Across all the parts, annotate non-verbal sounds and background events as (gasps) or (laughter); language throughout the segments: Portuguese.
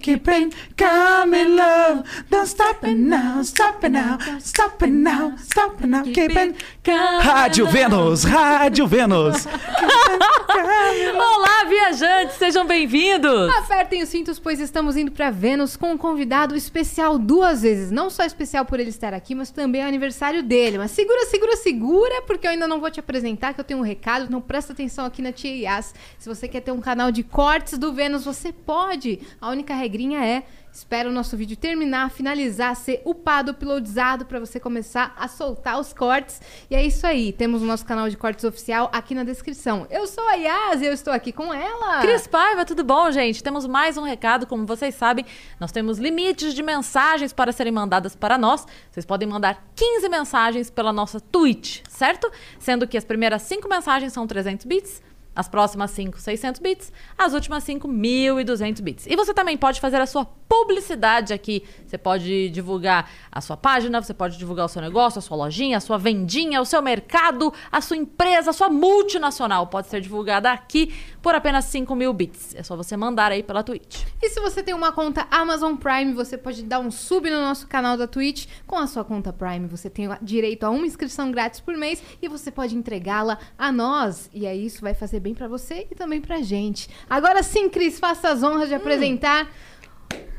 Keeping calm in love. Don't stop it now, stop it now, stop it now, stop it now. Keeping calm. Rádio Vênus, Rádio Vênus. Olá, viajantes, sejam bem-vindos! Apertem os cintos, pois estamos indo para Vênus com um convidado especial duas vezes. Não só especial por ele estar aqui, mas também é aniversário dele. Mas segura, segura, segura, porque eu ainda não vou te apresentar, que eu tenho um recado. Então presta atenção aqui na Tia Yas. Se você quer ter um canal de cortes do Vênus, você pode. A única regrinha é Espera o nosso vídeo terminar, finalizar, ser upado, uploadizado para você começar a soltar os cortes. E é isso aí. Temos o nosso canal de cortes oficial aqui na descrição. Eu sou a Yas e eu estou aqui com ela. Cris Paiva, tudo bom, gente? Temos mais um recado. Como vocês sabem, nós temos limites de mensagens para serem mandadas para nós. Vocês podem mandar 15 mensagens pela nossa Twitch, certo? Sendo que as primeiras 5 mensagens são 300 bits. As próximas 5, 600 bits. As últimas 5, 1.200 bits. E você também pode fazer a sua publicidade aqui. Você pode divulgar a sua página, você pode divulgar o seu negócio, a sua lojinha, a sua vendinha, o seu mercado, a sua empresa, a sua multinacional. Pode ser divulgada aqui por apenas 5 mil bits. É só você mandar aí pela Twitch. E se você tem uma conta Amazon Prime, você pode dar um sub no nosso canal da Twitch. Com a sua conta Prime, você tem direito a uma inscrição grátis por mês e você pode entregá-la a nós. E aí isso vai fazer bem para você e também pra gente. Agora sim, Cris, faça as honras de apresentar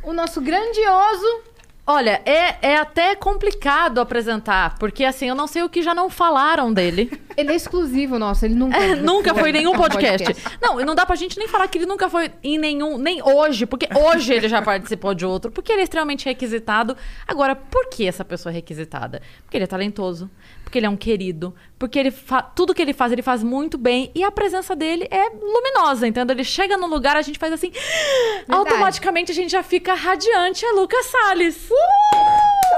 o nosso grandioso Olha, é, é até complicado apresentar, porque assim, eu não sei o que já não falaram dele. (laughs) Ele é exclusivo nosso, ele nunca. É, nunca foi em nenhum (laughs) podcast. Não, e não dá pra gente nem falar que ele nunca foi em nenhum, nem hoje, porque hoje ele já participou de outro, porque ele é extremamente requisitado. Agora, por que essa pessoa é requisitada? Porque ele é talentoso, porque ele é um querido, porque ele tudo que ele faz, ele faz muito bem, e a presença dele é luminosa, entendeu? Ele chega no lugar, a gente faz assim, (gasps) Verdade. automaticamente a gente já fica radiante, é Lucas Salles.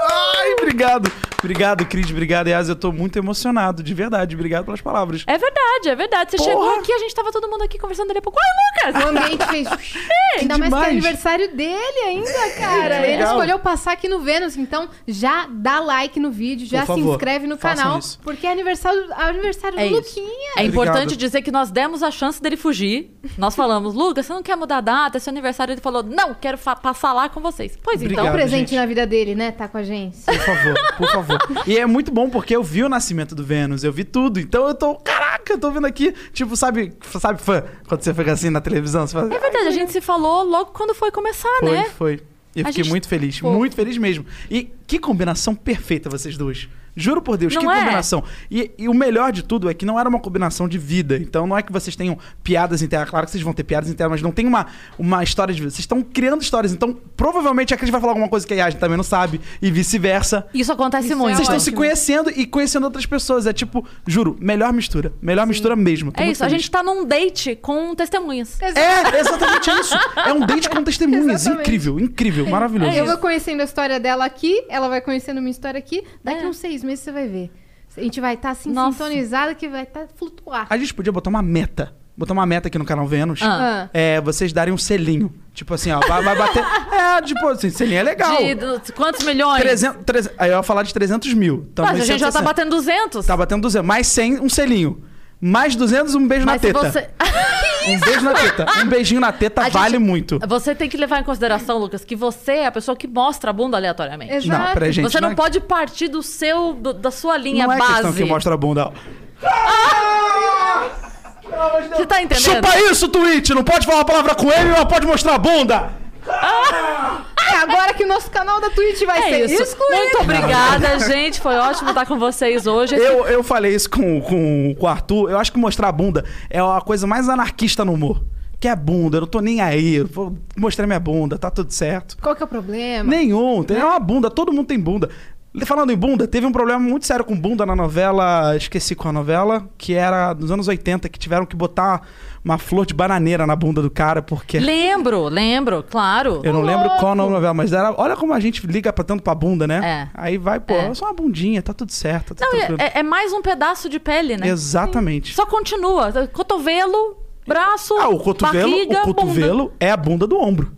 Ai, obrigado. Obrigado, Cris. Obrigado, Yas. Eu tô muito emocionado, de verdade. Obrigado pelas palavras. É verdade, é verdade. Você Porra. chegou aqui, a gente tava todo mundo aqui conversando dele a pouco. Ai, Lucas! O ambiente fez. (laughs) ainda mais que é aniversário dele ainda, (laughs) cara. É ele escolheu passar aqui no Vênus. Então, já dá like no vídeo, já se inscreve no canal. Isso. Porque é aniversário, aniversário é do isso. Luquinha. É importante Obrigado. dizer que nós demos a chance dele fugir. Nós falamos, Lucas, você não quer mudar a data? É seu aniversário. Ele falou, não, quero passar lá com vocês. Pois Obrigado, então. Um presente gente. na vida dele, né? Tá com a gente. Por favor, por favor. e é muito bom porque eu vi o nascimento do Vênus, eu vi tudo. Então eu tô, caraca, eu tô vendo aqui, tipo, sabe, sabe fã, quando você fica assim na televisão, você faz, É verdade, a gente se falou logo quando foi começar, foi, né? Foi, foi. Eu fiquei gente... muito feliz, Pô. muito feliz mesmo. E que combinação perfeita vocês duas. Juro por Deus, não que é? combinação. E, e, o melhor de tudo é que não era uma combinação de vida. Então não é que vocês tenham piadas internas. Claro que vocês vão ter piadas internas, mas não tem uma, uma história de vida. Vocês estão criando histórias. Então provavelmente a Cris vai falar alguma coisa que a Yasmin também não sabe. E vice-versa. Isso acontece Isso muito. É vocês estão se conhecendo e conhecendo outras pessoas. É tipo, juro, melhor mistura. Melhor Sim. mistura mesmo. Tô é isso, feliz. a gente tá num date com testemunhas. É, exatamente isso. É um date com testemunhas. Exatamente. Incrível, incrível, maravilhoso. É, eu vou conhecendo a história dela aqui, ela vai conhecendo minha história aqui. Daqui é. uns seis meses você vai ver. A gente vai estar tá, assim Nossa. sintonizado que vai estar tá flutuar. A gente podia botar uma meta. Botar uma meta aqui no canal Vênus. Ah. É, vocês darem um selinho. Tipo assim, ó, vai, vai bater. (laughs) é, tipo assim, selinho é legal. De, quantos milhões? 300, 300, aí eu ia falar de 300 mil. Então, Mas a gente já tá batendo 200. Tá batendo 200. Mais 100, um selinho. Mais 200, um beijo Mas na teta. Você... (laughs) um beijo na teta. Um beijinho na teta a vale gente... muito. Você tem que levar em consideração, Lucas, que você é a pessoa que mostra a bunda aleatoriamente. Exato. Não, pra gente, você não, não é... pode partir do seu, do, da sua linha não base. Não é questão que mostra a bunda. Ah! Você tá entendendo? Chupa isso, Twitch! Não pode falar a palavra com ele, mas pode mostrar a bunda! Ah! É agora que o nosso canal da Twitch vai é ser isso. excluído. Muito obrigada, gente. Foi ótimo estar com vocês hoje. Eu, eu falei isso com, com, com o Arthur. Eu acho que mostrar a bunda é a coisa mais anarquista no humor que é bunda, eu não tô nem aí, vou mostrar minha bunda, tá tudo certo. Qual que é o problema? Nenhum, tem é uma bunda, todo mundo tem bunda. Falando em bunda, teve um problema muito sério com bunda na novela, esqueci qual a novela, que era nos anos 80, que tiveram que botar uma flor de bananeira na bunda do cara, porque. Lembro, lembro, claro. Eu não lembro qual a novela, mas era. Olha como a gente liga pra tanto pra bunda, né? É. Aí vai, pô, é só uma bundinha, tá tudo certo. Tá não, é, é, mais um pedaço de pele, né? Exatamente. Sim. Só continua. Cotovelo, braço, Ah, o cotovelo, barriga, o cotovelo é a bunda do ombro.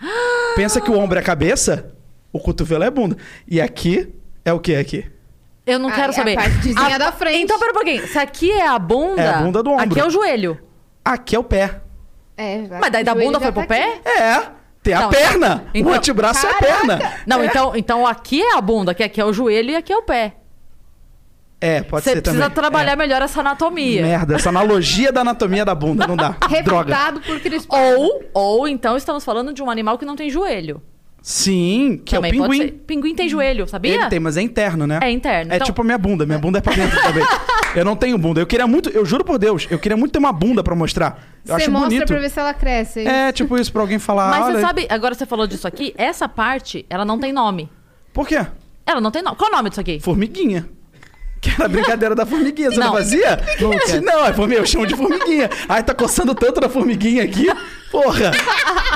(gasps) Pensa que o ombro é a cabeça, o cotovelo é a bunda. E aqui é o que aqui? Eu não Ah, quero é a saber. partezinha da frente. Então, pera um pouquinho. Se aqui é a bunda... É a bunda do ombro. Aqui é o joelho. Aqui é o pé. É, Mas daí da bunda foi pro tá aqui. pé? É, tem a Não, perna. então- o antebraço é a Caraca! perna. Não, então, então aqui é a bunda, que aqui é o joelho e aqui é o pé. É, pode Você ser precisa também. trabalhar É. melhor essa anatomia. Merda, essa analogia da anatomia da bunda não dá. (laughs) Droga. Por Cristo. Ou, ou então estamos falando de um animal que não tem joelho. Sim, que Também é o pode ser. pinguim. Pinguim tem joelho, sabia? Ele tem, mas é interno, né? É interno. É Então- tipo a minha bunda. Minha bunda é pra dentro também. (laughs) Eu não tenho bunda. Eu queria muito, eu juro por Deus, eu queria muito ter uma bunda pra mostrar. Eu Você acho mostra bonito. pra ver se ela cresce. É, tipo isso, pra alguém falar. Mas olha, você sabe, agora você falou disso aqui, essa parte, ela não tem nome. Por quê? Ela não tem nome. Qual o nome disso aqui? Formiguinha. Que era a brincadeira da formiguinha, você não, Não. fazia? Nunca. Não, é formiguinha, eu chamo de formiguinha. Ai, tá coçando tanto na formiguinha aqui. Porra!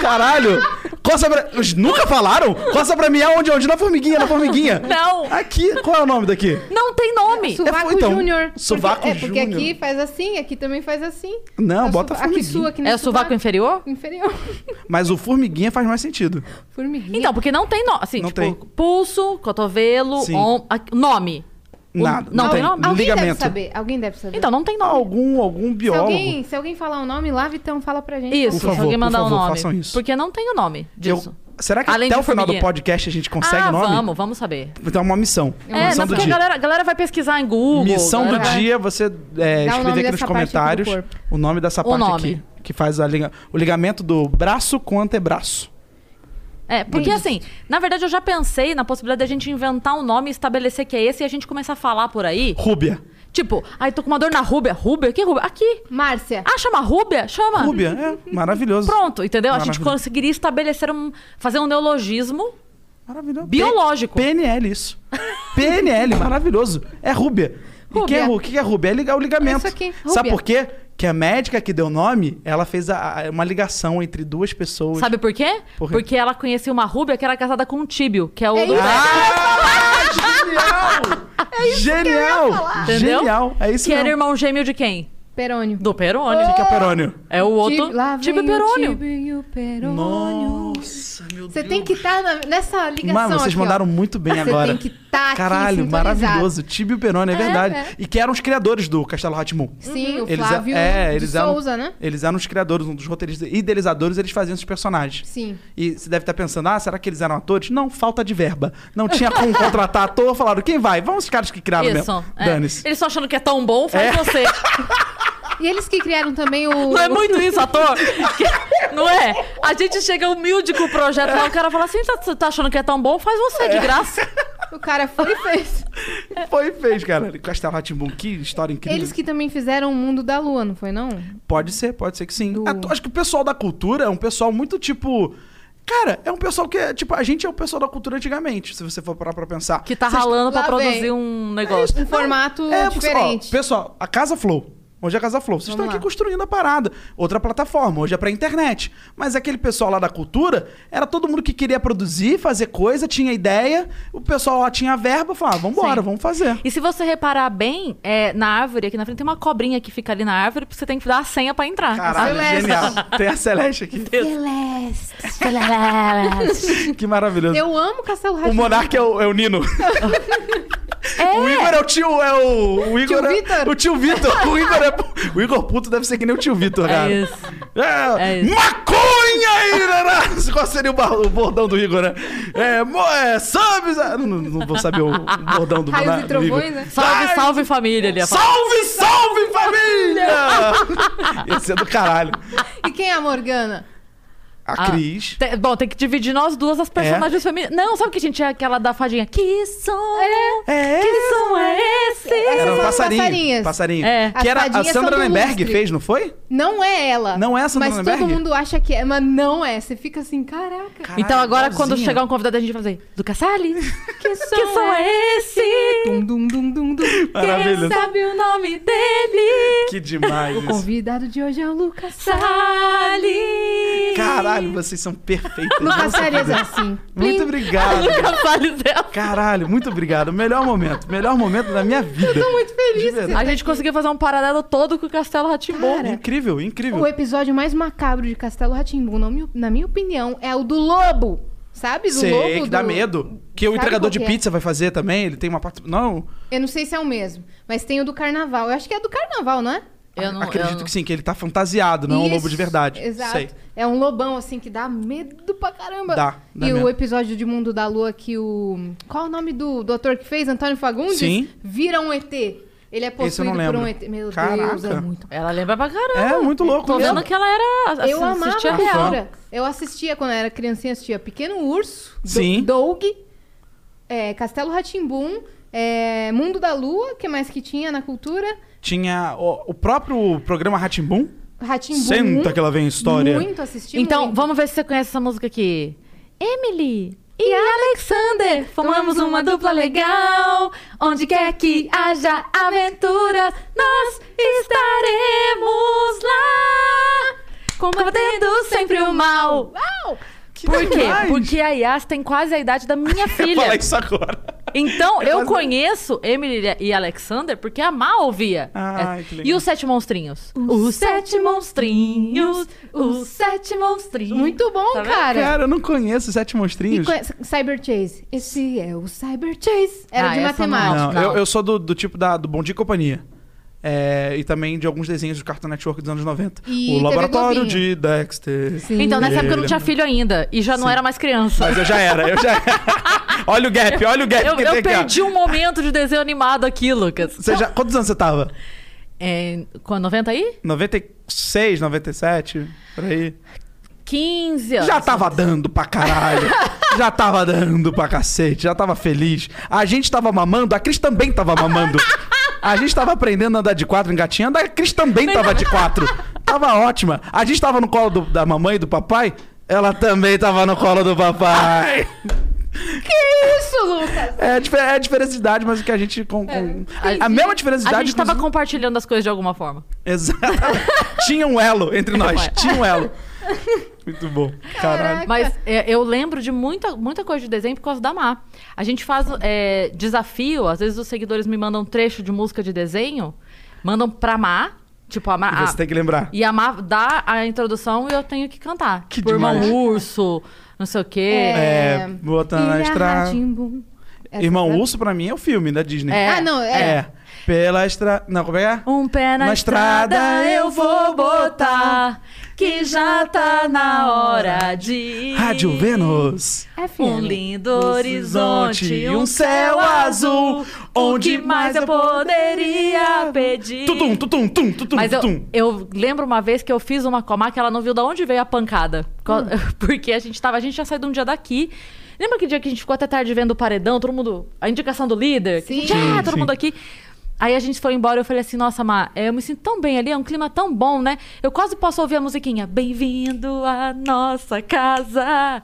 Caralho! Coça pra. Os Nunca falaram? Coça pra mim aonde? Onde? Na formiguinha, na formiguinha. Não. Aqui, qual é o nome daqui? Não tem nome. Sovaco É, então, Júnior. sovaco porque, É, porque júnior. aqui faz assim, aqui também faz assim. Não, É bota Aqui formiguinha. sua, aqui É o sovaco inferior? inferior. (laughs) Mas o formiguinha faz mais sentido. Formiguinha. Então, porque não tem nome. Assim, Não tipo, tem. pulso, cotovelo, aqui- nome. O- Nada, Não, não tem nome? Alguém deve ligamento. saber. Alguém deve saber. Então, não tem nome. Algum, algum se biólogo. alguém, se alguém falar um nome lá, Vitão, fala pra gente. Isso, Por se favor, alguém mandar favor, um nome. façam isso. Porque não tem o nome Eu- disso. Será que Além até o final do podcast a gente consegue ah, o nome? vamos, vamos saber. Então é uma missão. Uma É, missão não, do porque a dia. galera, a galera vai pesquisar em Google. Missão do vai- dia, você é, o nome escrever aqui nos aqui comentários o nome dessa O parte nome. aqui. Que faz a liga- o ligamento do braço com o antebraço. É, porque assim, na verdade eu já pensei na possibilidade da gente inventar um nome e estabelecer que é esse e a gente começar a falar por aí. Rúbia. Tipo, ai, tô com uma dor na rúbia. Rúbia? Que rúbia? Aqui. Márcia. Ah, chama rúbia? Chama. Rúbia, é maravilhoso. Pronto, entendeu? A gente conseguiria estabelecer um. fazer um neologismo Maravilhoso. biológico. P- PNL, isso. PNL, maravilhoso. É rúbia. E o que é, Rúbia. rú- o que é rúbia? É ligar o ligamento. Isso aqui, Sabe rúbia. por quê? Que a médica que deu o nome, ela fez a- a- uma ligação entre duas pessoas. Sabe por quê? Por quê? Porque ela conhecia uma rúbia que era casada com um tíbio, que é o. É do- isso. Ah, genial! genial! Entendeu? Genial! É isso que era irmão gêmeo de quem? Perônio. Do Perônio. O que é perônio? É o outro. Lá Tíbio Perônio. Tibio e o Perônio. Nossa, meu Você Deus. tem que estar nessa ligação Mano, vocês aqui, ó. mandaram muito bem Você agora. tem que tá aqui Caralho, maravilhoso. Tibio Peroni, é, É, verdade. é. E que eram os criadores do Castelo Ratimu. Sim, o Eles, Flávio é, de eles eram, Souza, né? Eles eram os criadores, um dos roteiristas idealizadores, eles faziam esses personagens. Sim. E você deve estar pensando, ah, será que eles eram atores? Não, falta de verba. Não tinha como contratar ator, falaram, quem vai? Vamos os caras que criaram Isso. mesmo. é. Dane-se. Eles estão achando que é tão bom, faz É. você. (laughs) E eles que criaram também o... Não é muito isso, ator? (laughs) Não é? A gente chega humilde com o projeto, lá o cara fala assim: tá, você tá achando que é tão bom? Faz você, de graça. O cara foi e fez. Foi e fez, cara. Castelo Ratimbum, que história incrível. Eles que também fizeram o Mundo da Lua, não foi não? Pode ser, pode ser que sim. Do- Acho que o pessoal da cultura é um pessoal muito tipo. Cara, é um pessoal que é. Tipo, a gente é o pessoal da cultura antigamente, se você for parar pra pensar. Que tá Vocês- ralando pra Lá vem. produzir um negócio. Um formato É, ó, diferente. pessoal, a Casa Flow. Hoje é a Casa Flow. Vocês Vamos estão aqui lá. construindo a parada. Outra plataforma. Hoje é pra internet. Mas aquele pessoal lá da cultura era todo mundo que queria produzir, fazer coisa, tinha ideia. O pessoal lá tinha verba, falava, vambora, Sim. vamos fazer. E se você reparar bem, é, na árvore, aqui na frente tem uma cobrinha que fica ali na árvore, porque você tem que dar a senha pra entrar. Caralho, Celeste. genial. Tem a Celeste aqui. (laughs) (laughs) que maravilhoso. Eu amo Castelo O Rá-Tim-Bum. Monark é o, é o Nino. (laughs) O Igor é o tio, é o. O Igor Tio é, Vitor? O tio Vitor. O Igor é. O Igor puto deve ser que nem o tio Vitor, cara. É isso. É, É isso. Maconha aí, né? né? (laughs) Qual seria o, bordão do Igor, né? É, mo- é subs. Não, não- vou saber o, bordão do, Raios e do Igor. trovões, né? Salve, Ai, salve família ali. Salve, salve, família! (laughs) Esse é do caralho. E quem é a Morgana? A Ah, Cris. Tem- bom, tem que dividir nós duas as personagens femininas. Não, sabe que a gente é aquela da fadinha? Que som? É. Que som é esse? Era um passarinho. passarinho. Passarinho. É. Que era a Sandra lustre. fez, não foi? Não é ela. Não é a Sandra Mas Nemberg? todo mundo acha que é, mas não é. Você fica assim, caraca. Caralho, Então agora, quando igualzinha. chegar um convidado, a gente vai fazer Duca Salles. (laughs) Que som, Que som é esse? Dum, dum, dum, dum, dum. (laughs) Maravilha. Quem sabe o nome dele? Que demais O convidado de hoje é o Lucas Salles. Caralho, Caralho, vocês são perfeitos. Lucas Férias é assim. Muito obrigado. Caralho, muito obrigado. Melhor momento. Melhor momento da minha vida. Tô muito feliz. A gente conseguiu fazer um paralelo todo com o Castelo Ratimbom. Cara, Incrível, incrível. O episódio mais macabro de Castelo Ratimbu, na minha, opinião, é o do lobo. Sabe? Do Sei, lobo. que dá do- medo. Que o Sabe entregador de é? pizza vai fazer também. Ele tem uma parte. Não, Eu não sei se é o mesmo, mas tem o do carnaval. Eu acho que é do carnaval, não é? Eu não, acredito eu... que sim, que ele tá fantasiado, não é um lobo de verdade. Exato. Sei. É um lobão, assim, que dá medo pra caramba. Dá, dá e medo. o episódio de Mundo da Lua que o. Qual é o nome do, do ator que fez? Antônio Fagundes? Sim. Vira um ET. Ele é eu possuído por um. ET. Meu Deus, Caraca. é muito. Ela lembra pra caramba. É, muito louco. Tô mesmo. vendo que ela era. Eu assi- amava assistia a real. cultura. Eu assistia, quando eu era criancinha, assistia Pequeno Urso, Sim. Doug, é, Castelo Ratimbum, é, Mundo da Lua, que mais que tinha na cultura? Tinha o, o próprio programa Ratimbum. Ratimbum. Senta que ela vem história. Muito, assisti Então, muito. vamos ver se você conhece essa música aqui. Emily e Alexander formamos uma dupla legal. Onde quer que haja aventura, nós estaremos lá. Combatendo sempre o mal. Que Por quê? demais. Porque a Yas tem quase a idade da minha (laughs) Eu ia filha. falar isso agora. Então, (laughs) eu quase- conheço Emily e Alexander porque a Má ouvia. Ai, É. E os Sete Monstrinhos? Os Sete Monstrinhos, os Sete Monstrinhos. Muito bom, Tá cara. Cara, eu não conheço Sete E Monstrinhos. conhece- Cyber Chase. Esse é o Cyber Chase. Era Ah, de matemática. Não, Não. Eu, eu sou do, do tipo da, do Bom Dia e Companhia. É, e também de alguns desenhos do Cartoon Network dos anos 90. E o TV Laboratório Globinho. de Dexter. Sim. Então, nessa época eu não tinha filho ainda. E já não Sim. era mais criança. Mas eu já era, eu já era. (laughs) olha o gap, olha o gap Eu, que eu tem perdi um momento de desenho animado aqui, Lucas. Você já, quantos anos você tava? É, com 90 aí? 96, 97, por aí. 15 anos. Já tava dando pra caralho. (laughs) já tava dando pra cacete, já tava feliz. A gente tava mamando, a Cris também tava mamando. (laughs) A gente tava aprendendo a andar de quatro engatinhando, a Cris também tava de quatro. Tava ótima. A gente tava no colo do- da mamãe e do papai, ela também tava no colo do papai. Que isso, Lucas? É, a é a diferença de idade, mas o que a gente. Com, com- a, mesma diferença de A idade. gente tava inclusive- compartilhando as coisas de alguma forma. Exatamente. Tinha um elo entre (laughs) nós. Tinha um elo. Muito bom. Caralho. Caraca. Mas é, eu lembro de muita, muita coisa de desenho por causa da Má. A gente faz é, desafio, às vezes os seguidores me mandam um trecho de música de desenho, mandam pra Má, tipo a Má. E você a- tem que lembrar. E a Má dá a introdução e eu tenho que cantar. Que tipo, Irmão. Urso, não sei o quê. É, botando na Ilha estrada. Irmão frase- Urso, pra mim, é o filme da Disney. É. Ah, não, é. É. Pela estrada. Não, como é? que é? Um pé na, Na estrada, estrada eu vou botar, que já tá na hora de ir. Rádio Vênus. FM. Um lindo horizonte, um céu azul, o que mais eu poderia pedir? Tutum, tutum, tum, tutum, Mas eu, tutum. eu lembro uma vez que eu fiz uma comar que ela não viu de onde veio a pancada. Co- (laughs) Porque a gente tava, a gente tinha saído um dia daqui. Lembra aquele dia que a gente ficou até tarde vendo o paredão, todo mundo. A indicação do líder? Que a gente, Sim. ah, Sim, todo sim. mundo aqui. Aí a gente foi embora e eu falei assim, nossa, Má, eu me sinto tão bem ali, é um clima tão bom, né? Eu quase posso ouvir a musiquinha. Bem-vindo à nossa casa.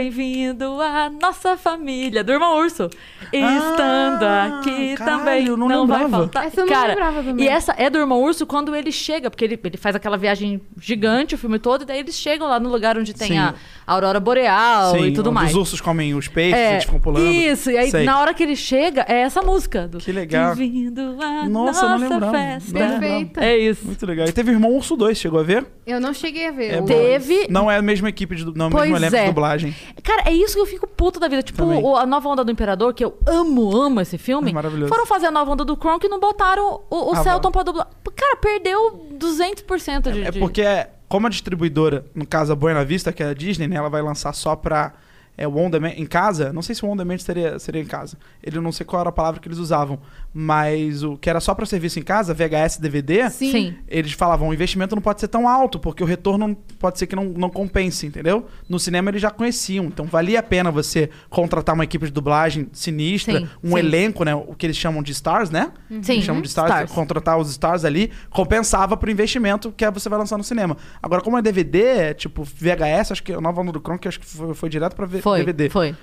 Bem-vindo à nossa família, do Irmão Urso. Estando Ah, aqui caralho, também, eu não não, vai faltar. Essa eu não Cara, lembrava também. E essa é do Irmão Urso quando ele chega, porque ele, ele faz aquela viagem gigante o filme todo, e daí eles chegam lá no lugar onde tem Sim. a aurora boreal Sim, e tudo mais. Os ursos comem os peixes, É, eles ficam pulando. Isso, e aí Sei. na hora que ele chega, é essa música. Do, Que legal. Bem-vindo à Nossa, não nossa festa. Não lembrava. Perfeita. É isso. Muito legal. E teve Irmão Urso 2, chegou a ver? Eu não cheguei a ver. É. Teve. Não é a mesma equipe, de, não é o Pois mesmo elenco é. de dublagem. Cara, é isso que eu fico puto da vida. Tipo, o- a nova onda do Imperador, que eu amo, amo esse filme. É maravilhoso. Foram fazer a nova onda do Kronk e não botaram o, o Ah, Celton pra dublar. Cara, perdeu 200% de. É de- porque, como a distribuidora, no caso a Buena Vista, que é a Disney, né, ela vai lançar só pra é, o On Demand em casa. Não sei se o On Demand seria, seria em casa. Ele não sei qual era a palavra que eles usavam. Mas o que era só pra serviço em casa, VHS, DVD, Sim. Sim. eles falavam, o investimento não pode ser tão alto, porque o retorno não- pode ser que não, não compense, entendeu? No cinema eles já conheciam, então valia a pena você contratar uma equipe de dublagem sinistra, Sim, um sim. elenco, né? O que eles chamam de stars, né? Sim, Eles chamam de stars, stars. contratar os stars ali, compensava pro investimento que você vai lançar no cinema. Agora, como é DVD, tipo VHS, acho que a nova onda do Kronk, acho que foi, foi direto pra V- Foi, DVD. foi.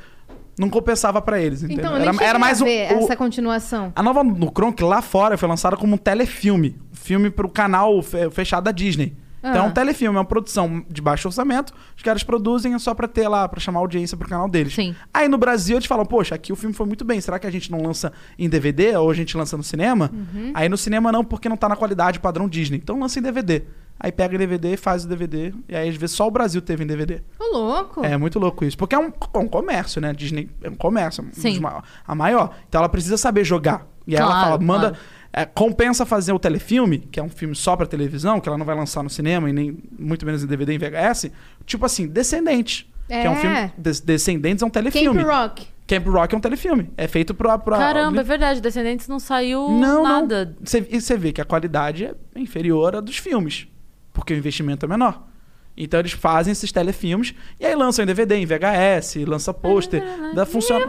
Não compensava pra eles, entendeu? Então, eu nem era, era mais um, ver o- essa continuação. a nova no Kronk lá fora foi lançada como um telefilme. Um filme pro canal fe- fechado da Disney. Então é Ah. um telefilme, é uma produção de baixo orçamento. Os caras produzem só pra ter lá, pra chamar audiência pro canal deles. Sim. Aí no Brasil eles falam, poxa, aqui o filme foi muito bem. Será que a gente não lança em DVD ou a gente lança no cinema? Uhum. Aí no cinema não, porque não tá na qualidade padrão Disney. Então lança em DVD. Aí pega DVD, faz o DVD. E aí às vezes só o Brasil teve em DVD. Ô, louco. É muito louco isso. Porque é um, é um comércio, né? Disney é um comércio. Sim. dos ma- a maior. Então ela precisa saber jogar. E aí ela Claro, fala, manda. claro. é, compensa fazer o telefilme, que é um filme só pra televisão, que ela não vai lançar no cinema e nem muito menos em DVD e em VHS. Tipo assim, Descendente. Que é um É. filme. Des- Descendentes é um Camp telefilme. Rock. Camp Rock é um telefilme. É feito pra. pra Caramba, é verdade. Descendentes não saiu não, nada. não. E você vê que a qualidade é inferior à dos filmes. Porque o investimento é menor. Então eles fazem esses telefilmes e aí lançam em DVD, em VHS, lança pôster. Da funciona.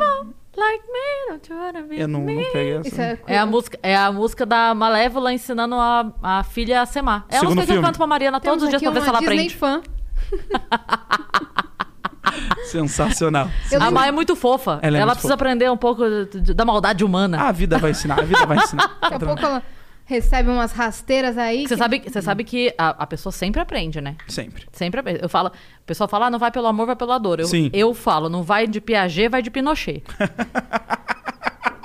Like me, don't you wanna be Eu não, não peguei essa. Isso é, É a, música, é a música da Malévola ensinando a, a filha a semar. É a música que eu filme. canto pra Mariana todos os dias pra ver se ela Disney aprende. fã. (laughs) Sensacional. Eu A Má é muito fofa. Ela Ela, é muito precisa fofa. aprender um pouco da maldade humana. Ah, a vida vai ensinar, a vida vai ensinar. Daqui a pouco ela recebe umas rasteiras aí. Você que- sabe, você sabe que a, a pessoa sempre aprende, né? Sempre. Sempre aprende. Eu falo, o pessoal fala, ah, não vai pelo amor, vai pela dor. Eu, Sim. eu falo, não vai de Piaget, vai de Pinochet. (laughs)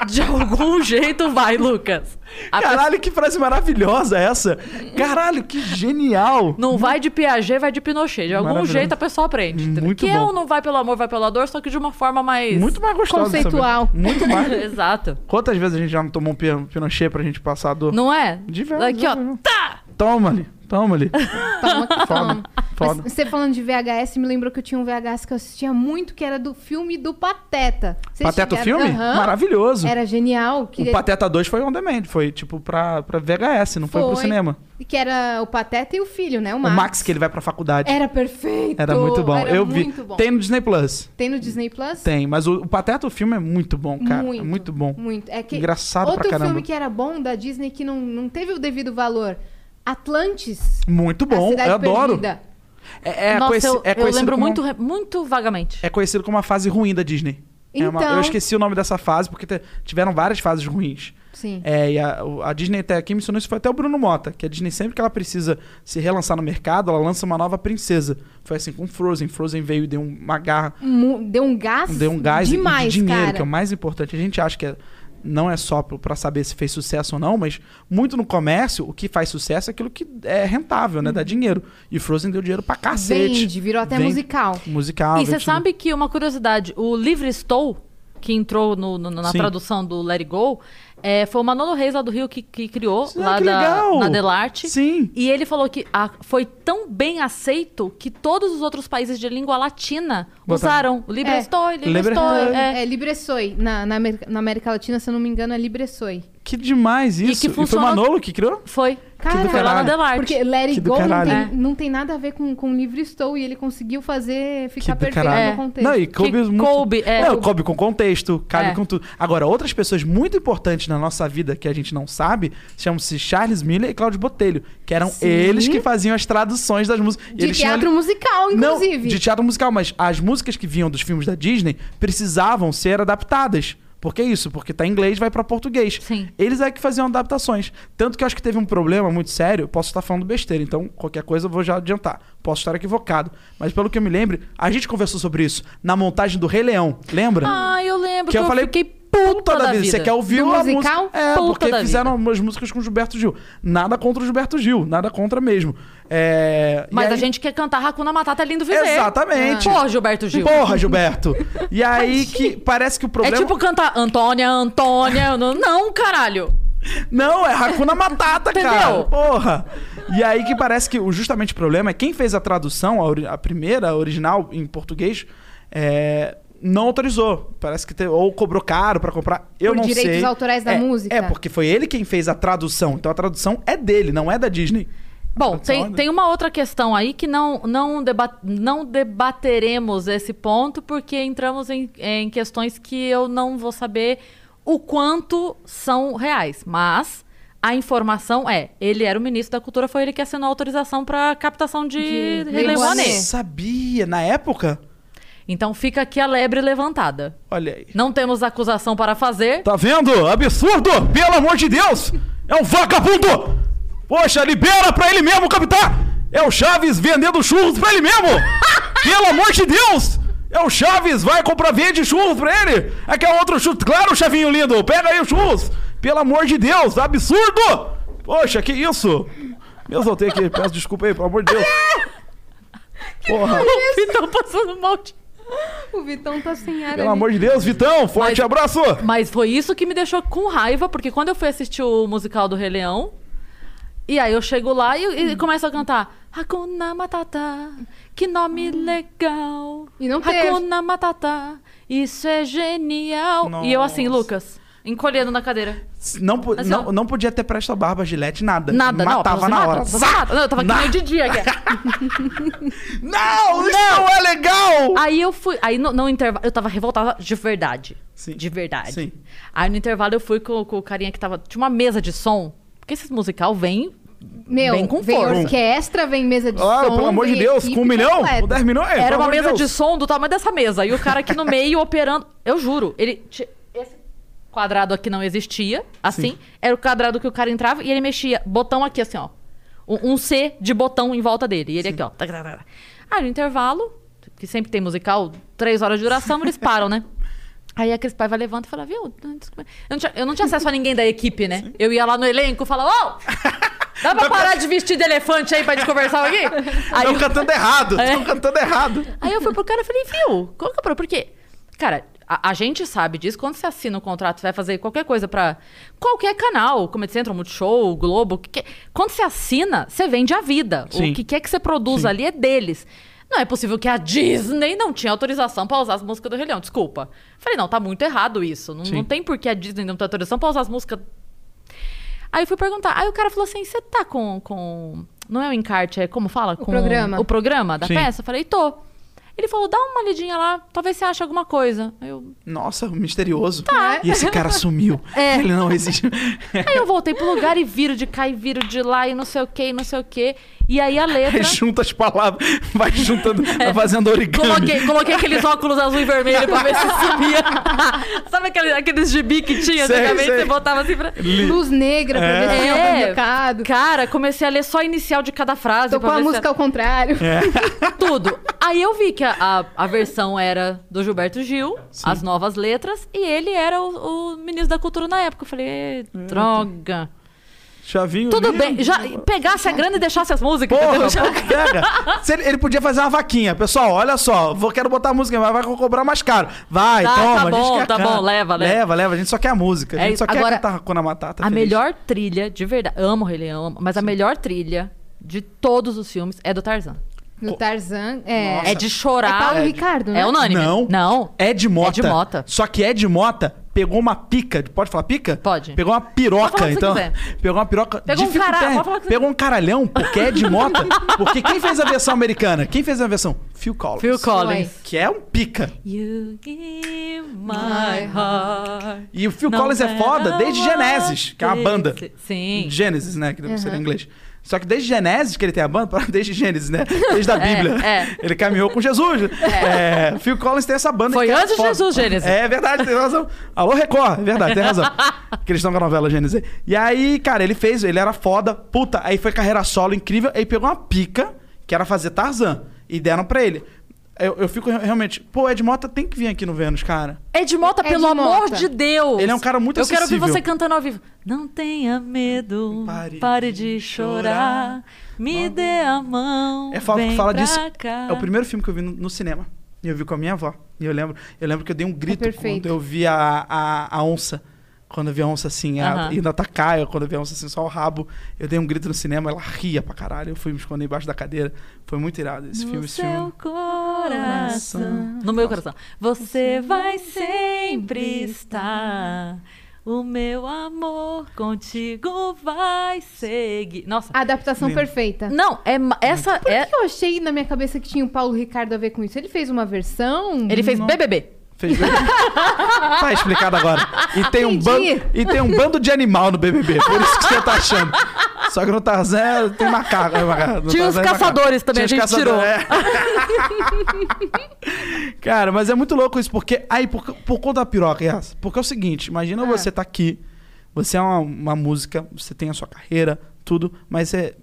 de algum (laughs) jeito vai, Lucas. A Caralho, que frase maravilhosa essa. Caralho, que genial. Não vai de Piaget, vai de Pinochet. De algum jeito a pessoa aprende. Muito que é bom. o não vai pelo amor, vai pela dor, só que de uma forma mais... Muito mais gostoso. de saber. Conceitual. Muito mais. (laughs) Exato. Quantas vezes a gente já não tomou um pi- pinochet pra gente passar a dor? Não é? Diversas Aqui, ó. Tá! Toma ali, toma ali. Toma, Foda, toma. Foda. Mas você falando de VHS, me lembrou que eu tinha um VHS que eu assistia muito, que era do filme do Pateta. Vocês Pateta o chegaram- filme? Aham. Maravilhoso. Era genial. Que, O Pateta 2 foi on demand, foi tipo pra, pra VHS, não foi, pro Foi. cinema. que era o Pateta e o filho, né? O O Max. Max, que ele vai pra faculdade. Era perfeito. Era muito bom. Era Eu vi. muito bom. Tem no Disney Plus. Tem no Disney Plus? Tem, mas o, o Pateta, o filme é muito bom, cara. Muito, é muito bom. Muito. É que Engraçado pra Outro caramba. filme que era bom da Disney que não, não teve o devido valor. Atlantis. Muito bom, eu adoro. Perdida. É, é Nossa, conheci- eu, é eu lembro como- muito, muito vagamente. É conhecido como a fase ruim da Disney. É uma- Então. eu esqueci o nome dessa fase porque te- tiveram várias fases ruins. Sim. É, e a, a Disney até aqui mencionou isso, foi até o Bruno Mota, que a Disney sempre que ela precisa se relançar no mercado, ela lança uma nova princesa. Foi assim com Frozen. Frozen veio e deu uma garra, Deu um gás. deu um gás demais, e de dinheiro, cara. que é o mais importante. A gente acha que é- não é só pra saber se fez sucesso ou não, mas muito no comércio, o que faz sucesso é aquilo que é rentável, né? Dá dinheiro. E Frozen deu dinheiro pra cacete. Vende, virou até Vende. musical. Musical. e você sabe que uma curiosidade, o Livre Estou, que entrou no- no- na Sim. tradução do Let It Go, é, foi o Manolo Reis lá do Rio que, que criou, Ah, lá que da, legal! na Delarte. Sim. E ele falou que a- foi tão bem aceito que todos os outros países de língua latina Botaram. usaram o Livre É. Livre- Estou. É. É, Libre Soy. Na, na, América, na América Latina, se eu não me engano, é Libre Soy. Que demais isso. que E, foi funciona- o Manolo que criou? Foi. Caralho. foi lá na Delarte. Porque Let It do Go não tem, É. não tem nada a ver com, com Livre Estou. E ele conseguiu fazer ficar perfeito caralho. no contexto. Não, e coube Que muito... coube, é. Não, coube com contexto, cabe É. com tudo. Agora, outras pessoas muito importantes na nossa vida que a gente não sabe, chamam-se Charles Miller e Cláudio Botelho, que eram Sim. eles que faziam as traduções das músicas. E De eles tinham- teatro musical, inclusive. Não, de teatro musical, mas as músicas que vinham dos filmes da Disney precisavam ser adaptadas. Por que isso? Porque tá em inglês vai pra português. Sim. Eles é que faziam adaptações. Tanto que eu acho que teve um problema muito sério. Posso estar falando besteira, então qualquer coisa eu vou já adiantar. Posso estar equivocado. Mas pelo que eu me lembro, a gente conversou sobre isso na montagem do Rei Leão. Lembra? Ah, eu lembro Que eu falei, fiquei puta da vida. Você quer ouvir Do a musical? música? É, porque da fizeram umas músicas com o Gilberto Gil. Nada contra o Gilberto Gil. Nada contra mesmo. É, Mas aí- a gente quer cantar Hakuna Matata é lindo viver. Exatamente. Pô, Gilberto Gil. Porra, Gilberto. E aí que parece que o É problema... tipo cantar Antônia, Antônia. (laughs) não, não, caralho. Não, é Hakuna Matata, cara. Porra. E aí que parece que o justamente o problema é quem fez a tradução, a, ori- a primeira, a original, em português, é, não autorizou. Parece que te- ou cobrou caro pra comprar. Eu Por não direitos sei. autorais da É, música. É, porque foi ele quem fez a tradução. Então a tradução é dele, não é da Disney. Bom, tem, é- tem uma outra questão aí que não, não, deba não debateremos esse ponto, porque entramos em, em questões que eu não vou saber o quanto são reais. Mas a informação é: ele era o ministro da Cultura, foi ele que assinou a autorização para captação de, De Rei Lei Leão. Rouanet. Sabia, na época? Então fica aqui a lebre levantada. Olha aí. Não temos acusação para fazer. Tá vendo? Absurdo! Pelo amor de Deus! É um vagabundo! Poxa, libera pra ele mesmo, capitão! É o Chaves vendendo churros pra ele mesmo! (laughs) Pelo amor de Deus! É o Chaves, vai comprar vende churros pra ele! Aqui é outro churros. Claro, Chavinho lindo, pega aí os churros! Pelo amor de Deus, absurdo! Poxa, que isso? Eu soltei aqui, peço desculpa aí, pelo amor de Deus. (laughs) Porra, O Vitão passando mal. de- O Vitão tá sem ar. pelo ali. amor de Deus, Vitão, forte Mas- abraço! Mas foi isso que me deixou com raiva, porque quando eu fui assistir o musical do Rei Leão, e aí eu chego lá e, e começo a cantar Hakuna Matata, que nome legal. E não teve. Hakuna Matata, isso é genial. E eu assim, Nossa. Lucas, encolhendo na cadeira. Não, Mas não, não podia ter presta barba, gilete, nada. Nada, Matava não, na mata, hora. você mata. Não, eu tava aqui meio de dia aqui. (laughs) Não, isso não é legal! Aí eu fui. Aí no, no intervalo. Eu tava revoltada de verdade. Sim. De verdade. Sim. Aí no intervalo eu fui com, com o carinha que tava. Tinha uma mesa de som. Porque esse musical vem. Meu, Vem com vem força. orquestra, vem mesa de Claro, som. pelo amor de Deus, com um milhão? Com 10 milhões? Era uma mesa de Deus. som do tamanho dessa mesa. E o cara aqui no meio (laughs) operando. Eu juro, ele. Esse quadrado aqui não existia, assim. Era o quadrado que o cara entrava e ele mexia. Botão aqui, assim, ó. Um, um C de botão em volta dele. E ele aqui, ó. Aí no intervalo, que sempre tem musical, três horas de duração, eles (laughs) param, né? Aí a Cris Paiva levanta e fala, viu? Eu não, tinha, eu não tinha acesso a ninguém da equipe, né? Eu ia lá no elenco e falava, ô! (laughs) Dá pra parar de vestir de elefante aí pra gente conversar aqui? (laughs) Estão cantando errado, É. estão cantando errado. Aí eu fui pro cara e falei, viu? Qual que é o problema? Porque, cara, a, a gente sabe disso. Quando você assina um contrato, você vai fazer qualquer coisa pra qualquer canal, Comedy Central, Multishow, Globo. que Quando você assina, você vende a vida. Sim. O que quer que você produza ali é deles. Não é possível que a Disney não tinha autorização pra usar as músicas do Rei Leão. Desculpa. Falei, não, tá muito errado isso. Não, Sim. não tem por que a Disney não ter autorização pra usar as músicas Aí eu fui perguntar. Aí o cara falou assim: você tá com, com. Não é o encarte, é como fala? com programa. O programa da Sim. peça? Eu falei, tô. Ele falou, dá uma lidinha lá, talvez você ache alguma coisa. Aí eu, Nossa, misterioso. Tá. E esse cara sumiu. (laughs) É. Ele não existe. aí eu voltei pro lugar e viro de cá e viro de lá e não sei o que, e não sei o que. E aí a letra. Aí junta as palavras, vai juntando, (laughs) vai fazendo origami. Coloquei, coloquei aqueles óculos azul e vermelho pra ver se (laughs) sumia. (laughs) Sabe aquele, aqueles gibi que tinha? Sei, Antigamente sei. você botava assim pra. Luz negra pra ver se É. algum recado. Cara, comecei a ler só a inicial de cada frase. Tocou pra a ver se- música ao contrário. Tudo. Aí eu vi que a, a, a versão era do Gilberto Gil, as novas letras, e ele era o, o ministro da cultura na época. Eu falei, "Ê, droga. Chavinho. Tudo ali. bem, já pegasse a grana e deixasse as músicas, Porra, pega. (laughs) Ele, ele podia fazer uma vaquinha. Pessoal, olha só, vou, quero botar a música, mas vai cobrar mais caro. Vai, Tá, toma, tá a gente bom, quer tá bom, leva, leva. Leva, leva, a gente só quer a música. A É gente isso. só quer Agora, cantar Hakuna Matata. a feliz. melhor trilha, de verdade, amo o Rei Leão, amo, mas a melhor trilha de todos os filmes é do Tarzan. No Tarzan. É, Nossa. É de é chorar. Paulo É de- Ricardo, né? É unânime. Não. Não. Ed Mota. Ed Mota. Só que Ed Mota pegou uma pica. Pode falar pica? Pode. Pegou uma piroca, então. Pegou uma piroca. Pegou um você Pegou um caralhão, porque Ed (laughs) Mota. porque quem fez a versão americana? Quem fez a versão? Phil Collins. Phil Collins. Que é um pica. You give my heart. E o Phil Collins é foda desde Genesis, que é uma banda. Sim. Gênesis, né? Que deve ser em inglês. Só que desde Genesis que ele tem a banda, (laughs) desde Gênesis, né? Desde a É, Bíblia. é. Ele caminhou com Jesus. É, Phil Collins tem essa banda. Foi é antes de. Jesus, Gênesis. É verdade, tem razão. Alô, Record, é verdade, tem razão. (laughs) que eles estão com a novela Gênesis. E aí, cara, ele fez, ele era foda, puta. Aí foi carreira solo incrível. Aí pegou uma pica, que era fazer Tarzan. E deram pra ele. Eu, eu fico re- realmente, pô, Ed Mota tem que vir aqui no Vênus, cara. Ed Mota, Ed pelo amor Mota. de Deus. Ele é um cara muito Eu quero ouvir acessível. você cantando ao vivo. Não tenha medo, Pare pare, de chorar. chorar, me dê a mão, É fala, vem fala pra disso. cá. É o primeiro filme que eu vi no, no cinema. E eu vi com a minha avó. E eu lembro, eu lembro que eu dei um grito perfeito. quando eu vi a, a, a onça. Quando eu vi a onça assim, a, Aham. indo atacar, eu- quando eu vi a onça assim, só o rabo. Eu dei um grito no cinema, ela ria pra caralho. Eu fui me esconder embaixo da cadeira. Foi muito irado esse no filme. Seu filme. coração. No meu coração. Você vai sempre estar. O meu amor contigo vai seguir. Nossa. Adaptação Lindo. perfeita. Não, é essa Por é. que eu achei na minha cabeça que tinha o Paulo Ricardo a ver com isso? Ele fez uma versão. Ele fez Não. BBB. Fez bem. (laughs) tá explicado agora. E tem, um bando, e tem um bando de animal no BBB. Por isso que você tá achando. Só que no Tarzan tem macaco. é macaco. No Tinha os é macaco. caçadores também, Tinha a os gente tirou. caçadores, é. (laughs) Cara, mas é muito louco isso, porque. Aí, por, por conta da piroca, Yas, porque é o seguinte: imagina Ah. você tá aqui, você é uma, uma música, você tem a sua carreira, tudo, mas é.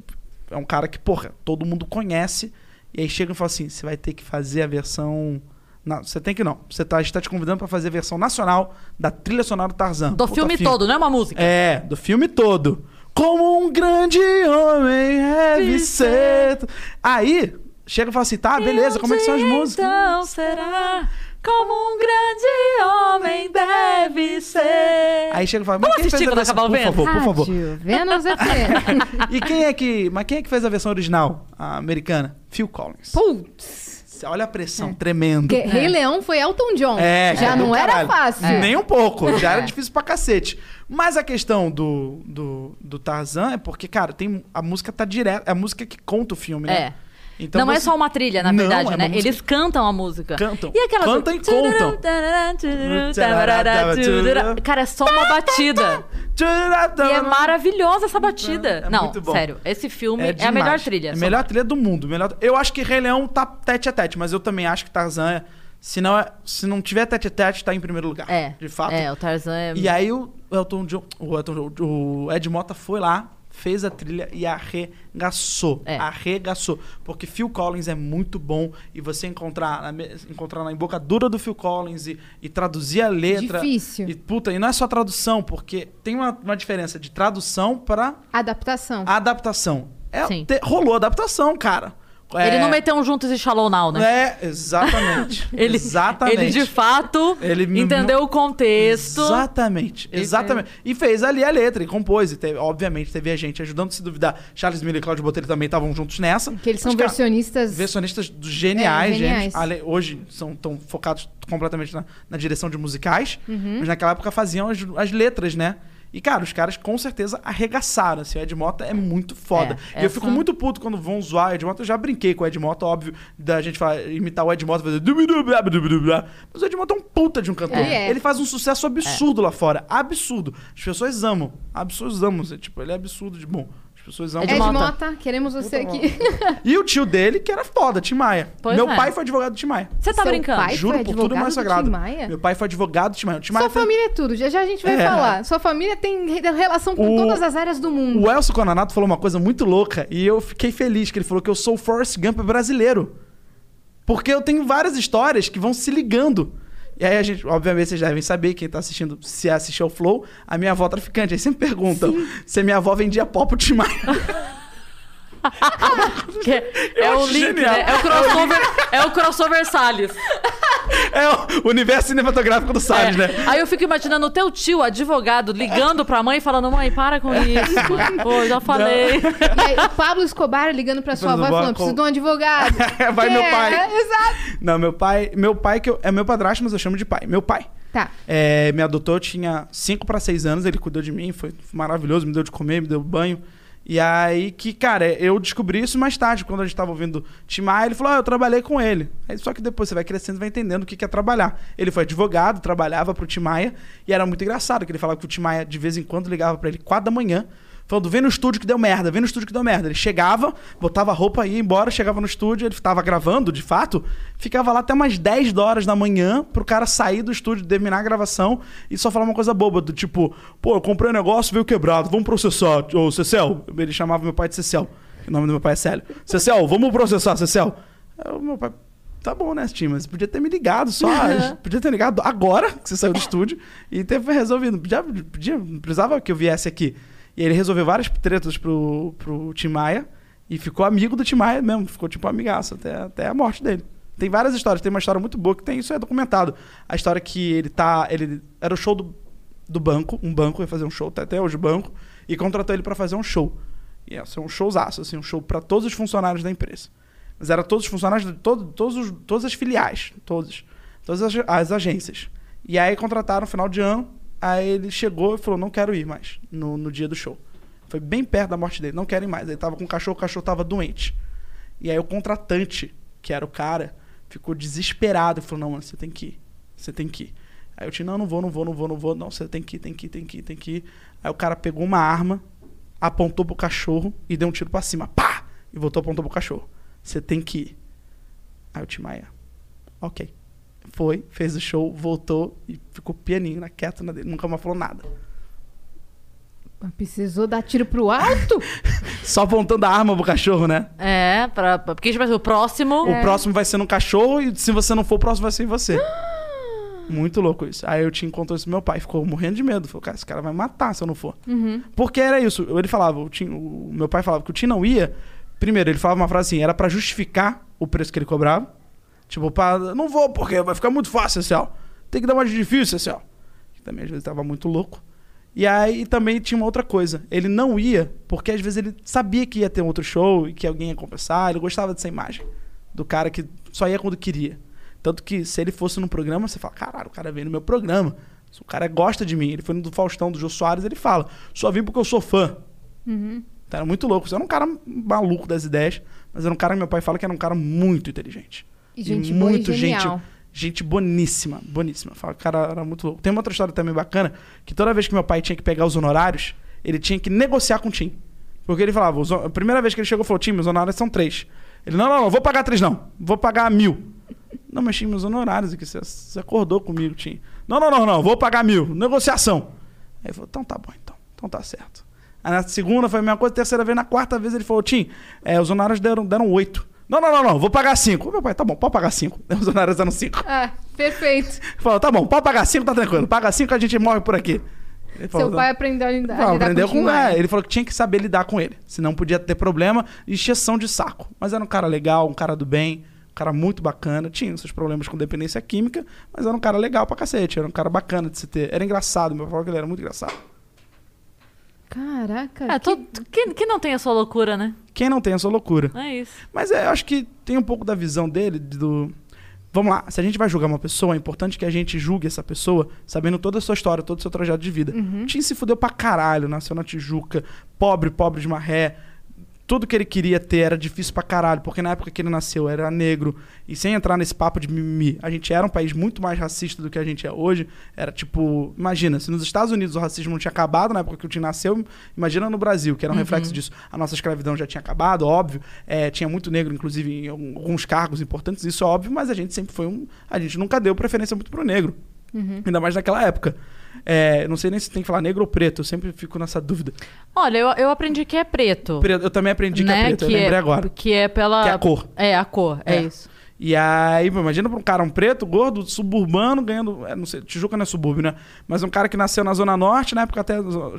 é um cara que, porra, todo mundo conhece. E aí chega e fala assim: você vai ter que fazer a versão. Não, você tem que não. Você tá, a gente tá te convidando pra fazer a versão nacional da trilha sonora do Tarzan. Do Puta filme todo, não é uma música. É, do filme todo. Como um grande homem deve ser. Aí, chega e fala assim: tá, beleza, como é que são as músicas? Então será como um grande homem deve ser. Aí chega e fala, mas Vamos quem fez assistir a quando versão? acabar o Por vento? favor, por favor. Rádio Vênus FM. (laughs) E quem é que. Mas quem é que fez a versão original, a americana? Phil Collins. Putz. Olha a pressão tremendo. Que Rei Leão foi Elton John. É, Já é não era caralho. fácil. Nem um pouco. Já era difícil pra cacete. Mas a questão do, do, do Tarzan é porque, cara, tem, a música tá direto. É a música que conta o filme, né? É. Então não é você- só uma trilha, na Não, verdade, é uma né? música- Eles cantam a música. Cantam. E aquelas... Cantam e contam. Cara, é só uma batida. E é maravilhosa essa batida. É não, sério, esse filme é, a demais. melhor trilha. É a melhor trilha do mundo. Melhor... Eu acho que Rei Leão tá tete a tete, mas eu também acho que Tarzan é. Se não, é... Se não tiver tete a tete, tá em primeiro lugar. É. De fato. É, o Tarzan é... E aí o Elton John, o, Elton John, o Ed Mota foi lá, fez a trilha e arregaçou. É. Arregaçou. Porque Phil Collins é muito bom e você encontrar encontrar na embocadura do Phil Collins e, e traduzir a letra. Difícil. E, puta, e não é só tradução, porque tem uma, uma diferença de tradução para Adaptação. adaptação. É, te- rolou adaptação, cara. Ele É- não meteu um juntos e Shallow Now, né? É, exatamente. (laughs) Ele, exatamente. ele de fato Ele entendeu o contexto. Exatamente, E exatamente. E fez ali a letra, e compôs. E teve- obviamente teve a gente ajudando, se duvidar. Charles Miller e Claudio Botelho também estavam juntos nessa. Que eles são Mas, cara, versionistas. Versionistas dos geniais, É, geniais. gente. Ale- Hoje são tão focados completamente na, na direção de musicais. Uhum. Mas naquela época faziam as, as letras, né? E, cara, os caras com certeza arregaçaram. Assim, o Ed Mota é muito foda. É, e eu essa- fico muito puto quando vão zoar o Ed Mota. Eu já brinquei com o Ed Mota, óbvio, da gente falar, imitar o Ed Mota, fazer. Mas o Ed Mota é um puta de um cantor. Ele é. Ele faz um sucesso absurdo lá fora. Absurdo. As pessoas amam. As pessoas amam. assim, Tipo, ele é absurdo de bom. As pessoas amam. Ed Ed Mota. Mota, queremos você Puta aqui. E o tio dele, que era foda, Tim Maia. Pois Meu é. pai foi advogado do Tim Maia. Você tá Seu brincando? pai? Juro foi por tudo advogado mais do sagrado. Tim Maia? Meu pai foi advogado do Tim Maia. Tim Maia Sua foi- família é tudo. Já já a gente vai É. falar. Sua família tem re- relação com O- todas as áreas do mundo. O Elcio Cononato falou uma coisa muito louca e eu fiquei feliz que ele falou que eu sou o Forrest Gump brasileiro. Porque eu tenho várias histórias que vão se ligando. E aí a gente, obviamente, vocês devem saber, quem tá assistindo, se assistiu ao Flow, a minha avó traficante. Aí sempre perguntam se a minha avó vendia pó pro Tim Maia. Que é é o link, né? É o crossover, é o crossover Salles. É o universo cinematográfico do Salles, É. né? Aí eu fico imaginando o teu tio, advogado, ligando pra mãe e falando: mãe, para com isso. (laughs) Pô, já falei. E aí, o Pablo Escobar ligando pra sua avó e falando: preciso de um advogado. (laughs) Vai Que meu é, pai. é, (laughs) exato. Não, meu pai, meu pai que eu, é meu padrasto, mas eu chamo de pai. Meu pai. Tá. É, me adotou, eu tinha 5 para 6 anos, ele cuidou de mim, foi maravilhoso, me deu de comer, me deu banho. E aí que, cara, eu descobri isso mais tarde, quando a gente tava ouvindo Tim ele falou, ah, eu trabalhei com ele. Aí, só que depois você vai crescendo e vai entendendo o que que é trabalhar. Ele foi advogado, trabalhava pro Tim Maia, e era muito engraçado, que ele falava que o Tim Maia, de vez em quando, ligava pra ele 4 da manhã, falando, vem no estúdio que deu merda, vem no estúdio que deu merda. Ele chegava, botava a roupa e ia embora, chegava no estúdio, ele tava gravando, de fato, ficava lá até umas 10 horas da manhã pro cara sair do estúdio, terminar a gravação e só falar uma coisa boba, do tipo, pô, eu comprei um negócio, veio quebrado, vamos processar. Ô, Cecel, ele chamava meu pai de Cecel, o nome do meu pai é Célio. Cecel, vamos processar, Cecel. O meu pai, tá bom, né, Tim, mas podia ter me ligado só, podia ter ligado agora que você saiu do estúdio e ter resolvido. Podia, podia, não precisava que eu viesse aqui. E ele resolveu várias tretas pro, pro Tim Maia e ficou amigo do Tim Maia mesmo, ficou tipo amigaço até, até a morte dele. Tem várias histórias, tem uma história muito boa que tem, isso é documentado. A história que ele tá, ele era o show do, do banco, um banco ia fazer um show, tá até hoje o banco, e contratou ele pra fazer um show. E ser um showzaço, assim, um show pra todos os funcionários da empresa. Mas era todos os funcionários todo, todos os, todas as filiais, todos, todas as, as agências. E aí contrataram no final de ano, aí ele chegou e falou, não quero ir mais no, no dia do show. Foi bem perto da morte dele, não quero ir mais. Ele tava com o cachorro, o cachorro tava doente. E aí o contratante, que era o cara, ficou desesperado e falou, não, mano, você tem que ir, você tem que ir. Aí eu tinha, não, não vou, não vou, não vou, não vou, não, você tem que ir, tem que ir, tem que ir, tem que ir. Aí o cara pegou uma arma, apontou pro cachorro e deu um tiro pra cima, pá! E voltou apontou pro cachorro. Você tem que ir. Aí o Timaya, ok. Foi, fez o show, voltou e ficou pianinho, na, quieto na dele, nunca mais falou nada. Precisou dar tiro pro alto? (laughs) Só apontando a arma pro cachorro, né? É, pra, pra- porque tipo o próximo. O próximo vai ser no cachorro e se você não for, o próximo vai ser em você. (gasps) Muito louco isso. Aí eu te contou isso pro meu pai, ficou morrendo de medo. Falou, cara, esse cara vai me matar se eu não for. Porque era isso. Ele falava, o, Tim, o meu pai falava que o Tim não ia. Primeiro, ele falava uma frase assim, era pra justificar o preço que ele cobrava. Tipo, pá, não vou porque vai ficar muito fácil, assim, ó. Tem que dar mais difícil, assim, ó. Que também às vezes tava muito louco. E aí também tinha uma outra coisa. Ele não ia porque às vezes ele sabia que ia ter um outro show e que alguém ia compensar. Ele gostava dessa imagem do cara que só ia quando queria. Tanto que se ele fosse no programa, você fala, caralho, o cara veio no meu programa. O cara gosta de mim. Ele foi no do Faustão, do Jô Soares, ele fala, só vim porque eu sou fã. Então, era muito louco. Você era um cara maluco das ideias, mas era um cara que meu pai fala que era um cara muito inteligente. E gente boa e gente, gente boníssima, boníssima. Fala cara era muito louco. Tem uma outra história também bacana, que toda vez que meu pai tinha que pegar os honorários, ele tinha que negociar com o Tim. Porque ele falava, a primeira vez que ele chegou, falou, Tim, meus honorários são três. Ele, não, não, não, vou pagar três não, vou pagar mil. Não, mas Tim, meus honorários aqui, você, você acordou comigo, Tim. Não, não, não, não, vou pagar mil, negociação. Aí ele falou, então tá bom, então, então tá certo. Aí na segunda foi a mesma coisa, terceira vez, na quarta vez ele falou, Tim, é, os honorários deram, deram oito. Não, não, não, não, vou pagar cinco. Meu pai, tá bom, pode pagar cinco. (laughs) Os honorários eram cinco. Ah, perfeito. Falou, tá bom, pode pagar cinco, tá tranquilo. Paga cinco, a gente morre por aqui. Ele falou, Seu pai aprendeu a lidar, não, lidar aprendeu com Maia. é, Ele falou que tinha que saber lidar com ele. Senão podia ter problema e exceção de saco. Mas era um cara legal, um cara do bem, um cara muito bacana. Tinha seus problemas com dependência química, mas era um cara legal pra cacete. Era um cara bacana de se ter. Era engraçado, meu pai falou que ele era muito engraçado. Caraca. É, que- todo, que, que não tem a sua loucura, né? Quem não tem essa loucura? É isso. Mas é, eu acho que tem um pouco da visão dele, do. Vamos lá, se a gente vai julgar uma pessoa, é importante que a gente julgue essa pessoa sabendo toda a sua história, todo o seu trajeto de vida. Uhum. Tim se fudeu pra caralho, nasceu na Tijuca, pobre, pobre de marré. Tudo que ele queria ter era difícil pra caralho, porque na época que ele nasceu era negro. E sem entrar nesse papo de mimimi, a gente era um país muito mais racista do que a gente é hoje. Era tipo, imagina, se nos Estados Unidos o racismo não tinha acabado na época que o Tim nasceu, imagina no Brasil, que era um reflexo disso. A nossa escravidão já tinha acabado, óbvio. É, tinha muito negro, inclusive, em alguns cargos importantes, isso é óbvio, mas a gente sempre foi um. A gente nunca deu preferência muito pro negro. Ainda mais naquela época. É, não sei nem se tem que falar negro ou preto, eu sempre fico nessa dúvida. Olha, eu, eu aprendi que é preto. Preto, eu também aprendi que é né? preto, eu lembrei é, agora. Que é pela. Que é a cor. É, a cor, é, É. isso. E aí, pô, imagina pra um cara, um preto, gordo, suburbano, ganhando. é, não sei, Tijuca não é subúrbio, né? Mas um cara que nasceu na Zona Norte, na época até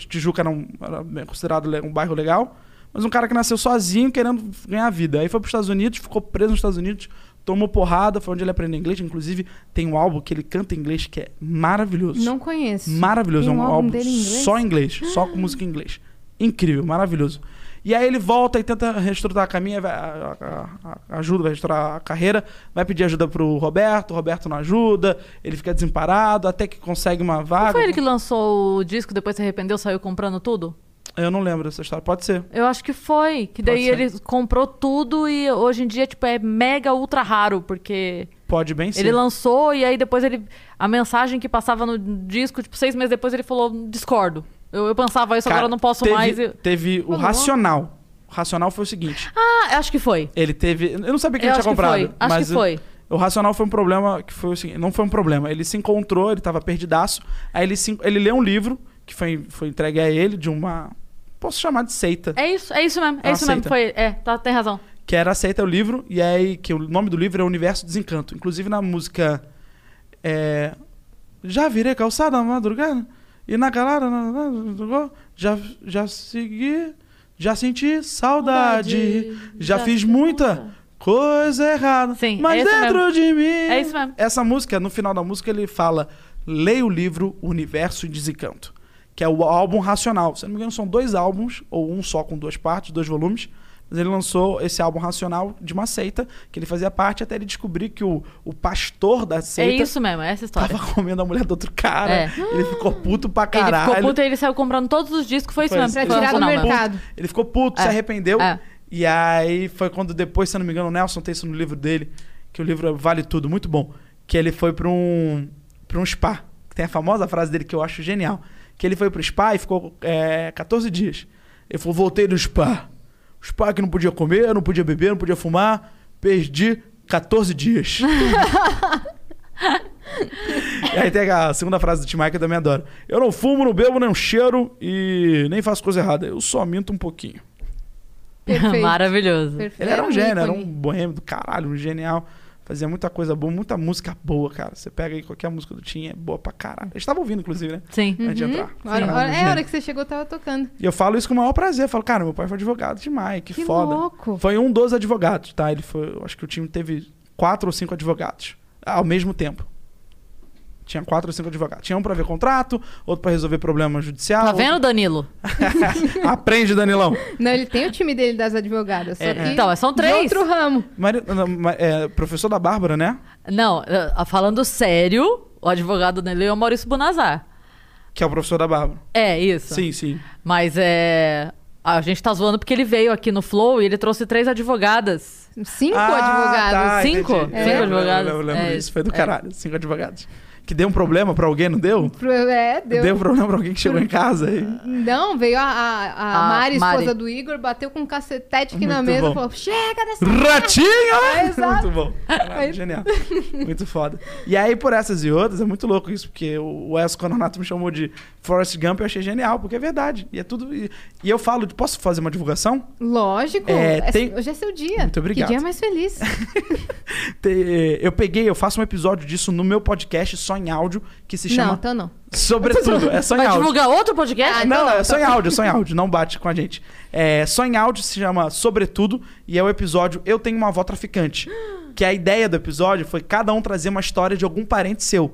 Tijuca era, um, era bem considerado le- um bairro legal. Mas um cara que nasceu sozinho, querendo ganhar vida. Aí foi pros Estados Unidos, ficou preso nos Estados Unidos, tomou porrada, foi onde ele aprendeu inglês. Inclusive, tem um álbum que ele canta em inglês que é maravilhoso. Não conheço. Maravilhoso. Tem é um um álbum álbum em inglês? só em inglês, só com música em inglês. Incrível, maravilhoso. E aí ele volta e tenta reestruturar a caminho, vai- a- a- a- ajuda, vai reestruturar a carreira, vai pedir ajuda pro Roberto, o Roberto não ajuda, ele fica desemparado, até que consegue uma Não vaga. foi ele que lançou o disco, depois se arrependeu, saiu comprando tudo? Eu não lembro dessa história, pode ser. Eu acho que foi. Que daí ele comprou tudo e hoje em dia, tipo, é mega ultra raro, porque Pode bem ser. ele lançou e aí depois ele. A mensagem que passava no disco, tipo, seis meses depois ele falou, discordo. Eu, eu pensava isso, Cara, agora eu não posso teve, mais. e- Teve o Falou. Racional. O Racional foi o seguinte, Ah, acho que foi. ele teve... Eu não sabia que Eu ele acho tinha que comprado. foi. Acho mas que foi. O Racional foi um problema que foi assim, não foi um problema. Ele se encontrou, ele tava perdidaço. Aí ele, se, ele leu um livro que foi, foi entregue a ele de uma. Posso chamar de seita. É isso, é isso mesmo. É Ela isso mesmo. Foi, é, tá, tem razão. Que era seita é o livro, e aí que o nome do livro é Universo Desencanto. Inclusive na música. É, já virei calçada na madrugada, e na na- já, já segui, já senti saudade, já, fiz muita coisa errada. Sim, mas é dentro de mim. É isso mesmo. Essa música, no final da música, ele fala: leia o livro Universo em Desencanto, que é o álbum Racional. Se não me engano, são dois álbuns, ou um só com duas partes, dois volumes. Mas ele lançou esse álbum Racional de uma seita, que ele fazia parte até ele descobrir que o, o pastor da É seita isso mesmo, é essa história. tava comendo a mulher do outro cara. É. Ele ficou puto pra Ele caralho. ficou puto e ele saiu comprando todos os discos, foi isso Foi mesmo. isso. Pra Foi tirar do mesmo. mercado. Ele ficou puto, se É. arrependeu. É. E aí foi quando depois, se não me engano, o Nelson tem isso no livro dele, que o livro vale tudo, muito bom. Que ele foi pra um, pra um spa. Que tem a famosa frase dele que eu acho genial. Que ele foi pro spa e ficou é, 14 dias. Ele falou, voltei do spa. O spa que não podia comer, não podia beber, não podia fumar. Perdi 14 dias. (laughs) e aí tem a segunda frase do Tim Maia que eu também adoro. Eu não fumo, não bebo, nem cheiro e nem faço coisa errada. Eu só minto um pouquinho. Perfeito. (laughs) Maravilhoso. Perfeito. Ele era um gênio, era um boêmio do caralho, um genial. Fazia muita coisa boa, muita música boa, cara. Você pega aí qualquer música do Tim, é boa pra caralho. Eles estavam ouvindo, inclusive, né? Sim. Antes de Uhum. entrar. Hora- Era um hora- é a hora que você chegou, tava tocando. E eu falo isso com o maior prazer. Eu falo, cara, meu pai foi advogado demais, que, Que foda. louco. Foi um dos advogados, tá? Ele foi. eu Acho que o time teve quatro ou cinco advogados ao mesmo tempo. Tinha quatro ou cinco advogados. Tinha um pra ver contrato, outro pra resolver problema judicial. Tá vendo, Danilo? (laughs) Aprende, Danilão. Não, ele tem o time dele das advogadas, só É. que Então, são de três. outro ramo. Mari- é, professor da Bárbara, né? Não, eh, falando sério, o advogado dele é o Maurício Bonazar. Que é o professor da Bárbara. É, isso. Sim, sim. Mas é. A gente tá zoando porque ele veio aqui no Flow e ele trouxe três advogadas. Cinco Ah, advogados. tá, Cinco? entendi. Cinco Eu lembro, advogados? Eu lembro É, disso. Foi do é. caralho. Cinco advogados. Que deu um problema pra alguém, não deu? É, deu. Deu problema pra alguém que chegou em casa. E... Não, veio a, a, a A Mari, esposa Mari. do Igor, bateu com um cacetete aqui na Muito mesa bom. e falou: chega dessa. Ratinho! É, exato. muito bom. Caralho, Aí- genial. Muito foda. E aí, por essas e outras, é muito louco isso, porque o Wes Cononato me chamou de Forrest Gump, eu achei genial, porque é verdade. E é tudo. E, e eu falo, posso fazer uma divulgação? Lógico. É, É- tem- Hoje é seu dia. Muito obrigado. Que dia mais feliz. (laughs) Eu peguei, eu faço um episódio disso no meu podcast só em áudio, que se Não, chama então não. Sobretudo. É só em Vai áudio. divulgar outro podcast? Ah, Não, então não, não, é só tá. em áudio, só em áudio, não bate com a gente. É, só em áudio se chama Sobretudo e é o episódio Eu Tenho Uma Avó Traficante. Que a ideia do episódio foi cada um trazer uma história de algum parente seu.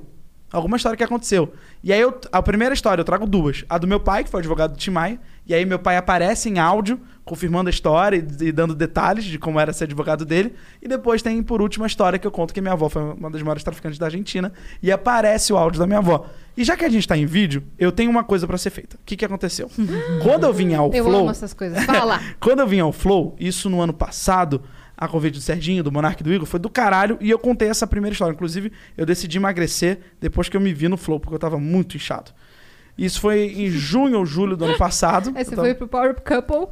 Alguma história que aconteceu. E aí, eu, a primeira história, eu trago duas. A do meu pai, que foi advogado do Tim Maia. E aí, meu pai aparece em áudio, confirmando a história e, e dando detalhes de como era ser advogado dele. E depois tem, por último, a história que eu conto que minha avó foi uma das maiores traficantes da Argentina. E aparece o áudio da minha avó. E já que a gente tá em vídeo, eu tenho uma coisa pra ser feita. O que, que aconteceu? (laughs) Quando eu vim ao Eu Flow. amo essas coisas. Fala. (laughs) Quando eu vim ao Flow, isso no ano passado, a convite do Serginho, do Monark e do Igor, foi do caralho e eu contei essa primeira história. Inclusive, eu decidi emagrecer depois que eu me vi no Flow, porque eu tava muito inchado. Isso foi em junho ou julho do ano passado. Aí você tava- foi pro Power Couple.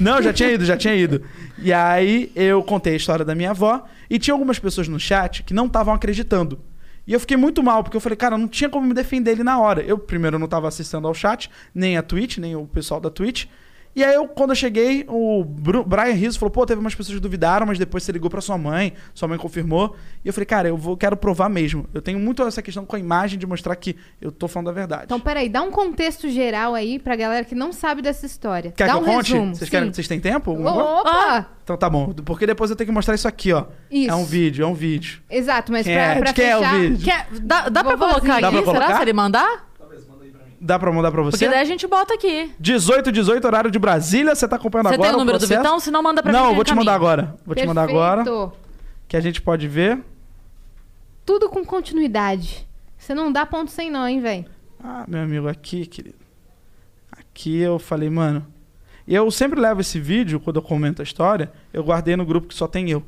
não, já tinha ido, já tinha ido. E aí eu contei a história da minha avó e tinha algumas pessoas no chat que não estavam acreditando. E eu fiquei muito mal, porque eu falei, cara, não tinha como me defender ele na hora. Eu, primeiro, não estava assistindo ao chat, nem a Twitch, nem o pessoal da Twitch. E aí, eu, quando eu cheguei, o Bru- Brian Rizzo falou, pô, teve umas pessoas que duvidaram, mas depois você ligou pra sua mãe, sua mãe confirmou. E eu falei, cara, eu vou, quero provar mesmo. Eu tenho muito essa questão com a imagem de mostrar que eu tô falando a verdade. Então, peraí, dá um contexto geral aí pra galera que não sabe dessa história. Quer dá que um eu conte? resumo. Vocês, querem, vocês têm tempo? Opa! Então tá bom, porque depois eu tenho que mostrar isso aqui, ó. Isso. É um vídeo, é um vídeo. Exato, mas Quem pra, é? pra De quem é o fechar... vídeo? Quer- dá dá pra colocar aqui? Dá pra Será se ele mandar? Dá pra mandar pra Porque você? daí a gente bota aqui. 18, 18, horário de Brasília. Você tá acompanhando Você agora tem o número do processo? Vitão? Se não, manda pra mim. Não, que eu vou te mandar encaminho. agora. Vou te mandar agora, Perfeito. que a gente pode ver. Tudo com continuidade. Você não dá ponto sem nó, hein, velho? Ah, meu amigo, aqui, querido. Aqui eu falei, mano... E eu sempre levo esse vídeo, quando eu comento a história, eu guardei no grupo que só tem eu.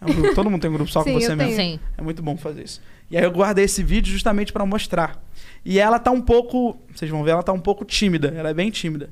É um grupo- (laughs) todo mundo tem um grupo só Sim, com você mesmo. Sim. É muito bom fazer isso. E aí eu guardei esse vídeo justamente pra mostrar. E ela tá um pouco, vocês vão ver, ela tá um pouco tímida, ela é bem tímida.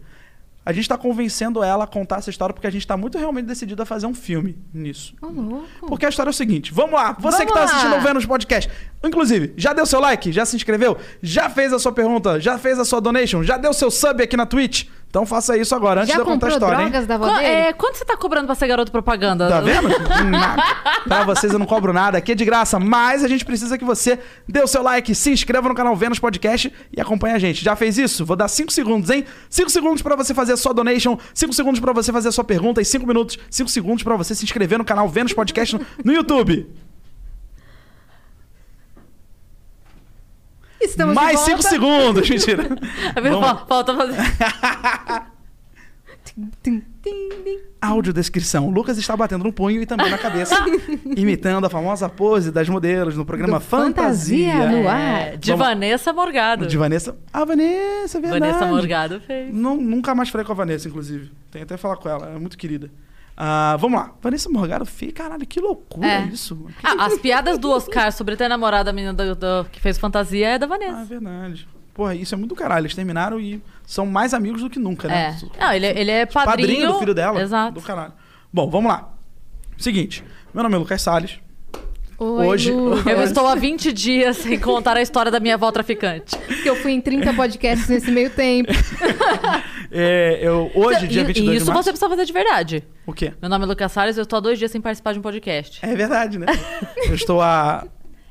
A gente tá convencendo ela a contar essa história porque a gente tá muito realmente decidido a fazer um filme nisso. Ô, louco. Porque a história é o seguinte, vamos lá, você Vamos que tá lá. assistindo ou vendo os podcasts, inclusive, já deu seu like, já se inscreveu, já fez a sua pergunta, já fez a sua donation, já deu seu sub aqui na Twitch? Então faça isso agora, antes Já de eu contar a história, hein? drogas da avó Qu- dele? é, quanto você tá cobrando pra ser garoto propaganda? Tá vendo? Nada. Pra vocês eu não cobro nada, aqui é de graça, mas a gente precisa que você dê o seu like, se inscreva no canal Vênus Podcast e acompanhe a gente. Já fez isso? Vou dar 5 segundos, hein? 5 segundos pra você fazer a sua donation, 5 segundos pra você fazer a sua pergunta e 5 minutos, 5 segundos pra você se inscrever no canal Vênus Podcast no, no YouTube. Estamos Mais. 5 segundos, mentira. (laughs) Vamos. Falta fazer. (laughs) Tim, tim, tim. Audiodescrição. O Lucas está batendo no punho e também na cabeça, (laughs) imitando a famosa pose das modelos no programa Do Fantasia Fantasia. no ar. É, de Vamos- Vanessa Morgado. De Vanessa. Ah, Vanessa, verdade. Vanessa Morgado fez. Não, nunca mais falei com a Vanessa, inclusive. Tem até que falar com ela, ela é muito querida. Ah, vamos lá. Vanessa Morgado, filho, caralho, que loucura É. isso. Que- Ah, as piadas do Oscar sobre ter namorado a menina do- do- que fez fantasia é da Ah, é Vanessa. verdade. Porra, isso é muito do caralho. Eles terminaram e são mais amigos do que nunca, né? É. Não, ele, ele é padrinho. Padrinho do filho dela. Exato. Do caralho. Bom, vamos lá. Seguinte. Meu nome é Lucas Salles. Oi, hoje, Lu. (laughs) Eu estou há 20 dias sem contar a história da minha avó traficante. Porque eu fui em 30 podcasts nesse meio tempo. (laughs) é, eu, hoje, dia E- 22 e de isso março... você precisa fazer de verdade. O quê? Meu nome é Lucas Salles e eu estou há dois dias sem participar de um podcast. É verdade, né? eu estou há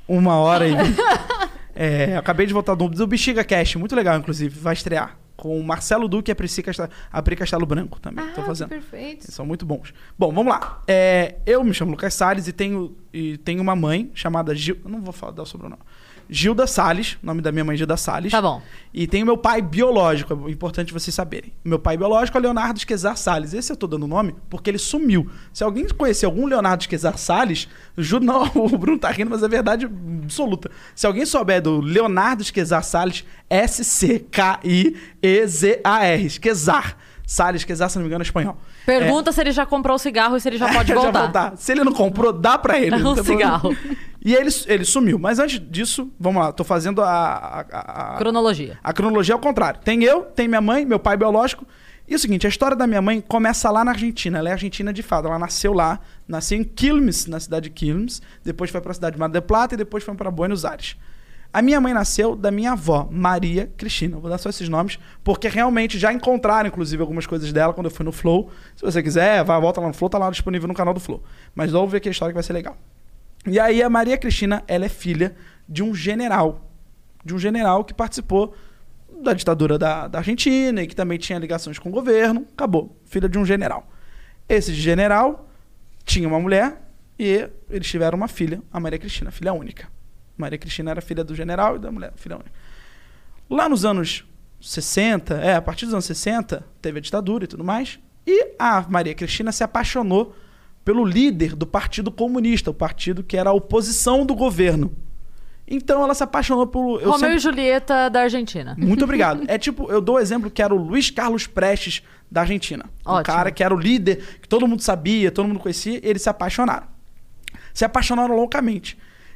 uma hora e... (laughs) É, acabei de voltar do, do Bexiga Cast, muito legal, inclusive, vai estrear. Com o Marcelo Duque e a Prisci Castelo, a Pri Castelo Branco também. Ah, fazendo. perfeito. Eles são muito bons. Bom, vamos lá. É, eu me chamo Lucas Salles e tenho, e tenho uma mãe chamada Gil. Eu não vou falar dar o sobrenome. Gilda Salles, o nome da minha mãe Gilda Salles. Tá bom. E tenho meu pai biológico, é importante vocês saberem. Meu pai biológico é Leonardo Esquezar Salles. Esse eu tô dando o nome porque ele sumiu. Se alguém conhecer algum Leonardo Esquezar Salles, juro não, (laughs) o Bruno tá rindo, mas é verdade absoluta. Se alguém souber do Leonardo Esquezar Salles, S-C-K-I-E-Z-A-R, Esquezar. Salles, Esquezar, se não me engano, é espanhol. Pergunta se ele já comprou o cigarro e se ele já (laughs) pode Já voltar. Se ele não comprou, dá pra ele. (laughs) É um não tem problema. cigarro. (laughs) E ele, ele sumiu. Mas antes disso, vamos lá, tô fazendo a- a- a, Cronologia. a cronologia ao contrário. Tem eu, tem minha mãe, meu pai biológico. E é o seguinte, a história da minha mãe começa lá na Argentina. Ela é argentina de fato. Ela nasceu lá, nasceu em Quilmes, na cidade de Quilmes. Depois foi para a cidade de Mar del Plata e depois foi para Buenos Aires. A minha mãe nasceu da minha avó, Maria Cristina. Vou dar só esses nomes, porque realmente já encontraram, inclusive, algumas coisas dela quando eu fui no Flow. Se você quiser, vai, volta lá no Flow, tá lá disponível no canal do Flow. Mas ouve aqui a história que vai ser legal. E aí a Maria Cristina, ela é filha de um general. De um general que participou da ditadura da, da Argentina e que também tinha ligações com o governo. Acabou. Filha de um general. Esse general tinha uma mulher e eles tiveram uma filha, a Maria Cristina, filha única. Maria Cristina era filha do general e da mulher, filha única. Lá nos anos 60, é, a partir dos anos 60, teve a ditadura e tudo mais. E a Maria Cristina se apaixonou pelo líder do Partido Comunista, o partido que era a oposição do governo. Então ela se apaixonou por. eu Romeu sempre- e Julieta da Argentina. muito obrigado. (laughs) É tipo, eu dou o exemplo que era o Luiz Carlos Prestes da Argentina. Um Ótimo. cara que era o líder, que todo mundo sabia, todo mundo conhecia, eles se apaixonaram. Se apaixonaram loucamente.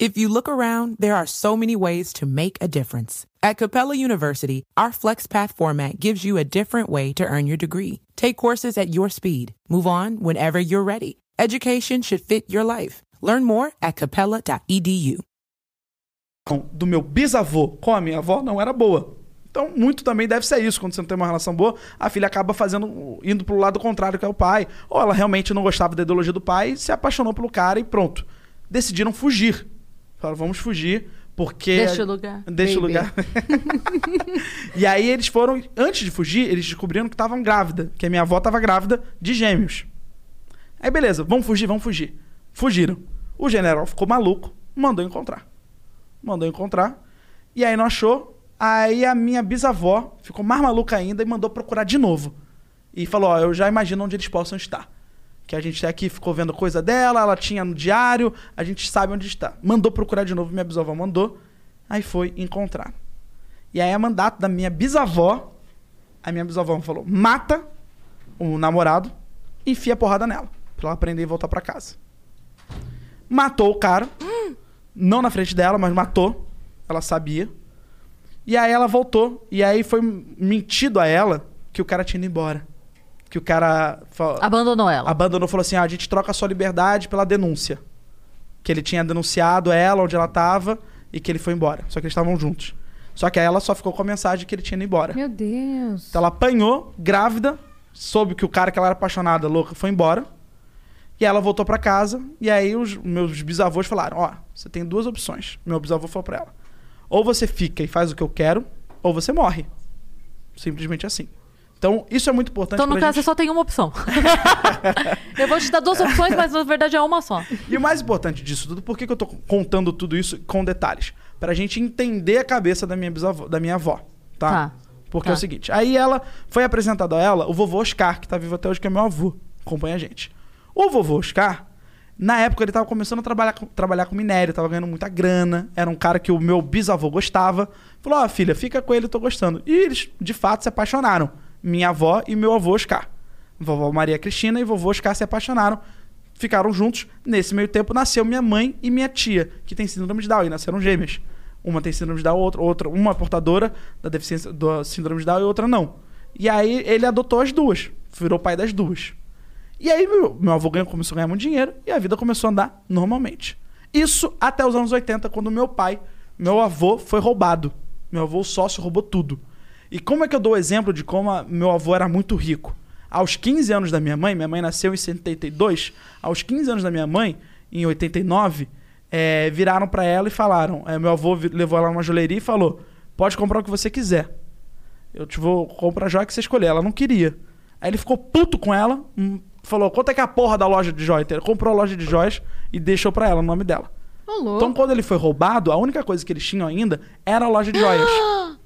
If you look around, there are so many ways to make a difference. At Capella University, our FlexPath format gives you a different way to earn your degree. Take courses at your speed. Move on whenever you're ready. Education should fit your life. Learn more at capella.edu. do meu bisavô com a minha avó não era boa. Então, muito também deve ser isso. Quando você não tem uma relação boa, a filha acaba fazendo, indo pro lado contrário, que é o pai. Ou ela realmente não gostava da ideologia do pai, se apaixonou pelo cara e pronto. Decidiram fugir. Falaram, vamos fugir, porque. Deixa o lugar. Deixa o lugar. (laughs) e aí eles foram. Antes de fugir, eles descobriram que estavam grávida. Que a minha avó estava grávida de gêmeos. Aí beleza, vamos fugir, vamos fugir. Fugiram. O general ficou maluco, mandou encontrar. Mandou encontrar. E aí não achou. Aí a minha bisavó ficou mais maluca ainda e mandou procurar de novo. E falou: Ó, eu já imagino onde eles possam estar. Que a gente aqui ficou vendo coisa dela, ela tinha no diário, a gente sabe onde está. Mandou procurar de novo, minha bisavó mandou. Aí foi encontrar. E aí a mandato da minha bisavó, a minha bisavó falou: mata o namorado enfia a porrada nela. Pra ela aprender e voltar pra casa. Matou o cara. Não na frente dela, mas matou. Ela sabia. E aí ela voltou. E aí foi mentido a ela que o cara tinha ido embora. Que o cara Abandonou ela. abandonou falou assim: ah, a gente troca a sua liberdade pela denúncia. Que ele tinha denunciado ela onde ela tava e que ele foi embora. Só que eles estavam juntos. Só que aí ela só ficou com a mensagem que ele tinha ido embora. Meu Deus. Então ela apanhou, grávida, soube que o cara que ela era apaixonada, louca, foi embora. E ela voltou pra casa. E aí os meus bisavôs falaram: Ó, você tem duas opções. Meu bisavô falou pra ela: Ou você fica e faz o que eu quero, ou você morre. Simplesmente assim. Então, isso é muito importante Então, no caso, você gente... só tem uma opção. (laughs) eu vou te dar duas opções, mas na verdade é uma só. E o mais importante disso tudo, por que, que eu tô contando tudo isso com detalhes? Pra gente entender a cabeça da minha bisavó, da minha avó, tá? Tá. Porque Tá. é o seguinte, aí ela foi apresentado a ela o vovô Oscar, que tá vivo até hoje, que é meu avô, acompanha a gente. O vovô Oscar Na época ele tava começando a trabalhar com, trabalhar com minério, tava ganhando muita grana. Era um cara que o meu bisavô gostava. Falou: Ó, filha, fica com ele, eu tô gostando. E eles, de fato, se apaixonaram. Minha avó e meu avô Oscar. Vovó Maria Cristina e vovô Oscar se apaixonaram. Ficaram juntos. Nesse meio tempo nasceu minha mãe e minha tia, que tem síndrome de Down, e nasceram gêmeas. Uma tem síndrome de Down, outra, outra uma portadora da deficiência do síndrome de Down e outra não. E aí ele adotou as duas, virou pai das duas. E aí meu, meu avô ganhou, começou a ganhar muito dinheiro e a vida começou a andar normalmente. Isso até os anos 80, quando meu pai, meu avô, foi roubado. Meu avô, o sócio, roubou tudo. E como é que eu dou o exemplo de como a, meu avô era muito rico? Aos 15 anos da minha mãe, minha mãe nasceu em 72, aos 15 anos da minha mãe, em 89, é, viraram para ela e falaram: é, meu avô levou ela numa joalheria e falou: pode comprar o que você quiser. Eu te vou comprar a joia que você escolher. Ela não queria. Aí ele ficou puto com ela, hum, falou: quanto é que é a porra da loja de joias? Ele comprou a loja de joias e deixou pra ela o nome dela. Ô, Então, quando ele foi roubado, a única coisa que eles tinham ainda era a loja de joias. (gasps) (gasps)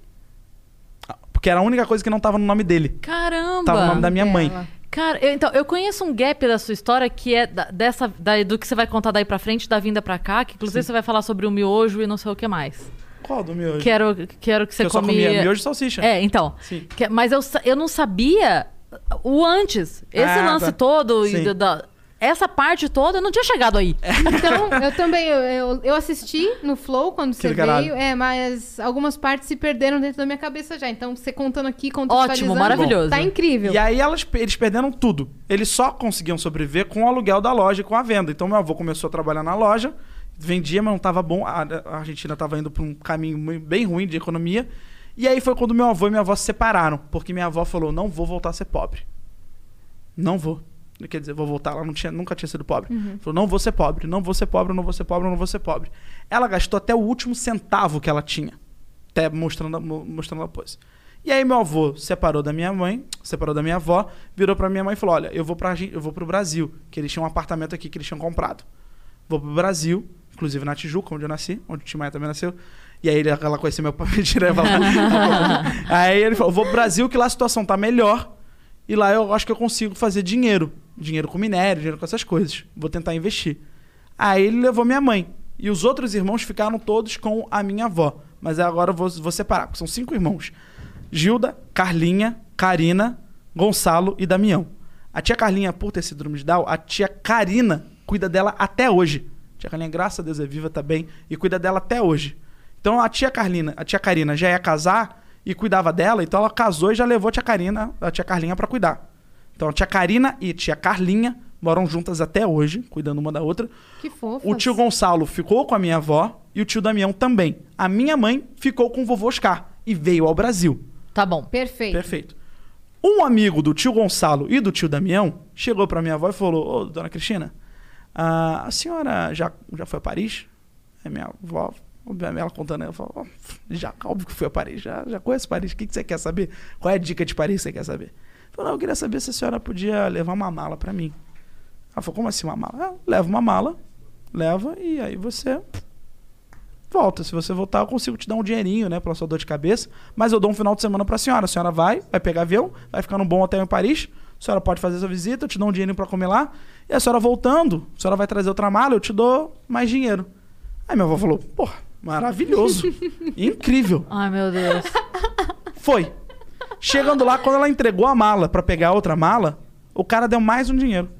Porque era a única coisa que não tava no nome dele. Caramba! Tava no nome da minha mãe. Dela. Cara, eu- então, eu conheço um gap da sua história que é da- dessa, da- do que você vai contar daí pra frente, da vinda pra cá, que inclusive você vai falar sobre o miojo e não sei o que mais. Qual do miojo? Quero, quero que você que eu só comia... comia miojo e salsicha. É, então. Sim. Que- mas eu, eu não sabia o antes. Esse Ah, lance tá. todo e Sim. da- da- essa parte toda eu não tinha chegado aí. Então, (laughs) eu também, eu, eu, eu assisti no Flow quando você caralho. veio, é, mas algumas partes se perderam dentro da minha cabeça já. Então, você contando aqui, Ótimo, contextualizando, maravilhoso. Tá incrível. E aí elas, eles perderam tudo. Eles só conseguiam sobreviver com o aluguel da loja e com a venda. Então meu avô começou a trabalhar na loja, vendia, mas não estava bom. A, a Argentina estava indo para um caminho bem ruim de economia. E aí foi quando meu avô e minha avó se separaram, porque minha avó falou: "Não vou voltar a ser pobre. Não vou. Quer dizer, vou voltar, ela não tinha, nunca tinha sido pobre. Falou: "Não vou ser pobre, não vou ser pobre, não vou ser pobre, não vou ser pobre". Ela gastou até o último centavo que ela tinha. Até mostrando, mostrando a pose. E aí meu avô separou da minha mãe, separou da minha avó, virou pra minha mãe e falou: "Olha, eu vou para eu vou pro Brasil, que eles tinham um apartamento aqui que eles tinham comprado. Vou pro Brasil, inclusive na Tijuca, onde eu nasci, onde o Tim Maia também nasceu. E aí ela conheceu meu pai, (laughs) ela falou- (laughs) Aí ele falou: "Vou pro Brasil que lá a situação tá melhor e lá eu acho que eu consigo fazer dinheiro, dinheiro com minério, dinheiro com essas coisas. Vou tentar investir". Aí ele levou minha mãe. E os outros irmãos ficaram todos com a minha avó. Mas agora eu vou, vou separar, porque são cinco irmãos. Gilda, Carlinha, Karina, Gonçalo e Damião. A tia Carlinha, por ter síndrome de Down, a tia Karina cuida dela até hoje. A tia Carlinha, graças a Deus, é viva também e cuida dela até hoje. Então a tia Carlina, a tia Karina já ia casar e cuidava dela, então ela casou e já levou a tia Karina, a tia Carlinha pra cuidar. Então a tia Karina e a tia Carlinha moram juntas até hoje, cuidando uma da outra. Que fofo. O tio Gonçalo ficou com a minha avó e o tio Damião também. A minha mãe ficou com o vovô Oscar e veio ao Brasil. Tá bom. Perfeito. Perfeito. Um amigo do tio Gonçalo e do tio Damião chegou pra minha avó e falou: Ô, dona Cristina, ah, a senhora já, já foi a Paris? Aí minha avó, ela contando, ela falou: "Ó, já, óbvio que fui a Paris, já, já conheço Paris, o que, que você quer saber? Qual é a dica de Paris que você quer saber? Falou: não, eu queria saber se a senhora podia levar uma mala pra mim. Ela falou: como assim uma mala? Ah, leva uma mala, leva e aí você volta. Se você voltar, eu consigo te dar um dinheirinho, né, pela sua dor de cabeça. Mas eu dou um final de semana pra senhora. A senhora vai, vai pegar avião, vai ficar num bom hotel em Paris. A senhora pode fazer sua visita, eu te dou um dinheirinho pra comer lá. E a senhora voltando, a senhora vai trazer outra mala, eu te dou mais dinheiro. Aí minha avó falou: porra, maravilhoso. (laughs) Incrível. Ai, meu Deus. Foi. Chegando lá, quando ela entregou a mala pra pegar outra mala, o cara deu mais um dinheiro.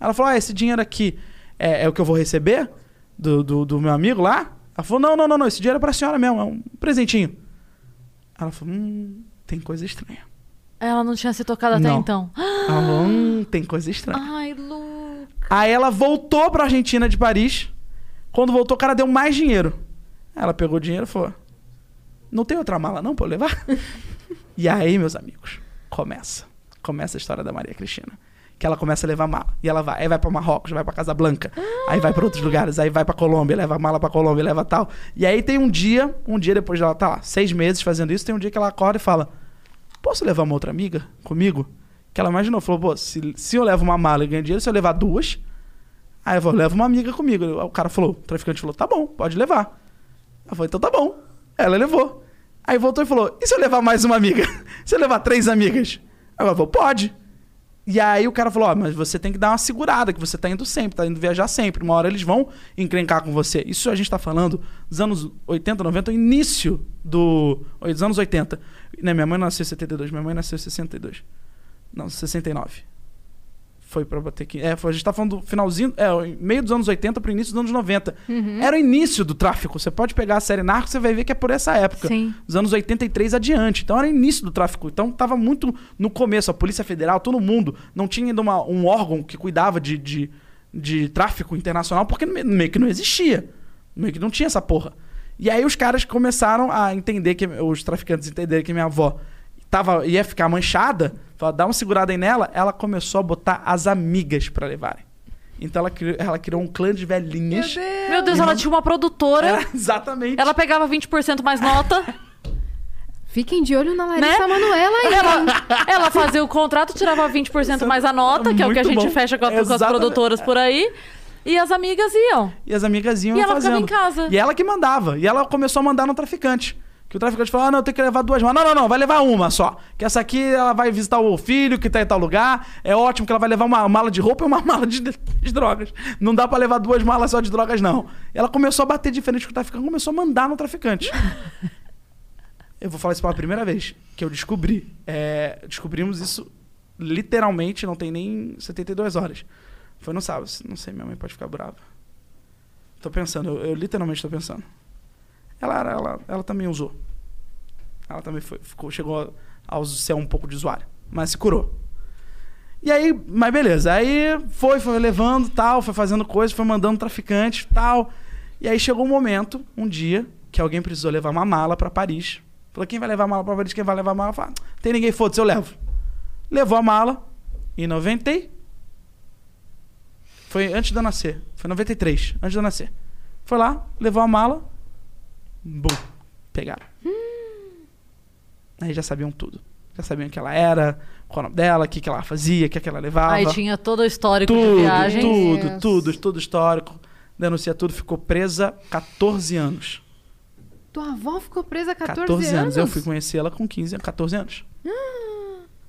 Ela falou: ah, esse dinheiro aqui é, é o que eu vou receber do, do, do meu amigo lá? Ela falou: não, não, não, não, esse dinheiro é pra senhora mesmo, é um presentinho. Ela falou: hum, tem coisa estranha. Ela não tinha se tocado até Não. então. Ela falou: hum, tem coisa estranha. Ai, Lu. Aí ela voltou pra Argentina de Paris. Quando voltou, o cara deu mais dinheiro. Ela pegou o dinheiro e falou: Não tem outra mala não pra eu levar? (laughs) e aí, meus amigos, começa. Começa a história da Maria Cristina. Que ela começa a levar mala. E ela vai. Aí vai pra Marrocos, vai pra Casablanca. Aí vai pra outros lugares. Aí vai pra Colômbia, leva mala pra Colômbia, leva tal. E aí tem um dia, um dia depois dela tá lá, seis meses fazendo isso, tem um dia que ela acorda e fala: Posso levar uma outra amiga comigo? Que ela imaginou, falou: Pô, se, se eu levo uma mala e ganho dinheiro, se eu levar duas. Aí eu falei, leva uma amiga comigo. O cara falou, o traficante falou, tá bom, pode levar. Ela falou, então tá bom. Ela levou. Aí voltou e falou, e se eu levar mais uma amiga? (laughs) se eu levar três amigas? Aí ela falou, pode. E aí o cara falou, ó, mas você tem que dar uma segurada, que você tá indo sempre, tá indo viajar sempre. Uma hora eles vão encrencar com você. Isso a gente tá falando dos anos 80, 90, o início do... dos anos 80. Né, minha mãe nasceu em 72, minha mãe nasceu em 62. Não, 69. Foi pra bater aqui. É, foi, a gente tá falando do finalzinho, é, meio dos anos 80 pro início dos anos 90. Era o início do tráfico. Você pode pegar a série Narcos, você vai ver que é por essa época. Sim. Dos anos 83 adiante. Então era o início do tráfico. Então tava muito no começo. A Polícia Federal, todo mundo, não tinha ainda uma- um órgão que cuidava de, de, de tráfico internacional, porque me- meio que não existia. Meio que não tinha essa porra. E aí os caras começaram a entender, que os traficantes entenderem que minha avó tava, ia ficar manchada, falaram, dá uma segurada aí nela, ela começou a botar as amigas pra levarem. Então ela criou, ela criou um clã de velhinhas. Meu Deus, ela tinha uma produtora. Era (laughs) exatamente. Ela pegava 20% mais nota. Fiquem de olho na Larissa Né? Manoela aí. Ela, ela fazia o contrato, tirava 20% mais a nota, que é o que a gente bom. fecha com, a- com as produtoras por aí. E as amigas iam. E as amigas iam E ela fazendo. ficava em casa. E ela que mandava. E ela começou a mandar no traficante. Que o traficante falou: ah, não, tem que levar duas malas. Não, não, não, vai levar uma só. Que essa aqui ela vai visitar o filho que tá em tal lugar. É ótimo que ela vai levar uma mala de roupa e uma (laughs) mala de, de drogas. Não dá pra levar duas malas só de drogas, não. Ela começou a bater diferente com o traficante, começou a mandar no traficante. Eu vou falar isso pela primeira vez que eu descobri. É, descobrimos isso literalmente, não tem nem 72 horas. Foi no sábado. Não sei, minha mãe pode ficar brava. Tô pensando, eu, eu literalmente tô pensando. Ela, ela, ela também usou. Ela também foi, ficou, chegou a, a ser um pouco de usuário. Mas se curou. E aí, mas beleza. Aí foi, foi levando tal, foi fazendo coisas, foi mandando traficante tal. E aí chegou um momento, um dia, que alguém precisou levar uma mala pra Paris. Falou, quem vai levar a mala pra Paris? Quem vai levar a mala? Falei, "Ah, tem ninguém, foda-se, eu levo. Levou a mala em 90 e- Foi antes de eu nascer. Foi 93, antes de eu nascer. Foi lá, levou a mala. Bum. Pegaram. Aí já sabiam tudo. Já sabiam quem ela era, qual o nome dela, o que, que ela fazia, o que, que ela levava. Aí tinha todo o histórico de tudo, viagem. tudo, Deus. tudo, tudo histórico. Denuncia tudo, ficou presa 14 anos. Tua avó ficou presa há 14, 14 anos. Eu fui conhecer ela com 15, 14 anos. Ah.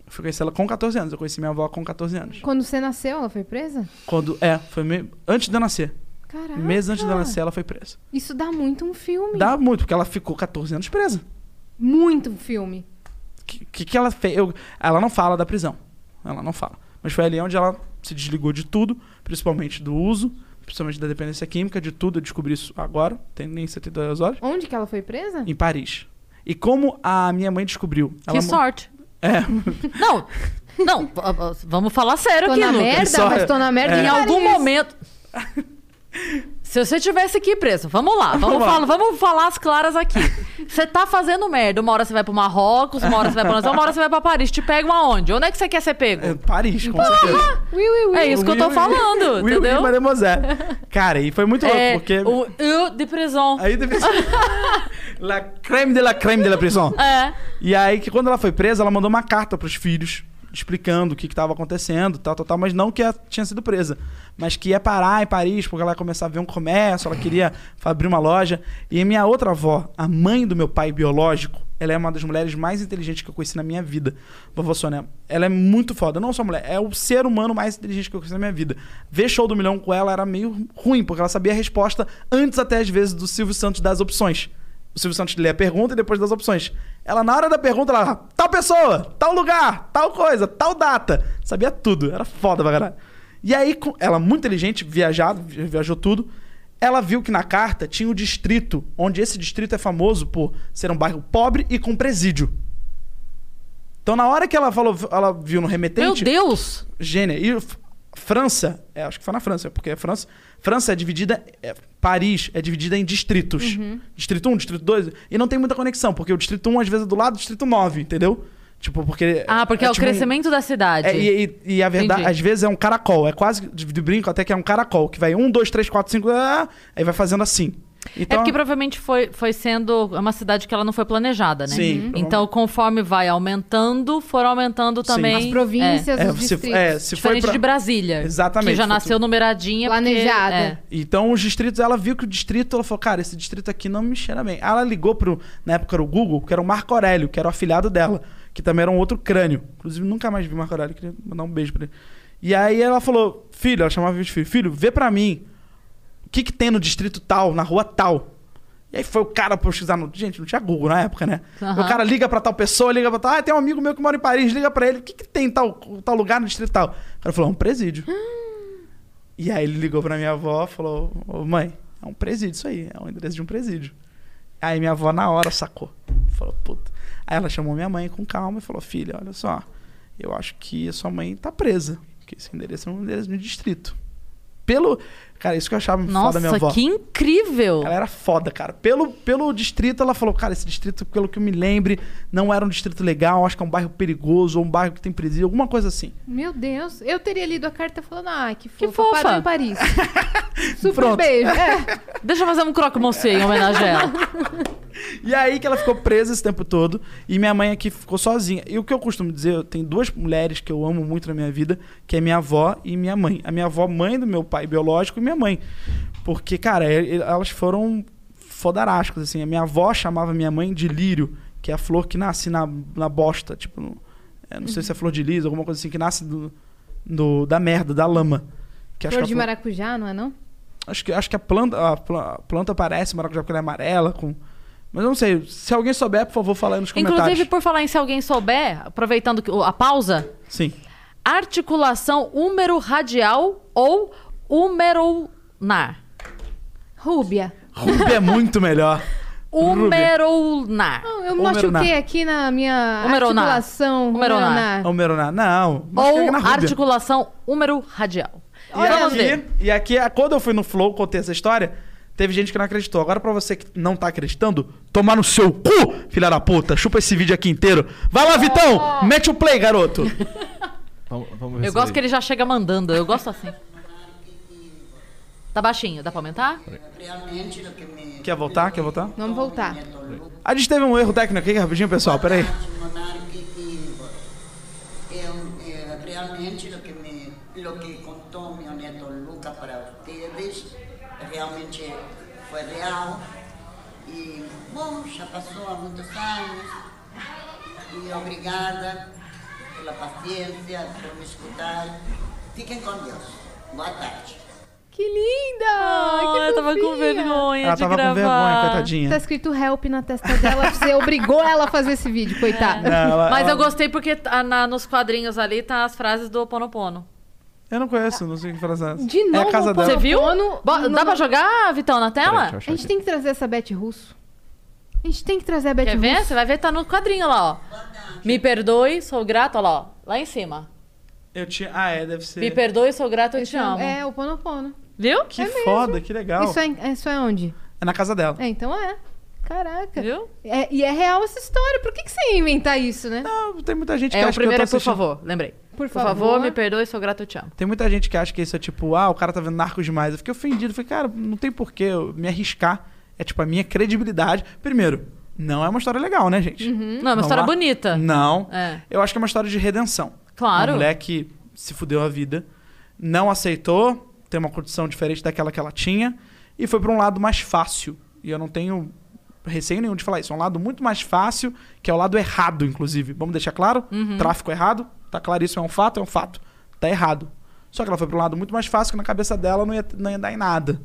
Eu fui conhecer ela com 14 anos. Eu conheci minha avó com 14 anos. Quando você nasceu, ela foi presa? Quando, é, foi me- antes de eu nascer. Caraca. Meses antes de eu nascer, ela foi presa. Isso dá muito um filme. Dá muito, porque ela ficou 14 anos presa. Muito um filme. O que, que, que ela fez? Eu- ela não fala da prisão. Ela não fala. Mas foi ali onde ela se desligou de tudo, principalmente do uso, principalmente da dependência química, de tudo. Eu descobri isso agora, tem nem 72 horas. Onde que ela foi presa? Em Paris. E como a minha mãe descobriu. Que sorte. É, (laughs) Não, não, vamos falar sério Tô aqui, na Lucas. merda, Só- mas tô na merda Em em algum momento. (laughs) Se você tivesse aqui preso, vamos lá, vamos, Vamos lá. falar, vamos falar as claras aqui. Você tá fazendo merda. Uma hora você vai pro Marrocos, uma hora você vai pra uma hora você vai pra Paris. Te pegam aonde? Onde é que você quer ser pego? é Paris, com certeza. Ui, ui, ui. É isso que eu tô Oui, oui. falando, Oui, oui, entendeu? mademoiselle. Cara, e foi muito louco, É, porque. o eu de prisão. Aí deve ser. (laughs) la crème de la crème de la prison. É. E aí, que quando ela foi presa, ela mandou uma carta pros filhos, explicando o que estava acontecendo, tal, tal, tal, mas não que ela tinha sido presa. Mas que ia parar em Paris, porque ela ia começar a ver um comércio, ela queria abrir uma loja. E minha outra avó, a mãe do meu pai biológico, ela é uma das mulheres mais inteligentes que eu conheci na minha vida. Vovó Sônia, ela é muito foda. Não só mulher, é o ser humano mais inteligente que eu conheci na minha vida. Ver show do milhão com ela era meio ruim, porque ela sabia a resposta antes até às vezes do Silvio Santos das opções. O Silvio Santos lê a pergunta e depois das opções. Ela, na hora da pergunta, ela, tal pessoa, tal lugar, tal coisa, tal data. Sabia tudo. Era foda pra caralho. E aí, ela muito inteligente, viajado, vi- viajou tudo. Ela viu que na carta tinha o distrito, onde esse distrito é famoso por ser um bairro pobre e com presídio. Então, na hora que ela falou, ela viu no Meu remetente. Deus! Gênia. E França, é, acho que foi na França, porque a França, França é dividida, é, Paris é dividida em distritos. Distrito 1, distrito 2, e não tem muita conexão, porque o distrito 1 às vezes é do lado do distrito 9, entendeu? Tipo, porque... Ah, porque é, o tipo um- crescimento da cidade. é, e, e- e a verdade, Entendi. às vezes é um caracol, é quase de, brinco até que é um caracol, que vai 1, 2, 3, 4, 5, ah, aí vai fazendo assim. É Então, porque provavelmente foi, foi sendo é uma cidade que ela não foi planejada, né? Sim, Então, conforme vai aumentando, foram aumentando Sim. também. As províncias, é, os se, distritos. é, se foi Diferente pra... de Brasília. Exatamente, Que já nasceu numeradinha. porque- Planejada. é. Então, os distritos, ela viu que o distrito, ela falou, cara, esse distrito aqui não me cheira bem. Aí ela ligou pro, na época era o Google, que era o Marco Aurélio, que era o afilhado dela, que também era um outro crânio. Inclusive, nunca mais vi o Marco Aurélio, queria mandar um beijo pra ele. E aí ela falou, filho, ela chamava de filho, filho, vê pra mim que, que tem no distrito tal, na rua tal. E aí foi o cara pesquisar no. Gente, não tinha Google na época, né? Aham. O cara liga pra tal pessoa, liga pra tal. Ah, tem um amigo meu que mora em Paris, liga pra ele. O que, que tem em tal, tal lugar no distrito tal? O cara falou, é um presídio. (gasps) e aí ele ligou pra minha avó falou: Ô mãe, é um presídio isso aí, é o endereço de um presídio. Aí minha avó na hora sacou. Falou, puta. Aí ela chamou minha mãe com calma e falou: Filha, olha só, eu acho que a sua mãe tá presa. Porque esse endereço é um endereço de um distrito. Pelo. Cara, isso que eu achava foda Nossa, da minha avó. que incrível! Ela era foda, cara. Pelo, pelo distrito, ela falou, cara, esse distrito, pelo que eu me lembre, não era um distrito legal, acho que é um bairro perigoso, ou um bairro que tem presídio, alguma coisa assim. Meu Deus, eu teria lido a carta falando, ah, que Que fofa, fofa. parou em Paris. (laughs) Super Pronto. beijo. É. Deixa eu fazer um croque-monsieur em homenagem a ela. (laughs) E aí que ela ficou presa esse tempo todo, e minha mãe aqui ficou sozinha. E o que eu costumo dizer, eu tenho duas mulheres que eu amo muito na minha vida, que é minha avó e minha mãe. A minha avó, mãe do meu pai biológico, e minha mãe. Porque, cara, e- e- elas foram fodarásticas, assim. A minha avó chamava minha mãe de lírio, que é a flor que nasce na, na bosta, tipo, no- é, não sei se é flor de lis, alguma coisa assim, que nasce do, do- da merda, da lama. Que Flor que de flor- maracujá, não é não? Acho que, acho que a planta, a pla- a planta parece maracujá porque ela é amarela. Com... Mas eu não sei. Se alguém souber, por favor, fala aí nos comentários. Inclusive, por falar em se alguém souber, aproveitando a pausa, Sim. articulação húmero radial ou humeronar. Rúbia. Ruby é muito melhor. (laughs) Humeronar. Não, eu Humeronar. machuquei aqui na minha Humeronar. articulação. Humeronar. humeronar. Homeronar. Não. Ou na Rúbia. articulação húmero radial. E Vamos aqui, ver. e aqui, quando eu fui no Flow, contei essa história, teve gente que não acreditou. Agora, pra você que não tá acreditando, tomar no seu cu, filha da puta. Chupa esse vídeo aqui inteiro. Vai lá, Vitão! Mete o play, garoto. (laughs) Vamos, vamos ver Eu gosto que ele já chega mandando, eu gosto assim. Tá baixinho, dá pra aumentar? Realmente lo que me Quer voltar? Quer voltar? Vamos voltar. A gente teve um erro técnico aqui, rapidinho, pessoal. Pera aí. monarquico um- é realmente lo que me lo que contou meu neto Luca para vocês realmente foi real e bom já passou há muitos anos e obrigada pela paciência por me escutar fiquem com Deus boa tarde Que linda! Ah, que eu tava com vergonha Ela de tava gravar. com vergonha, coitadinha. Tá escrito help na testa dela. Você obrigou ela a fazer esse vídeo, coitada. Não, ela- Mas ela- eu gostei porque tá na- nos quadrinhos ali tá as frases do Ponopono. Eu não conheço, não sei o que frase é essa. De É novo, a casa o dela. Você viu? Bo- no- Dá pra jogar, Vitão, na tela? eu A gente aqui. tem que trazer essa Beth Russo. A gente tem que trazer a Beth Quer ver? Russo. Você vai ver, tá no quadrinho lá, ó. Me perdoe, sou grato, olha lá, ó. Lá em cima. Eu tinha. Ah, é, deve ser. Me perdoe, sou grato, eu Esse te amo. É, o Ponopono. Viu? Que foda, que legal. Isso é, isso é onde? É na casa dela. É, então é. Caraca. Viu? É, e é real essa história. Por que, que você ia inventar isso, né? Não, tem muita gente que É, o acha que eu primeiro tô é por assistindo. favor, lembrei. Por Por favor, favor. me perdoe, sou grato, eu te amo. Tem muita gente que acha que isso é tipo, ah, o cara tá vendo narcos demais. Eu fiquei ofendido. Falei, cara, não tem porquê eu me arriscar. É tipo a minha credibilidade. Primeiro, não é uma história legal, né, gente? Não, é uma Vamos história lá? bonita. Não. É. Eu acho que é uma história de redenção. Claro. Uma mulher que se fudeu a vida, não aceitou ter uma condição diferente daquela que ela tinha e foi pra um lado mais fácil. E eu não tenho receio nenhum de falar isso. É um lado muito mais fácil, que é o lado errado, inclusive. Vamos deixar claro? Uhum. Tráfico errado. Tá claríssimo, é um fato? É um fato. Tá errado. Só que ela foi pra um lado muito mais fácil, que na cabeça dela não ia, não ia dar em nada.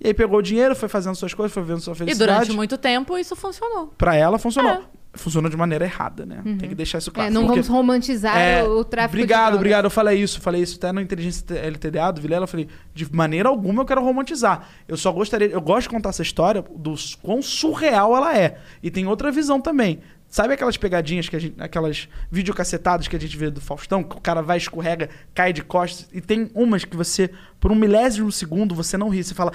E aí pegou o dinheiro, foi fazendo suas coisas, foi vendo sua E felicidade. durante muito tempo isso funcionou. Pra ela funcionou. É. Funcionou de maneira errada, né? Tem que deixar isso claro. É, não Porque- vamos romantizar é, o, tráfico Obrigado, obrigado. Eu falei isso, falei isso até no Inteligência LTDA do Vilela. Eu falei, de maneira alguma eu quero romantizar. Eu só gostaria, eu gosto de contar essa história do quão surreal ela é. E tem outra visão também. Sabe aquelas pegadinhas que a gente, aquelas videocacetadas que a gente vê do Faustão, que o cara vai, escorrega, cai de costas, e tem umas que você, por um milésimo segundo, você não ri, você fala,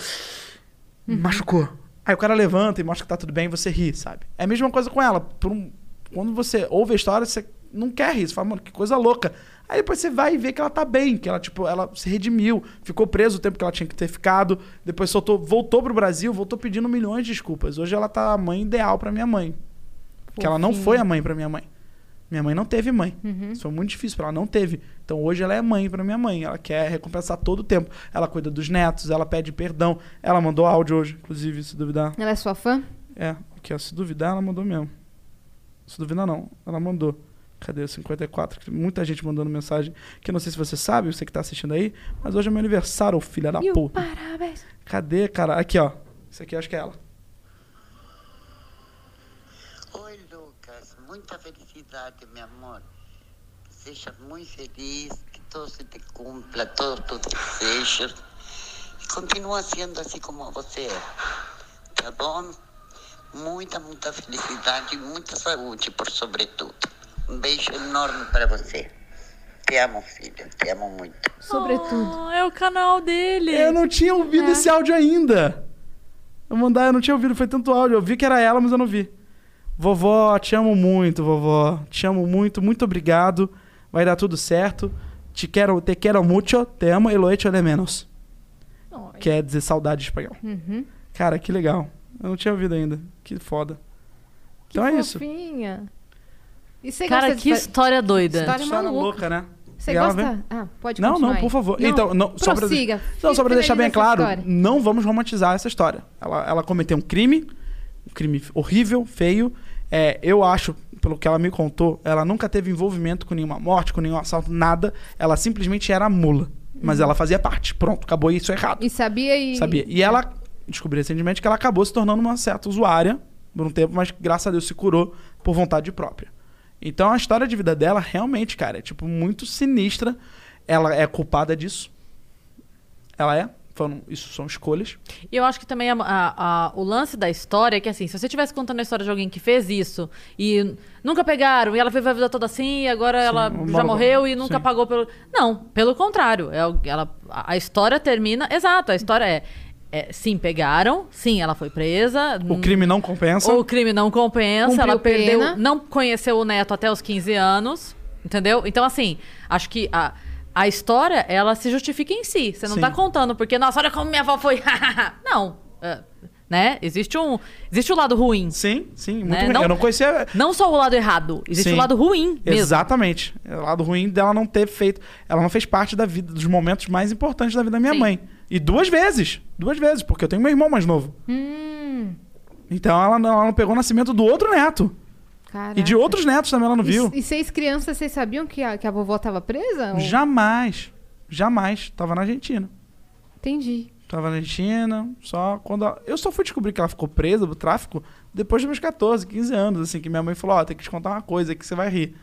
machucou. Aí o cara levanta e mostra que tá tudo bem e você ri, sabe? É a mesma coisa com ela. Um- quando você ouve a história, você não quer rir. Você fala, mano, que coisa louca. Aí depois você vai e vê que ela tá bem, que ela, tipo, ela se redimiu, ficou presa o tempo que ela tinha que ter ficado, depois soltou, voltou pro Brasil, voltou pedindo milhões de desculpas. Hoje ela tá a mãe ideal pra minha mãe. Porque ela não foi a mãe pra minha mãe. Minha mãe não teve mãe. Uhum. Isso foi muito difícil pra ela, não teve. Então hoje ela é mãe pra minha mãe. Ela quer recompensar todo o tempo. Ela cuida dos netos, ela pede perdão. Ela mandou áudio hoje, inclusive, se duvidar. Ela é sua fã? É, que ó, se duvidar, ela mandou mesmo. Se duvidar, não. Ela mandou. Cadê o 54? Muita gente mandando mensagem que eu não sei se você sabe, você que tá assistindo aí, mas hoje é meu aniversário, filha da puta. parabéns. Cadê, cara? Aqui, ó. Isso aqui eu acho que é ela. Oi, Lucas. Muita felicidade, meu amor. Seja muito feliz, que todo se te cumpla, todos tus desejos. E continua sendo assim como você é. Tá bom? Muita, muita felicidade e muita saúde, por sobretudo. Um beijo enorme para você. Te amo, filha. Te amo muito. Sobretudo. Ah, é o canal dele. Eu não tinha ouvido esse áudio ainda. Eu mandar, eu não tinha ouvido, foi tanto áudio. Eu vi que era ela, mas eu não vi. Vovó, te amo muito, vovó. Te amo muito, muito obrigado. Vai dar tudo certo. Te quero, te quero mucho, te amo, Eloe te de menos. Ai. Quer dizer saudade em espanhol. Uhum. Cara, que legal. Eu não tinha ouvido ainda. Que foda. Que Então é isso. fofinha. E Cara, gosta de que história doida. História História maluca. louca, né? Você gosta? vem- Ah, pode Não, continuar não, aí. por favor. Então, não, só pra-. Não, só pra deixar bem claro, história. não vamos romantizar essa história. Ela, ela cometeu um crime, um crime horrível, feio. É, eu acho, pelo que ela me contou, ela nunca teve envolvimento com nenhuma morte, com nenhum assalto, nada. Ela simplesmente era mula. Mas ela fazia parte. Pronto, acabou isso errado. Uhum. E sabia e... Sabia. E ela descobriu recentemente que ela acabou se tornando uma certa usuária por um tempo, mas graças a Deus se curou por vontade própria. Então a história de vida dela realmente, cara, é tipo muito sinistra. Ela é culpada disso. Ela é. Foram, isso são escolhas. E eu acho que também a- a- a- o lance da história é que, assim, se você estivesse contando a história de alguém que fez isso e nunca pegaram, e ela viveu a vida toda assim, e agora ela uma- já morreu e nunca sim. pagou pelo. Não, pelo contrário. É, ela, a a história termina. Exato, a história é, é, Sim, pegaram, sim, ela foi presa. O crime não compensa. O crime não compensa, Cumpriu ela perdeu, pena. não conheceu o neto até os 15 anos, entendeu? Então, assim, acho que a, a história, ela se justifica em si. Você não Sim. tá contando, porque, nossa, olha como minha avó foi. (laughs) não. é, né? Existe um, existe o lado ruim. Sim, sim, muito Né? ruim. Não- Eu não conhecia. Não só o lado errado, existe o lado ruim mesmo. Exatamente. É O lado ruim dela não ter feito. Ela não fez parte da vida, dos momentos mais importantes da vida da minha Sim. mãe. E duas vezes. Duas vezes, porque eu tenho meu irmão mais novo. Hum, Então ela não, ela não pegou o nascimento do outro neto. Caraca. E de outros netos também ela não viu. E, e seis crianças, vocês sabiam que a, que a vovó tava presa? Ou- Jamais. Jamais. Tava na Argentina. Entendi. Tava na Argentina, só quando. ela- Eu só fui descobrir que ela ficou presa do tráfico depois dos meus 14, 15 anos, assim, que minha mãe falou: Ó, tem que te contar uma coisa que você vai rir.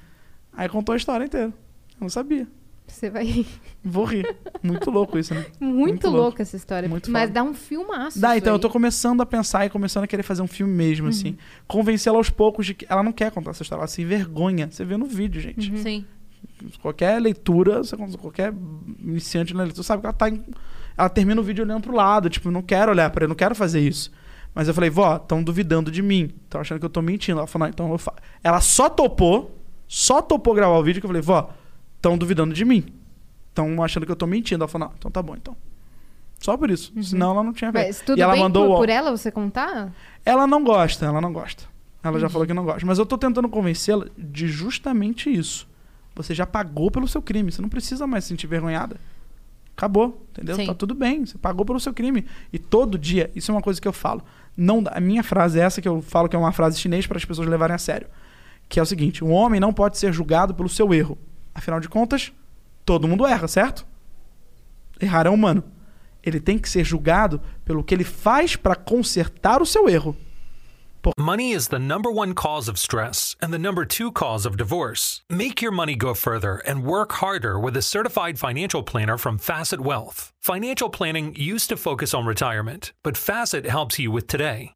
Aí contou a história inteira. Eu não sabia. Você vai... Vou rir. Muito louco isso, né? (laughs) Muito, Muito louco. louca essa história. Muito Mas foda. dá um filmaço Dá, então eu aí. Uhum. tô começando a pensar e começando a querer fazer um filme mesmo, assim. Convencê-la aos poucos de que ela não quer contar essa história, ela se envergonha. Você vê no vídeo, gente. Uhum. Sim. Qualquer leitura, você- qualquer iniciante na leitura sabe que ela tá em- Ela termina o vídeo olhando pro lado, tipo, não quero olhar pra ele, não quero fazer isso. Mas eu falei, vó, estão duvidando de mim. Estão achando que eu tô mentindo. Ela falou, não, então eu faço. Ela só topou, só topou gravar o vídeo que eu falei, vó, estão duvidando de mim. Estão achando que eu tô mentindo. Ela falou, não, então tá bom, então. Só por isso. Senão ela não tinha feito. Uhum. Mas tudo e ela bem mandou por, por ela você contar? ela não gosta, ela não gosta. Ela já falou que não gosta. Mas eu tô tentando convencê-la de justamente isso. Você já pagou pelo seu crime. Você não precisa mais se sentir vergonhada. Acabou, entendeu? Sim. Tá tudo bem. Você pagou pelo seu crime. E todo dia, isso é uma coisa que eu falo. Não, a minha frase é essa que eu falo que é uma frase chinês para as pessoas levarem a sério. Que é o seguinte: um homem não pode ser julgado pelo seu erro. Afinal de contas, todo mundo erra, certo? Errar é humano. Ele tem que ser julgado pelo que ele faz para consertar o seu erro. Money is the number one cause of stress and the number two cause of divorce. Make your money go further and work harder with a certified financial planner from Facet Wealth. Financial planning used to focus on retirement, but Facet helps you with today.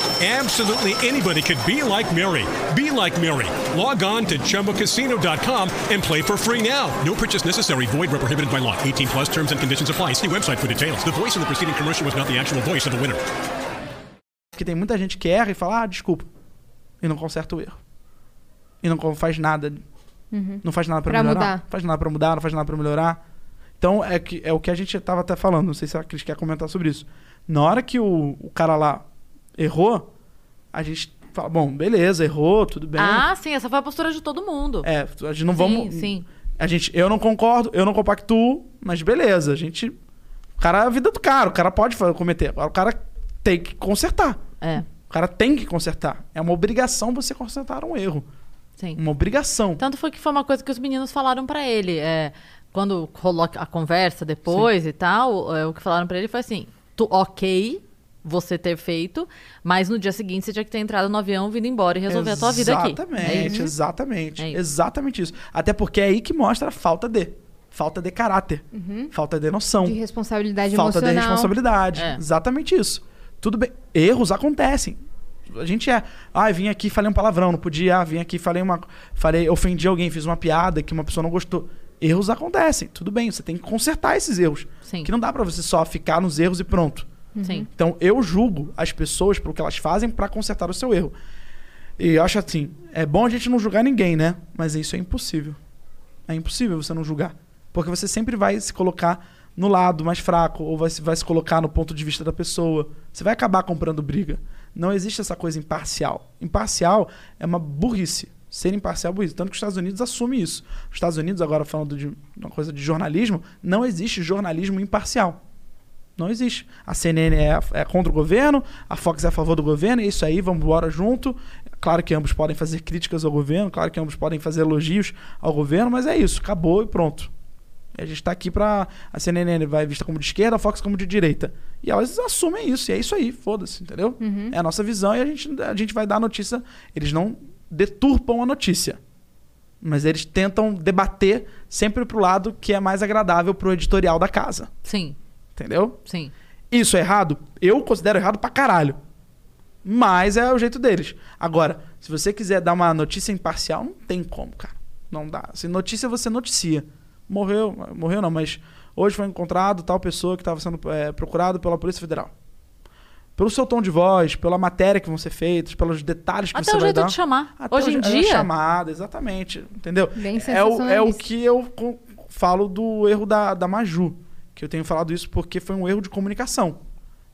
Absolutely anybody could be like Mary. Be like Mary. Log on to ChumboCasino.com and play for free now. No purchase necessary. Void where prohibited by law. 18 plus terms and conditions apply. See website for details. The voice in the preceding commercial was not the actual voice of the winner. Porque tem muita gente que erra e fala, ah, desculpa. E não conserta o erro. E não faz nada. Uhum. Não faz nada pra, Pra melhorar. mudar. Não faz nada pra mudar, não faz nada pra melhorar. Então, é, que, é o que a gente tava até falando. Não sei se a Cris quer comentar sobre isso. Na hora que o, o cara lá errou, a gente fala, bom, beleza, errou, tudo bem. Ah, sim, essa foi a postura de todo mundo. É, a gente não Sim, vamos. sim. A gente, eu não concordo, eu não compactuo, mas beleza, a gente. O cara é a vida do cara, o cara pode cometer. Agora o cara tem que consertar. É. O cara tem que consertar. É uma obrigação você consertar um erro. Sim. Uma obrigação. Tanto foi que foi uma coisa que os meninos falaram pra ele. É, quando rolou a conversa depois e tal, é, o que falaram pra ele foi assim: tu, ok você ter feito, mas no dia seguinte você tinha que ter entrado no avião, vindo embora e resolver a tua vida aqui. Exatamente, É isso. exatamente. É. Exatamente isso. Até porque é aí que mostra a falta de. Falta de caráter. Falta de noção. De responsabilidade falta de emocional. responsabilidade. É. Exatamente isso. Tudo bem. Erros acontecem. A gente é. Ah, vim aqui e falei um palavrão, não podia. Ah, vim aqui e falei uma. Falei, ofendi alguém, fiz uma piada que uma pessoa não gostou. Erros acontecem. Tudo bem, você tem que consertar esses erros. Sim. Que não dá pra você só ficar nos erros e pronto. Sim. Então eu julgo as pessoas pelo que elas fazem pra consertar o seu erro. E eu acho assim, é bom a gente não julgar ninguém, né? Mas isso é impossível. É impossível você não julgar. Porque você sempre vai se colocar no lado mais fraco, ou vai, se- vai se colocar no ponto de vista da pessoa. Você vai acabar comprando briga. Não existe essa coisa imparcial. Imparcial é uma burrice. Ser imparcial é burrice. Tanto que os Estados Unidos assume isso. Os Estados Unidos, agora falando de uma coisa de jornalismo, não existe jornalismo imparcial. Não existe. A CNN é, é contra o governo, a Fox é a favor do governo, é isso aí, vamos embora junto. Claro que ambos podem fazer críticas ao governo, claro que ambos podem fazer elogios ao governo, mas é isso, acabou e pronto. E a gente tá aqui pra. A CNN vai vista como de esquerda, a Fox como de direita. E elas assumem isso, e é isso aí, foda-se, entendeu? É a nossa visão e a gente, a gente vai dar a notícia. Eles não deturpam a notícia. Mas eles tentam debater sempre pro lado que é mais agradável pro editorial da casa. Sim, Entendeu? sim. Isso é errado? Eu considero errado pra caralho. Mas é o jeito deles. Agora, se você quiser dar uma notícia imparcial, não tem como, cara. Não dá. Se notícia, você noticia. Morreu, morreu não, mas hoje foi encontrado tal pessoa que estava sendo é, procurado pela Polícia Federal. Pelo seu tom de voz, pela matéria que vão ser feitas, pelos detalhes que Até você o vai jeito dar. de chamar. Até Hoje o em é dia. chamada, exatamente. Entendeu? Bem é, o, é o que eu falo do erro da, da Maju. Que eu tenho falado isso porque foi um erro de comunicação.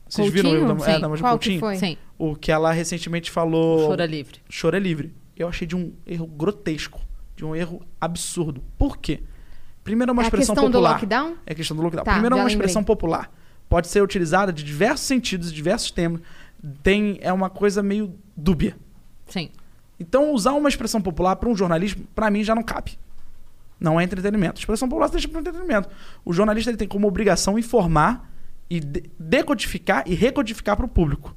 Vocês viram o erro Coutinho? da, é, da Qual que Coutinho? foi? Sim. O que ela recentemente falou. Chora livre. Choro é livre. Eu achei de um erro grotesco. De um erro absurdo. Por quê? Primeiro é uma É a expressão questão do popular. lockdown? É questão do lockdown. Tá, Primeiro é uma lembrei. expressão popular. Pode ser utilizada de diversos sentidos, de diversos temas. Tem, é uma coisa meio dúbia. Sim. Então, usar uma expressão popular para um jornalismo, para mim, já não cabe. Não é entretenimento. expressão popular você deixa para entretenimento. O jornalista ele tem como obrigação informar e de- decodificar e recodificar para o público.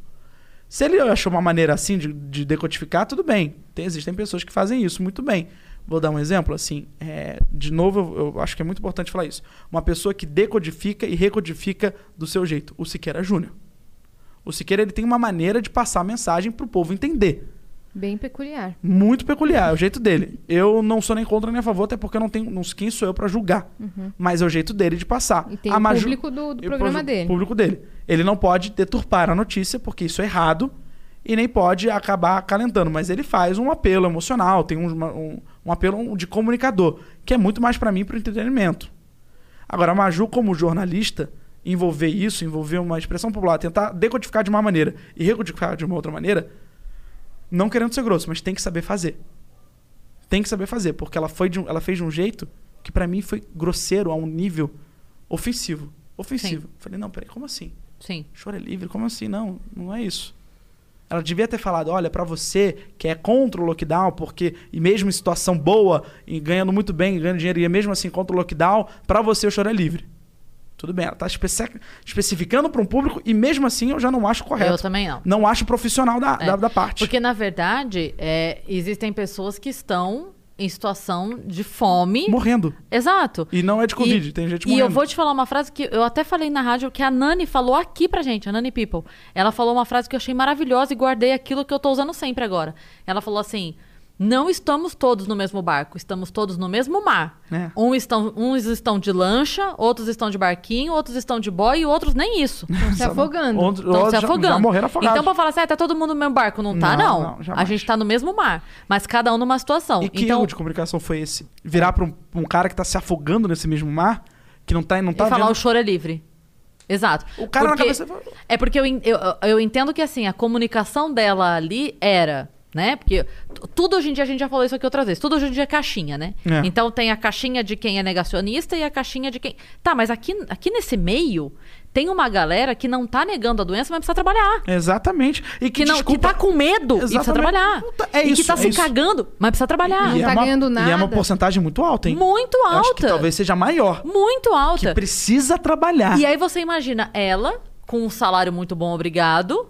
Se ele achou uma maneira assim de, de decodificar, tudo bem. Tem- existem pessoas que fazem isso muito bem. Vou dar um exemplo, assim, é, de novo, eu, eu acho que é muito importante falar isso. Uma pessoa que decodifica e recodifica do seu jeito. O Siqueira Júnior. O Siqueira ele tem uma maneira de passar a mensagem para o povo entender. Bem peculiar. Muito peculiar, é o jeito dele. Eu não sou nem contra nem a favor, até porque eu não tenho. Não, quem sou eu pra julgar. Mas é o jeito dele de passar. Uhum. E tem A o Maju- público do, do o programa dele. público dele. Ele não pode deturpar a notícia, porque isso é errado, e nem pode acabar acalentando. Mas ele faz um apelo emocional, tem um, um, um apelo de comunicador, que é muito mais pra mim pro entretenimento. Agora, a Maju, como jornalista, envolver isso, envolver uma expressão popular, tentar decodificar de uma maneira e recodificar de uma outra maneira, não querendo ser grosso, mas tem que saber fazer. Tem que saber fazer, porque ela, foi um- ela fez de um jeito que pra mim foi grosseiro a um nível ofensivo. Ofensivo. Falei, não, peraí, como assim? Sim. Choro é livre? Como assim? Não, não é isso. Ela devia ter falado, olha, pra você que é contra o lockdown, porque e mesmo em situação boa e ganhando muito bem, ganhando dinheiro e mesmo assim contra o lockdown, pra você o choro é livre. Tudo bem, ela tá especi- especificando para um público e mesmo assim eu já não acho correto. Eu também não. Não acho profissional da, É. da, da parte. Porque, na verdade, é, existem pessoas que estão em situação de fome. Morrendo. Exato. E não é de Covid, E- tem gente E morrendo. eu vou te falar uma frase que eu até falei na rádio que a Nani falou aqui pra gente, a Nani People. Ela falou uma frase que eu achei maravilhosa e guardei aquilo que eu tô usando sempre agora. Ela falou assim: Não estamos todos no mesmo barco, estamos todos no mesmo mar. É. Um estão, uns estão de lancha, outros estão de barquinho, outros estão de boy e outros nem isso. (laughs) Estão se afogando. Outro- Estão se já- afogando. Já morreram afogados. Então, pra falar assim, ah, tá todo mundo no mesmo barco. Não tá, Não, não. não, a gente tá no mesmo mar. Mas cada um numa situação. E que então, erro de comunicação foi esse? Virar pra um, um cara que tá se afogando nesse mesmo mar, que não tá, não tá e falar vendo... o choro é livre. Exato. O cara na Porque- cabeça fala- É porque eu, eu, eu entendo que, assim, a comunicação dela ali era, né? Porque tudo hoje em dia, a gente já falou isso aqui outras vezes, tudo hoje em dia é caixinha, né? É. Então tem a caixinha de quem é negacionista e a caixinha de quem... Tá, mas aqui, aqui nesse meio, tem uma galera que não tá negando a doença, mas precisa trabalhar. Exatamente. E que, Que, não, que desculpa... tá com medo e precisa Exatamente. trabalhar. Não tá- é e que isso, tá é se isso. cagando, mas precisa trabalhar. E tá é uma, ganhando E é uma nada. porcentagem muito alta, hein? Muito Eu Acho que alta. talvez seja maior. Muito alta. Que precisa trabalhar. E aí você imagina ela, com um salário muito bom, obrigado,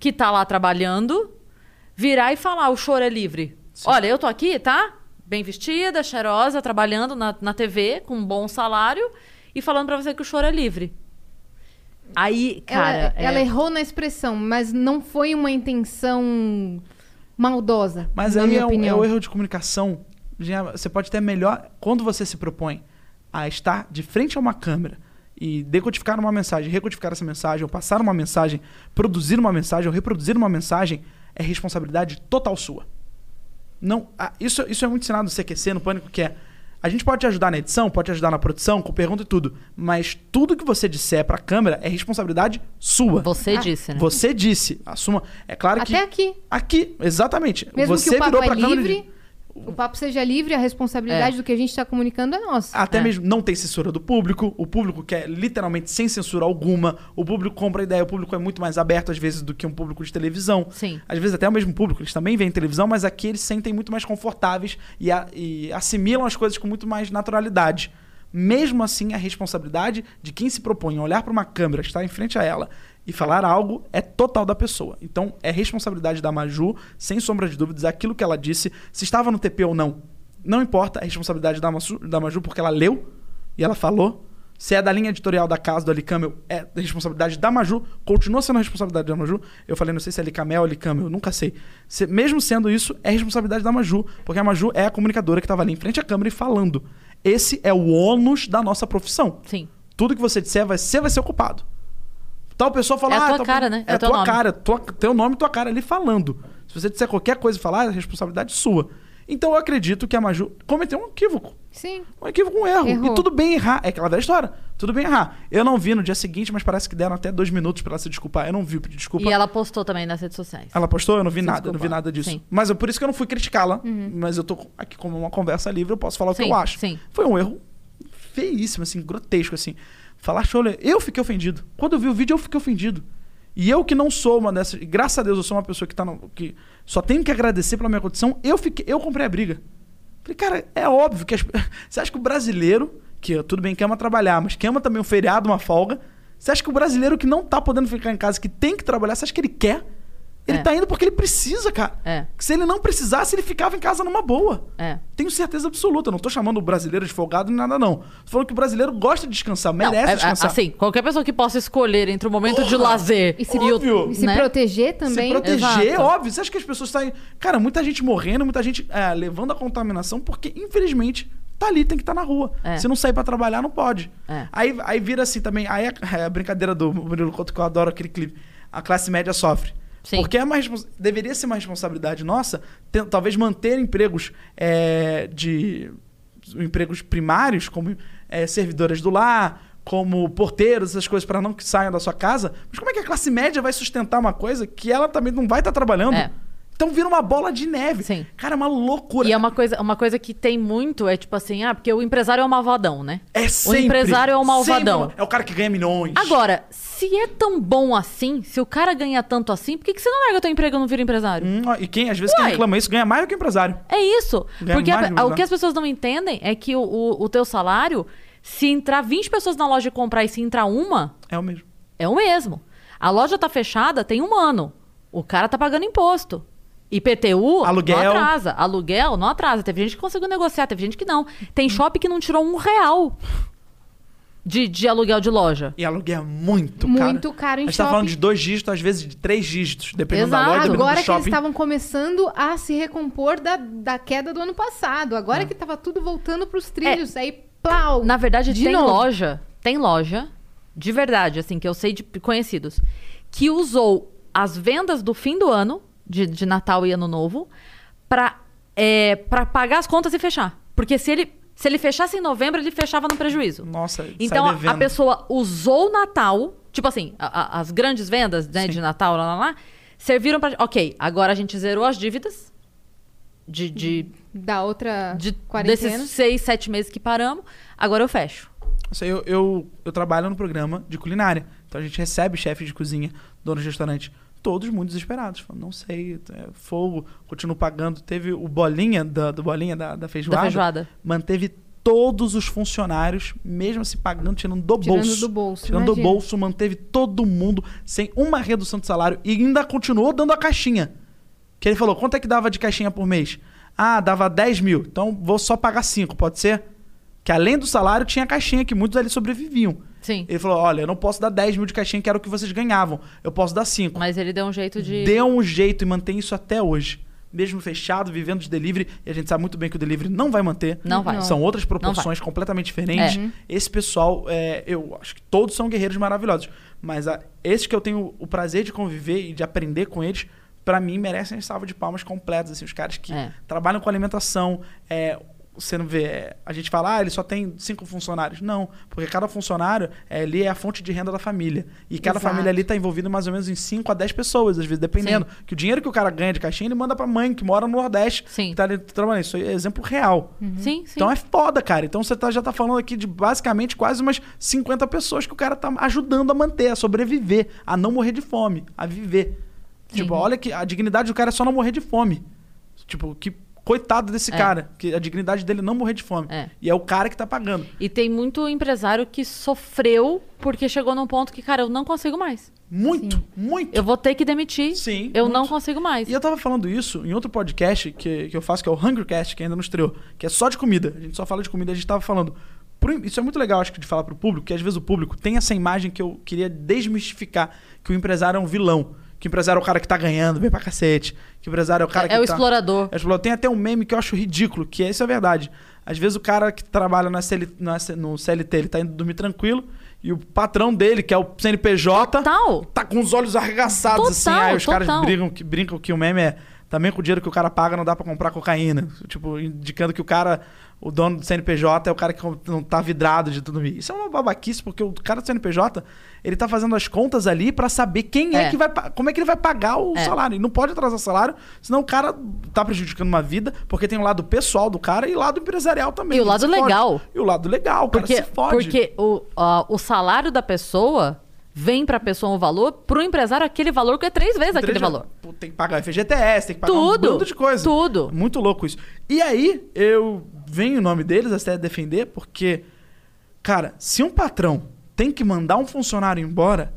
que tá lá trabalhando, virar e falar: o choro é livre. Olha, eu tô aqui, tá? Bem vestida, cheirosa, trabalhando na, na TV, com um bom salário, e falando pra você que o choro é livre. Aí, cara. ela, é- ela errou na expressão, mas não foi uma intenção maldosa. Mas na aí minha é, um, opinião. é o erro de comunicação. Você pode ter melhor quando você se propõe a estar de frente a uma câmera e decodificar uma mensagem, recodificar essa mensagem, ou passar uma mensagem, produzir uma mensagem, ou reproduzir uma mensagem, é responsabilidade total sua. Não, ah, isso, isso é muito ensinado no CQC, no Pânico, que é a gente pode te ajudar na edição, pode te ajudar na produção, com pergunta e tudo, mas tudo que você disser pra câmera é responsabilidade sua. Você disse, né? Você disse, assuma. É claro que Até aqui. Aqui, exatamente. Mesmo você que o papo virou é pra câmera e livre, o papo seja livre, a responsabilidade É. do que a gente está comunicando é nossa. Até É. mesmo não tem censura do público, o público quer literalmente sem censura alguma, o público compra a ideia, o público é muito mais aberto às vezes do que um público de televisão. Sim. Às vezes até o mesmo público, eles também veem televisão, mas aqui eles se sentem muito mais confortáveis e, a- e assimilam as coisas com muito mais naturalidade. Mesmo assim, a responsabilidade de quem se propõe a olhar para uma câmera, estar em frente a ela e falar algo é total da pessoa. Então, é responsabilidade da Maju, sem sombra de dúvidas, aquilo que ela disse, se estava no TP ou não. Não importa, é responsabilidade da, Masu- da Maju porque ela leu e ela falou. Se é da linha editorial da casa do Alicamel, é da responsabilidade da Maju, continua sendo a responsabilidade da Maju. Eu falei, não sei se é Alicamel ou Alicamel, eu nunca sei. Se- mesmo sendo isso, é responsabilidade da Maju, porque a Maju é a comunicadora que estava ali em frente à câmera e falando. Esse é o ônus da nossa profissão. Sim. Tudo que você disser, você vai ser ocupado. Tal pessoa fala, É a ah, tua tal- cara, né? É, É a tua nome. cara, tua, teu nome e tua cara ali falando. Se você disser qualquer coisa e falar, é responsabilidade sua. Então eu acredito que a Maju cometeu um equívoco. Sim. Um equívoco, um erro. Errou. E tudo bem errar. É aquela velha história. Tudo bem errar. Eu não vi no dia seguinte, mas parece que deram até dois minutos pra ela se desculpar. Eu não vi de desculpa. E ela postou também nas redes sociais. Ela postou? Eu não vi Se nada, eu não vi nada disso. Sim. Mas eu, por isso que eu não fui criticá-la. Mas eu tô aqui como uma conversa livre, eu posso falar o que Sim, eu acho. sim. Foi um erro feíssimo, assim, grotesco, assim. Falar chole. Eu fiquei ofendido. Quando eu vi o vídeo, eu fiquei ofendido. E eu que não sou uma dessas. Graças a Deus, eu sou uma pessoa que tá no, que só tenho que agradecer pela minha condição. Eu fiquei, eu comprei a briga. Falei, cara, é óbvio que as- (laughs) você acha que o brasileiro, que tudo bem que ama trabalhar, mas que ama também um feriado, uma folga, você acha que o brasileiro que não tá podendo ficar em casa, que tem que trabalhar, você acha que ele quer? Ele É. tá indo porque ele precisa, cara. É. Se ele não precisasse, ele ficava em casa numa boa. É. Tenho certeza absoluta. Não tô chamando o brasileiro de folgado nem nada, não. Tô falando que o brasileiro gosta de descansar, Não, merece é- é- descansar. assim, qualquer pessoa que possa escolher entre o momento de lazer E se, e o, óbvio. e se né? proteger também. Se proteger, Exato. óbvio. Você acha que as pessoas saem. Cara, muita gente morrendo, muita gente é, levando a contaminação, porque, infelizmente, tá ali, tem que estar na rua. É. Se não sair pra trabalhar, não pode. É. Aí, aí vira assim também. Aí a, a brincadeira do Murilo Couto, que eu adoro aquele clipe. A classe média sofre. Sim. Porque é respons- deveria ser uma responsabilidade nossa, ter- talvez manter empregos é, de empregos primários, como é, servidoras do lar, como porteiros, essas coisas, para não que saiam da sua casa. Mas como é que a classe média vai sustentar uma coisa que ela também não vai estar trabalhando? É. Então vira uma bola de neve. Sim. Cara, é uma loucura. E é uma coisa, uma coisa que tem muito, é tipo assim, ah, porque o empresário é o malvadão, né? É O sempre, empresário é o malvadão. sempre- É o cara que ganha milhões. Agora, se é tão bom assim, se o cara ganha tanto assim, por que, que você não larga teu emprego e não vira empresário? Hum, e quem, às vezes, quem Uai. reclama isso ganha mais do que o empresário. É isso. Ganha Porque a- a- o que as pessoas não entendem é que o, o, o teu salário Se entrar 20 pessoas na loja e comprar e se entrar uma, É o mesmo. é o mesmo. A loja tá fechada tem um ano. O cara tá pagando imposto. IPTU Aluguel. não atrasa. Aluguel não atrasa. Teve gente que conseguiu negociar, teve gente que não. Tem shopping que não tirou um real de, de aluguel de loja. E aluguel é muito caro. Muito caro em A gente tá falando shopping. de dois dígitos, às vezes de três dígitos, dependendo da Exato. loja, dependendo Agora do que eles shopping. estavam começando a se recompor da, da queda do ano passado. Agora que tava tudo voltando pros trilhos. Aí, plau! Na verdade, de tem novo. loja, tem loja, de verdade, assim, que eu sei de conhecidos, que usou as vendas do fim do ano, de, de Natal e Ano Novo, pra, é, pra pagar as contas e fechar. Porque se ele, se ele fechasse em novembro, ele fechava no prejuízo. Nossa, sai Então, a- a pessoa usou o Natal, tipo assim, a- a- as grandes vendas né, de Natal, lá, lá, lá, serviram pra. Ok, agora a gente zerou as dívidas de, de, Da outra de quarentena. desses seis, sete meses que paramos. Agora eu fecho. Isso aí, eu, eu, eu trabalho no programa de culinária. Então a gente recebe chefes de cozinha, donos de restaurante, todos muito desesperados. Falando, não sei, é fogo, continuo pagando. Teve o Bolinha, da, do Bolinha da, da feijoada. Da feijoada. Manteve todos os funcionários, mesmo se pagando, tirando do Tirando bolso. do bolso, Tirando do imagina. bolso, manteve todo mundo sem uma redução de salário e ainda continuou dando a caixinha. Que ele falou, quanto é que dava de caixinha por mês? Ah, dava 10 mil. Então vou só pagar 5, pode ser? Que além do salário tinha a caixinha que muitos ali sobreviviam. Sim. Ele falou, olha, eu não posso dar 10 mil de caixinha que era o que vocês ganhavam. Eu posso dar 5. Mas ele deu um jeito de. Deu um jeito e mantém isso até hoje. Mesmo fechado, vivendo de delivery, e a gente sabe muito bem que o delivery não vai manter. Não vai. São outras proporções completamente diferentes. É. Esse pessoal, é, eu acho que todos são guerreiros maravilhosos. Mas a, esses que eu tenho o prazer de conviver e de aprender com eles, pra mim, merecem salva de palmas completas. Assim, os caras que É. trabalham com alimentação. É, você não vê. é, a gente fala, ah, ele só tem cinco funcionários. Não, porque cada funcionário é, ali é a fonte de renda da família. E cada Exato. família ali tá envolvida mais ou menos em 5 a 10 pessoas, às vezes, dependendo. Que o dinheiro que o cara ganha de caixinha, ele manda pra mãe, que mora no Nordeste. Sim. Que tá ali trabalhando. Isso é exemplo real. Sim, sim. Então é foda, cara. Então você tá- já tá falando aqui de basicamente quase umas 50 pessoas que o cara tá ajudando a manter, a sobreviver, a não morrer de fome, a viver. Tipo, olha que a dignidade do cara é só não morrer de fome. Tipo, que coitado desse É. cara, que a dignidade dele é não morrer de fome. É. E é o cara que tá pagando. E tem muito empresário que sofreu porque chegou num ponto que, cara, eu não consigo mais. Muito, muito. Eu vou ter que demitir. Sim, Eu muito. não consigo mais. E eu tava falando isso em outro podcast que, que eu faço, que é o Hungercast, que ainda não estreou, que é só de comida. A gente só fala de comida, a gente tava falando. Isso é muito legal, acho que, de falar pro público, que às vezes o público tem essa imagem que eu queria desmistificar, que o empresário é um vilão. Que empresário é o cara que tá ganhando bem pra cacete. Que empresário é o cara É- que é o tá- explorador. É o explorador. Tem até um meme que eu acho ridículo, que é, isso é verdade. Às vezes o cara que trabalha na CL, na C- no CLT, ele tá indo dormir tranquilo, e o patrão dele, que é o CNPJ, Total. tá com os olhos arregaçados assim. Total, Aí os caras total. brincam que, brincam que o meme é também com o dinheiro que o cara paga não dá pra comprar cocaína. Tipo, indicando que o cara, o dono do CNPJ é o cara que não tá vidrado de tudo isso. é uma babaquice, porque o cara do CNPJ, ele tá fazendo as contas ali pra saber quem é, É. que vai como é que ele vai pagar o É. salário. E não pode atrasar o salário, senão o cara tá prejudicando uma vida, porque tem o lado pessoal do cara e o lado empresarial também. E o lado se fode. legal. E o lado legal, o cara Porque, se fode. porque o, ó, o salário da pessoa vem pra pessoa um valor, pro empresário aquele valor que é três vezes aquele Três- valor. Tem que pagar FGTS, tem que pagar Tudo, um de coisa. tudo. Muito louco isso. E aí, eu venho o nome deles até defender, porque, cara, se um patrão tem que mandar um funcionário embora,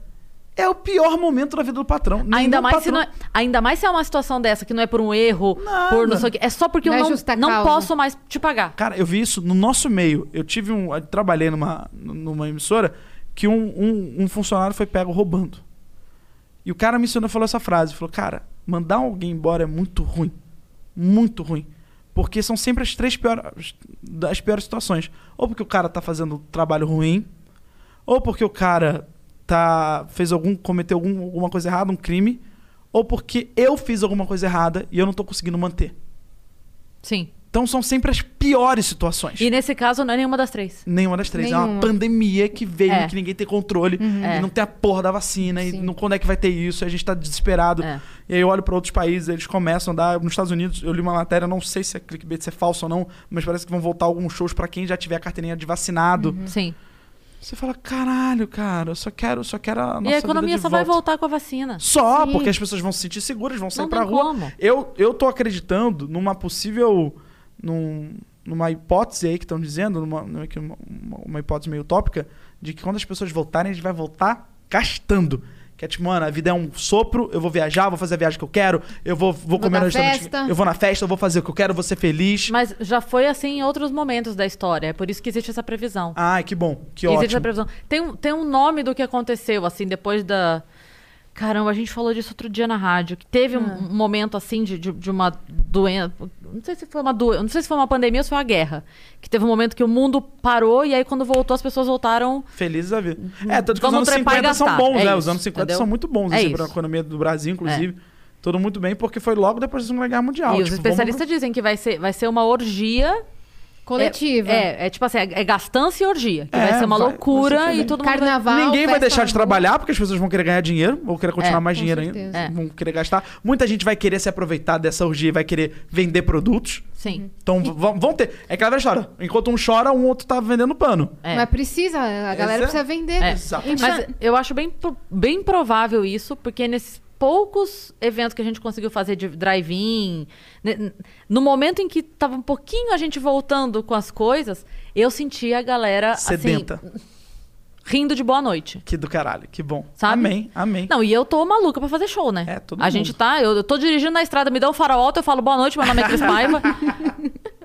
é o pior momento da vida do patrão. Ainda mais, se patrão- não é, ainda mais se é uma situação dessa, que não é por um erro, Nada. por não sei o quê. É só porque Não é eu não, justa não posso mais te pagar. Cara, eu vi isso no nosso meio. Eu tive um. Eu trabalhei numa, numa emissora que um, um, um funcionário foi pego roubando. E o cara me ensinou e falou essa frase: falou, cara, mandar alguém embora é muito ruim. Muito ruim. Porque são sempre as três piores, das piores situações. Ou porque o cara tá fazendo trabalho ruim, ou porque o cara tá fez algum cometeu algum, alguma coisa errada, um crime, ou porque eu fiz alguma coisa errada e eu não tô conseguindo manter. Sim. Então são sempre as piores situações. E nesse caso não é nenhuma das três. Nenhuma das três. É uma Nenhuma. pandemia que veio, É. que ninguém tem controle, É. e não tem a porra da vacina, e Sim. não, quando é que vai ter isso, e a gente tá desesperado. É. E aí eu olho pra outros países, eles começam a dar. Nos Estados Unidos, eu li uma matéria, não sei se é clickbait, se é falso ou não, mas parece que vão voltar alguns shows pra quem já tiver a carteirinha de vacinado. Uhum. Sim. Você fala, caralho, cara, eu só quero, só quero a nossa e a economia vida de só vai volta." voltar com a vacina. Só, Sim. porque as pessoas vão se sentir seguras, vão sair Não pra tem rua. como. Eu, eu tô acreditando numa possível. Num, numa hipótese aí que estão dizendo, numa, numa, uma, hipótese meio utópica, de que quando as pessoas voltarem, a gente vai voltar gastando. Que é tipo, mano, a vida é um sopro, eu vou viajar, vou fazer a viagem que eu quero, eu vou, vou, comer na no restaurante. festa. Eu vou na festa, eu vou fazer o que eu quero, vou ser feliz. Mas já foi assim em outros momentos da história. É por isso que existe essa previsão. Ai, que bom, que existe ótimo. essa previsão. Tem, tem um nome do que aconteceu, assim, depois da. Caramba, a gente falou disso outro dia na rádio. Que teve um, um momento, assim, de, de, de uma doença. Não sei se foi uma doença. Não sei se foi uma pandemia ou se foi uma guerra. Que teve um momento que o mundo parou e aí, quando voltou, as pessoas voltaram. Felizes a vida. É, tanto que os Vamos anos trepar e 50 são bons, É né? isso, Os anos 50 entendeu? são muito bons, É assim, isso. pra economia do Brasil, inclusive. Tudo muito bem, porque foi logo depois da Segunda Guerra Mundial. e os Tipo, especialistas dizem que vai ser, vai ser uma orgia. Coletiva. É, é, é tipo assim, é, é gastança e orgia. Que É, vai ser uma vai- loucura vai ser e todo mundo. vai- Carnaval. Ninguém vai festa deixar de rua. trabalhar, porque as pessoas vão querer ganhar dinheiro, vão querer continuar É, mais com dinheiro certeza. ainda. É. Vão querer gastar. Muita gente vai querer se aproveitar dessa orgia e vai querer vender produtos. Sim. Então vão, vão ter. É aquela velha história. Enquanto um chora, um outro tá vendendo pano. É. Mas precisa, a galera Exa- precisa vender. É. Exatamente. Mas eu acho bem, pro- bem provável isso, porque nesses poucos eventos que a gente conseguiu fazer de drive-in, né, no momento em que tava um pouquinho a gente voltando com as coisas, eu sentia a galera Sedenta. assim, rindo de boa noite. Que do caralho. Que bom. Sabe? Amém, amém. Não, e eu tô maluca pra fazer show, né? É, todo A mundo. gente tá, eu, eu tô dirigindo na estrada, me dá um farol alto, eu falo boa noite, meu nome é Cris (laughs) Paiva.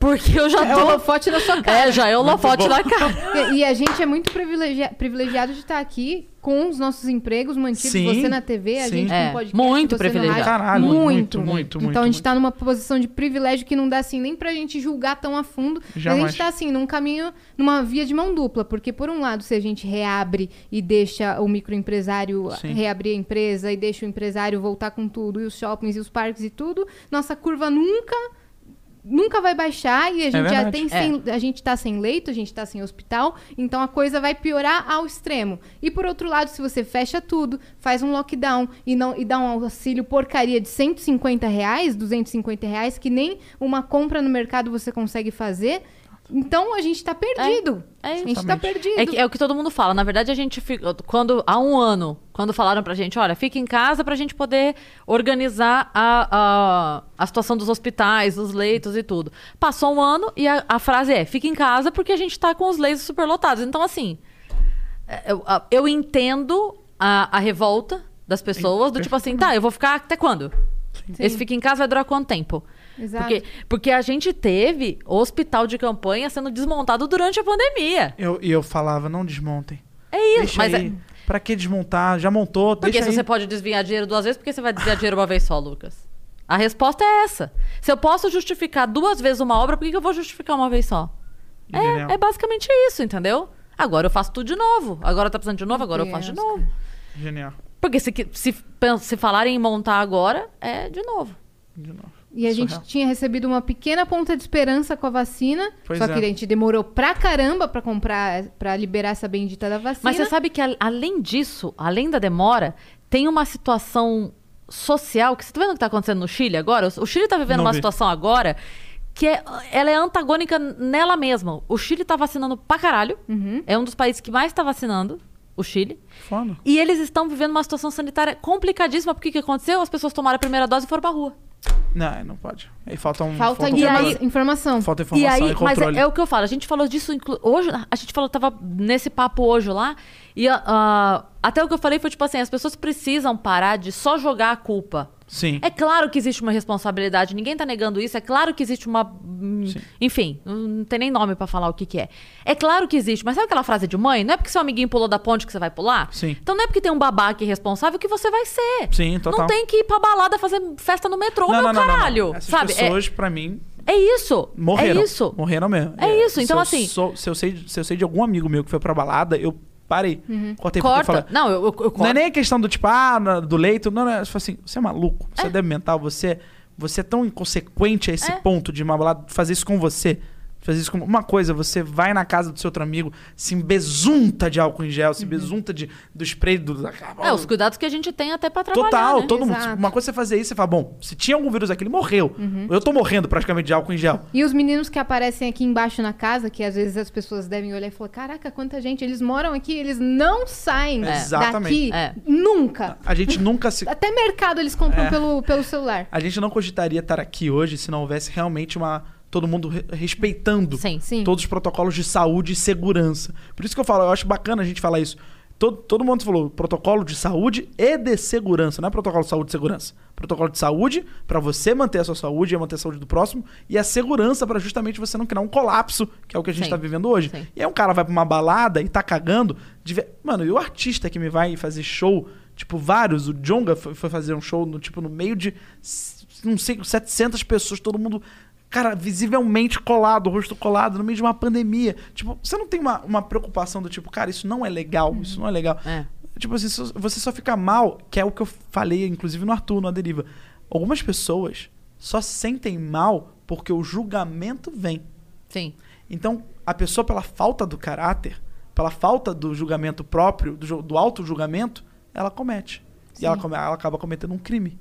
Porque eu já É tô. holofote na sua cara. É, já é holofote na cara. E, e a gente é muito privilegia- privilegiado de estar aqui com os nossos empregos mantidos. Sim, Você na TV, a sim. gente É, com podcast. muito privilegiado. Caralho, muito, muito, muito, muito, Então muito, a gente muito. tá numa posição de privilégio que não dá assim nem pra gente julgar tão a fundo. Mas a Jamais. gente tá assim, num caminho, numa via de mão dupla. Porque, por um lado, se a gente reabre e deixa o microempresário Sim. reabrir a empresa e deixa o empresário voltar com tudo, e os shoppings e os parques e tudo, nossa curva nunca. Nunca vai baixar e a gente já verdade. tem sem, a gente tá sem leito, a gente tá sem hospital, então a coisa vai piorar ao extremo. E por outro lado, se você fecha tudo, faz um lockdown e não e dá um auxílio porcaria de 150 reais, 250 reais, que nem uma compra no mercado você consegue fazer, então a gente tá perdido. É a isso. gente tá Exatamente. perdido. É, que- é o que todo mundo fala. Na verdade, a gente fica. Quando, há um ano, quando falaram pra gente, olha, fica em casa pra gente poder organizar a, a, a situação dos hospitais, dos leitos e tudo. Passou um ano e a, a frase é: fica em casa porque a gente tá com os leitos superlotados. Então, assim, é, eu, a- eu entendo a, a revolta das pessoas, do tipo assim, tá, eu vou ficar até quando? Esse fica em casa vai durar quanto tempo? Exato. Porque, porque a gente teve hospital de campanha sendo desmontado durante a pandemia. Eu, e eu falava, não desmontem. É isso, Deixa mas aí. é, Pra que desmontar? Já montou, porque deixa se aí. você pode desviar dinheiro duas vezes, por que você vai desviar dinheiro uma vez só, Lucas? A resposta é essa. Se eu posso justificar duas vezes uma obra, por que que eu vou justificar uma vez só? É, é basicamente isso, entendeu? Agora eu faço tudo de novo. Agora tá precisando de novo, agora eu faço de Deus, novo. Genial. Porque se, se, se falarem em montar agora, é de novo. De novo. E a gente Surreal. tinha recebido uma pequena ponta de esperança com a vacina, Pois só é. que a gente demorou pra caramba pra comprar, pra liberar essa bendita da vacina. Mas você sabe que, a- além disso, além da demora, tem uma situação social. que Você tá vendo o que tá acontecendo no Chile agora? O Chile tá vivendo Não uma vi. situação agora que é, ela é antagônica nela mesma. O Chile tá vacinando pra caralho. Uhum. É um dos países que mais tá vacinando, o Chile. Foda. E eles estão vivendo uma situação sanitária complicadíssima. Porque o que aconteceu? As pessoas tomaram a primeira dose e foram pra rua. Não, não pode. Aí falta um. Falta, um- informa- aí- informação. Falta E informação e, aí, mas controle. é, é o que eu falo. A gente falou disso inclu- hoje. A gente falou, tava nesse papo hoje lá. E ah, até o que eu falei foi tipo assim: as pessoas precisam parar de só jogar a culpa. Sim. É claro que existe uma responsabilidade, ninguém tá negando isso. É claro que existe uma. hum, Sim. Enfim, não tem nem nome pra falar o que, que é. É claro que existe, mas sabe aquela frase de mãe? Não é porque seu amiguinho pulou da ponte que você vai pular? Sim. Então não é porque tem um babaca irresponsável que você vai ser. Sim, total. Não tem que ir pra balada fazer festa no metrô, meu caralho. Essas sabe? É- pessoas, pra mim, É, isso. morreram. É isso. Morreram mesmo. É isso, então, se assim- sou- se, eu sei, se eu sei de algum amigo meu que foi pra balada, eu parei. Cortei porque eu Uhum. Corta. falei. Não, eu, eu. Não é nem a questão do tipo, ah, do leito. Não, não. É, assim, você é maluco. Você é, É. mental. Você, você é tão inconsequente a esse É. ponto de uma balada fazer isso com você. Fazer isso com uma coisa, você vai na casa do seu outro amigo, se besunta de álcool em gel, se besunta de, do spray do. Uhum. É, os cuidados que a gente tem até pra trabalhar, Total, né? todo mundo. Exato. Uma coisa é você fazer isso, você fala, bom, se tinha algum vírus aqui, ele morreu. Uhum. Eu tô morrendo praticamente de álcool em gel. E os meninos que aparecem aqui embaixo na casa, que às vezes as pessoas devem olhar e falar: caraca, quanta gente, eles moram aqui, eles não saem É. Daqui É. nunca. A gente nunca se. Até mercado eles compram É. pelo, pelo celular. A gente não cogitaria estar aqui hoje se não houvesse realmente uma todo mundo re- respeitando Sim. Sim. todos os protocolos de saúde e segurança. Por isso que eu falo, eu acho bacana a gente falar isso. Todo, todo mundo falou protocolo de saúde e de segurança, não é protocolo de saúde e segurança. Protocolo de saúde para você manter a sua saúde e manter a saúde do próximo, e a segurança para justamente você não criar um colapso, que é o que a gente Sim. tá vivendo hoje. Sim. E aí um cara vai pra uma balada e tá cagando. de Mano, e o artista que me vai fazer show, tipo, vários, o Jonga foi, foi fazer um show no, tipo, no meio de, não sei, 700 pessoas, todo mundo, cara, visivelmente colado, rosto colado, no meio de uma pandemia. Tipo, você não tem uma, uma preocupação do tipo, cara, isso não é legal, isso não é legal. É. Tipo assim, você só fica mal, que é o que eu falei, inclusive no Arthur, no Deriva. Algumas pessoas só se sentem mal porque o julgamento vem. Sim. Então, a pessoa, pela falta do caráter, pela falta do julgamento próprio, do, do auto-julgamento, ela comete. E ela, ela acaba cometendo um crime.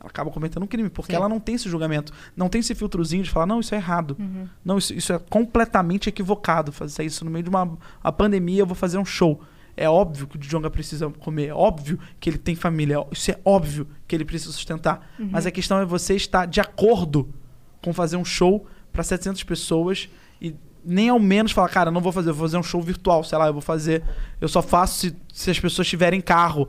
Ela acaba cometendo um crime, porque Sim. ela não tem esse julgamento. Não tem esse filtrozinho de falar, não, isso é errado. Não, isso, isso é completamente equivocado. Fazer isso no meio de uma, uma pandemia, eu vou fazer um show. É óbvio que o Djonga precisa comer, é óbvio que ele tem família, é isso é óbvio que ele precisa sustentar. Mas a questão é você estar de acordo com fazer um show para 700 pessoas e nem ao menos falar, cara, eu não vou fazer, eu vou fazer um show virtual, sei lá, eu vou fazer, eu só faço se, se as pessoas tiverem carro.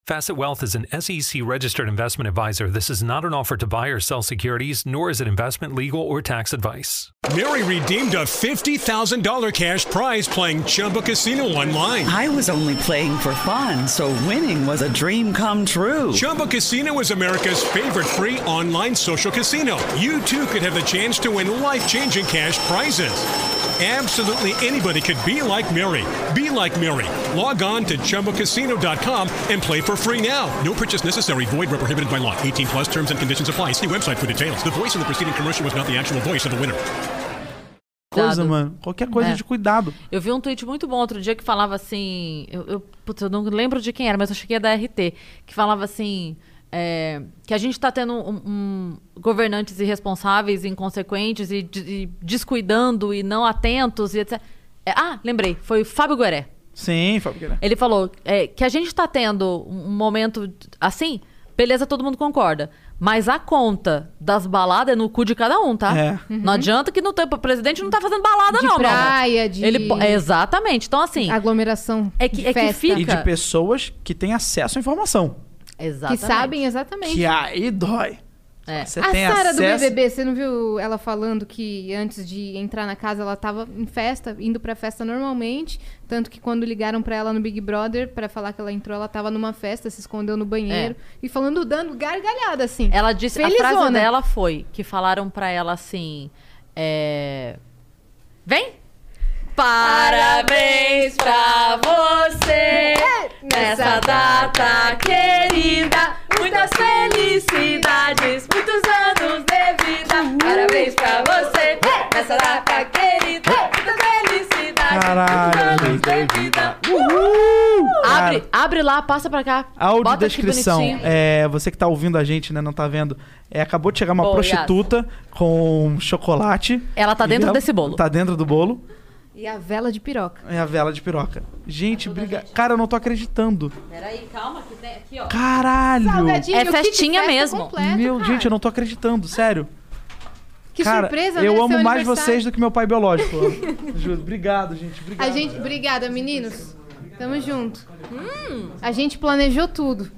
Facet Wealth is an SEC registered investment advisor. This is not an offer to buy or sell securities, nor is it investment, legal, or tax advice. Mary redeemed a $50,000 cash prize playing Chumba Casino online. I was only playing for fun, so winning was a dream come true. Chumba Casino is America's favorite free online social casino. You too could have the chance to win life changing cash prizes. Absolutely anybody could be like Mary. Be like Mary. Log on to ChumboCasino.com and play for free now. No purchase necessary. Void where prohibited by law. 18 plus terms and conditions apply. See website for details. The voice in the preceding commercial was not the actual voice of the winner. coisa, mano. Qualquer coisa É. de cuidado. Eu vi um tweet muito bom outro dia que falava assim. Eu, eu, putz, eu não lembro de quem era, mas eu cheguei da RT. Que falava assim. é, que a gente tá tendo um- um- governantes irresponsáveis, inconsequentes e, de- e descuidando e não atentos e etc. É, ah, lembrei. Foi o Fábio Gueré. Sim, Fábio Guerra. Ele falou é, que a gente tá tendo um momento assim, beleza, todo mundo concorda. Mas a conta das baladas é no cu de cada um, tá? É. Não adianta que não tem, o presidente não tá fazendo balada, De não, praia, de- Ele, é, exatamente. Então, assim. Aglomeração. É que- de é que fica- E de pessoas que têm acesso à informação. Que Exatamente. sabem exatamente. Que aí dói. É. Você a tem Sara do acesso... BBB, você não viu ela falando que antes de entrar na casa ela tava em festa, indo pra festa normalmente, tanto que quando ligaram pra ela no Big Brother pra falar que ela entrou, ela tava numa festa, se escondeu no banheiro e falando dando gargalhada assim. Ela disse, a frase Felizona. dela foi que falaram pra ela assim, é... Vem! Parabéns pra você nessa data querida, muitas felicidades, muitos anos de vida. Parabéns pra você nessa data Caralho. vida. Abre, abre lá, passa pra cá. Audiodescrição. bonitinho. É, você que tá ouvindo a gente, né, não tá vendo. É, acabou de chegar uma Boa, prostituta com chocolate. Ela tá dentro ela- desse bolo. Tá dentro do bolo. E a vela de piroca. É a vela de piroca. Gente, briga. Cara, eu não tô acreditando. Peraí, calma, que tem aqui, ó. Caralho! Salgadinho, É festinha festa mesmo. completo, Meu, cara. gente, eu não tô acreditando, sério. Que Cara, surpresa, né? eu seu amo mais aniversário. vocês do que meu pai biológico. (laughs) Juro. Obrigado, gente. Obrigado. A gente, obrigada, meninos. Tamo junto. A gente planejou tudo.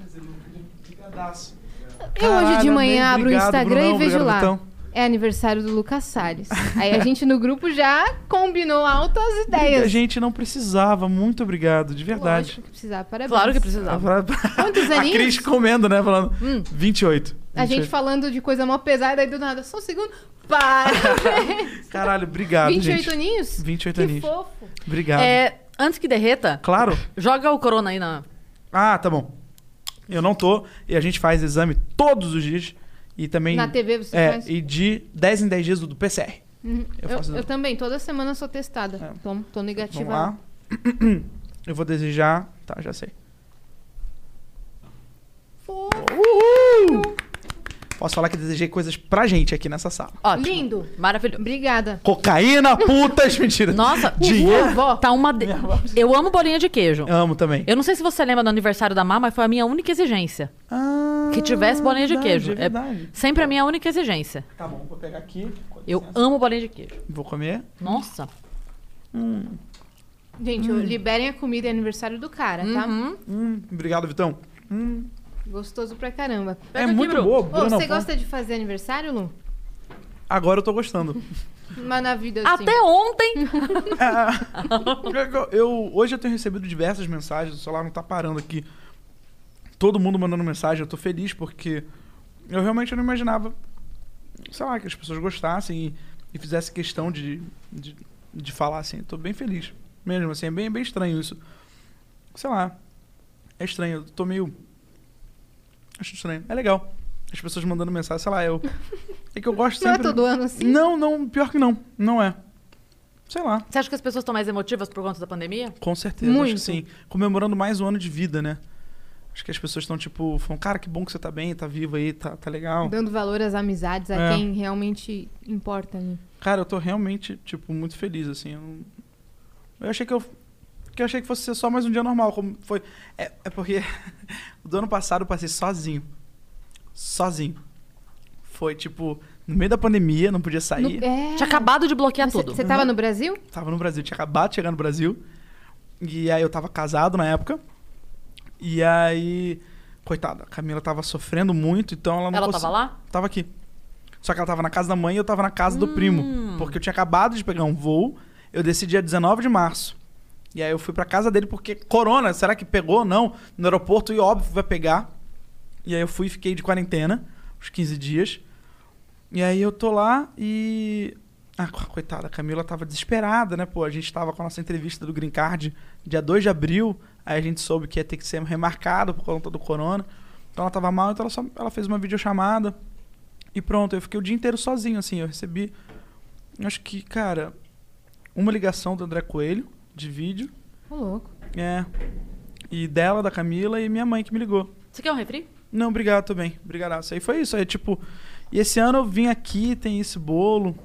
Eu hoje de manhã abro o Instagram Brunão. e vejo Obrigado, lá. É aniversário do Lucas Salles. Aí a gente no grupo já combinou altas A ideias. gente não precisava. Muito obrigado, de verdade. Lógico que precisava, parabéns. Claro que precisava. Quantos (laughs) A aninhos? Cris comendo, né? Falando. 28. A gente 28. falando de coisa mó pesada, aí do nada, só um segundo. Para! (laughs) Caralho, obrigado, 28 gente. aninhos? 28 que aninhos. fofo. Obrigado. É, antes que derreta, Claro. joga o corona aí na. Ah, tá bom. Eu não tô. E a gente faz exame todos os dias. E também. Na TV você é, faz? E de 10 em 10 dias do, PCR. Uhum. Eu Eu, faço- eu também, toda semana sou testada. É. Tô, tô Vamos negativa. lá. (clears throat) Eu vou desejar. Tá, já sei. Uhul! Posso falar que desejei coisas pra gente aqui nessa sala. Ótimo. Lindo. Maravilhoso. Obrigada. Cocaína, putas, (laughs) mentira. Nossa, Dinheiro. Tá uma. de- Eu amo bolinha de queijo. Amo também. Eu não sei se você lembra do aniversário da Má, mas foi a minha única exigência. Ah, Que tivesse bolinha de verdade, queijo. É verdade. sempre a minha única exigência. Tá bom, vou pegar aqui. Eu amo bolinha de queijo. Vou comer. Nossa. Gente, Hum. liberem a comida, é aniversário do cara, tá? Uhum. Hum, obrigado, Vitão. Hum, Gostoso pra caramba. é aqui, muito Bru. boa. Ô, Bruno você gosta de fazer aniversário, Lu? Agora eu tô gostando. (laughs) Mas na vida assim. Até ontem. (laughs) Eu- eu, hoje eu tenho recebido diversas mensagens, o celular não tá parando aqui. Todo mundo mandando mensagem, eu tô feliz porque eu realmente não imaginava, sei lá, que as pessoas gostassem e, e fizessem questão de, de, de falar assim. Eu tô bem feliz. Mesmo assim, é bem, bem estranho isso. Sei lá. É estranho, eu tô meio. Acho estranho. É legal. As pessoas mandando mensagem, sei lá, eu. É que eu gosto (laughs) Não é sempre. todo ano assim? Não, não, pior que não. Não é. Sei lá. Você acha que as pessoas estão mais emotivas por conta da pandemia? Com certeza, acho Muito. que sim. Comemorando mais um ano de vida, né? Acho que as pessoas estão, tipo, falando, cara, que bom que você tá bem, tá vivo aí, tá, tá legal. Dando valor às amizades, a É. quem realmente importa. Né? Cara, eu tô realmente, tipo, muito feliz, assim. Eu, eu achei que eu. Que eu achei que fosse ser só mais um dia normal, como foi. É, é porque do ano passado eu passei sozinho. Sozinho. Foi, tipo, no meio da pandemia, não podia sair. No- é. Tinha acabado de bloquear Você, tudo. você tava no Brasil? Tava no Brasil, tinha acabado de chegar no Brasil. E aí eu tava casado na época. E aí, coitada, a Camila tava sofrendo muito, então ela não Ela consegui- tava lá? Tava aqui. Só que ela tava na casa da mãe e eu tava na casa do Hum. primo. Porque eu tinha acabado de pegar um voo. Eu desci dia 19 de março. E aí eu fui pra casa dele porque corona, será que pegou ou não? No aeroporto e óbvio vai pegar. E aí eu fui e fiquei de quarentena, uns 15 dias. E aí eu tô lá e. Ah, co- coitada, a Camila tava desesperada, né? Pô, a gente tava com a nossa entrevista do Green Card dia 2 de abril. Aí a gente soube que ia ter que ser remarcado por conta do corona. Então ela tava mal, então ela, só, ela fez uma videochamada. E pronto, eu fiquei o dia inteiro sozinho, assim. Eu recebi, acho que, cara, uma ligação do André Coelho, de vídeo. Ô, louco. É. E dela, da Camila, e minha mãe que me ligou. Você quer um refri? Não, obrigado também. Obrigadaço. Aí foi isso. Aí, tipo. E esse ano eu vim aqui, tem esse bolo.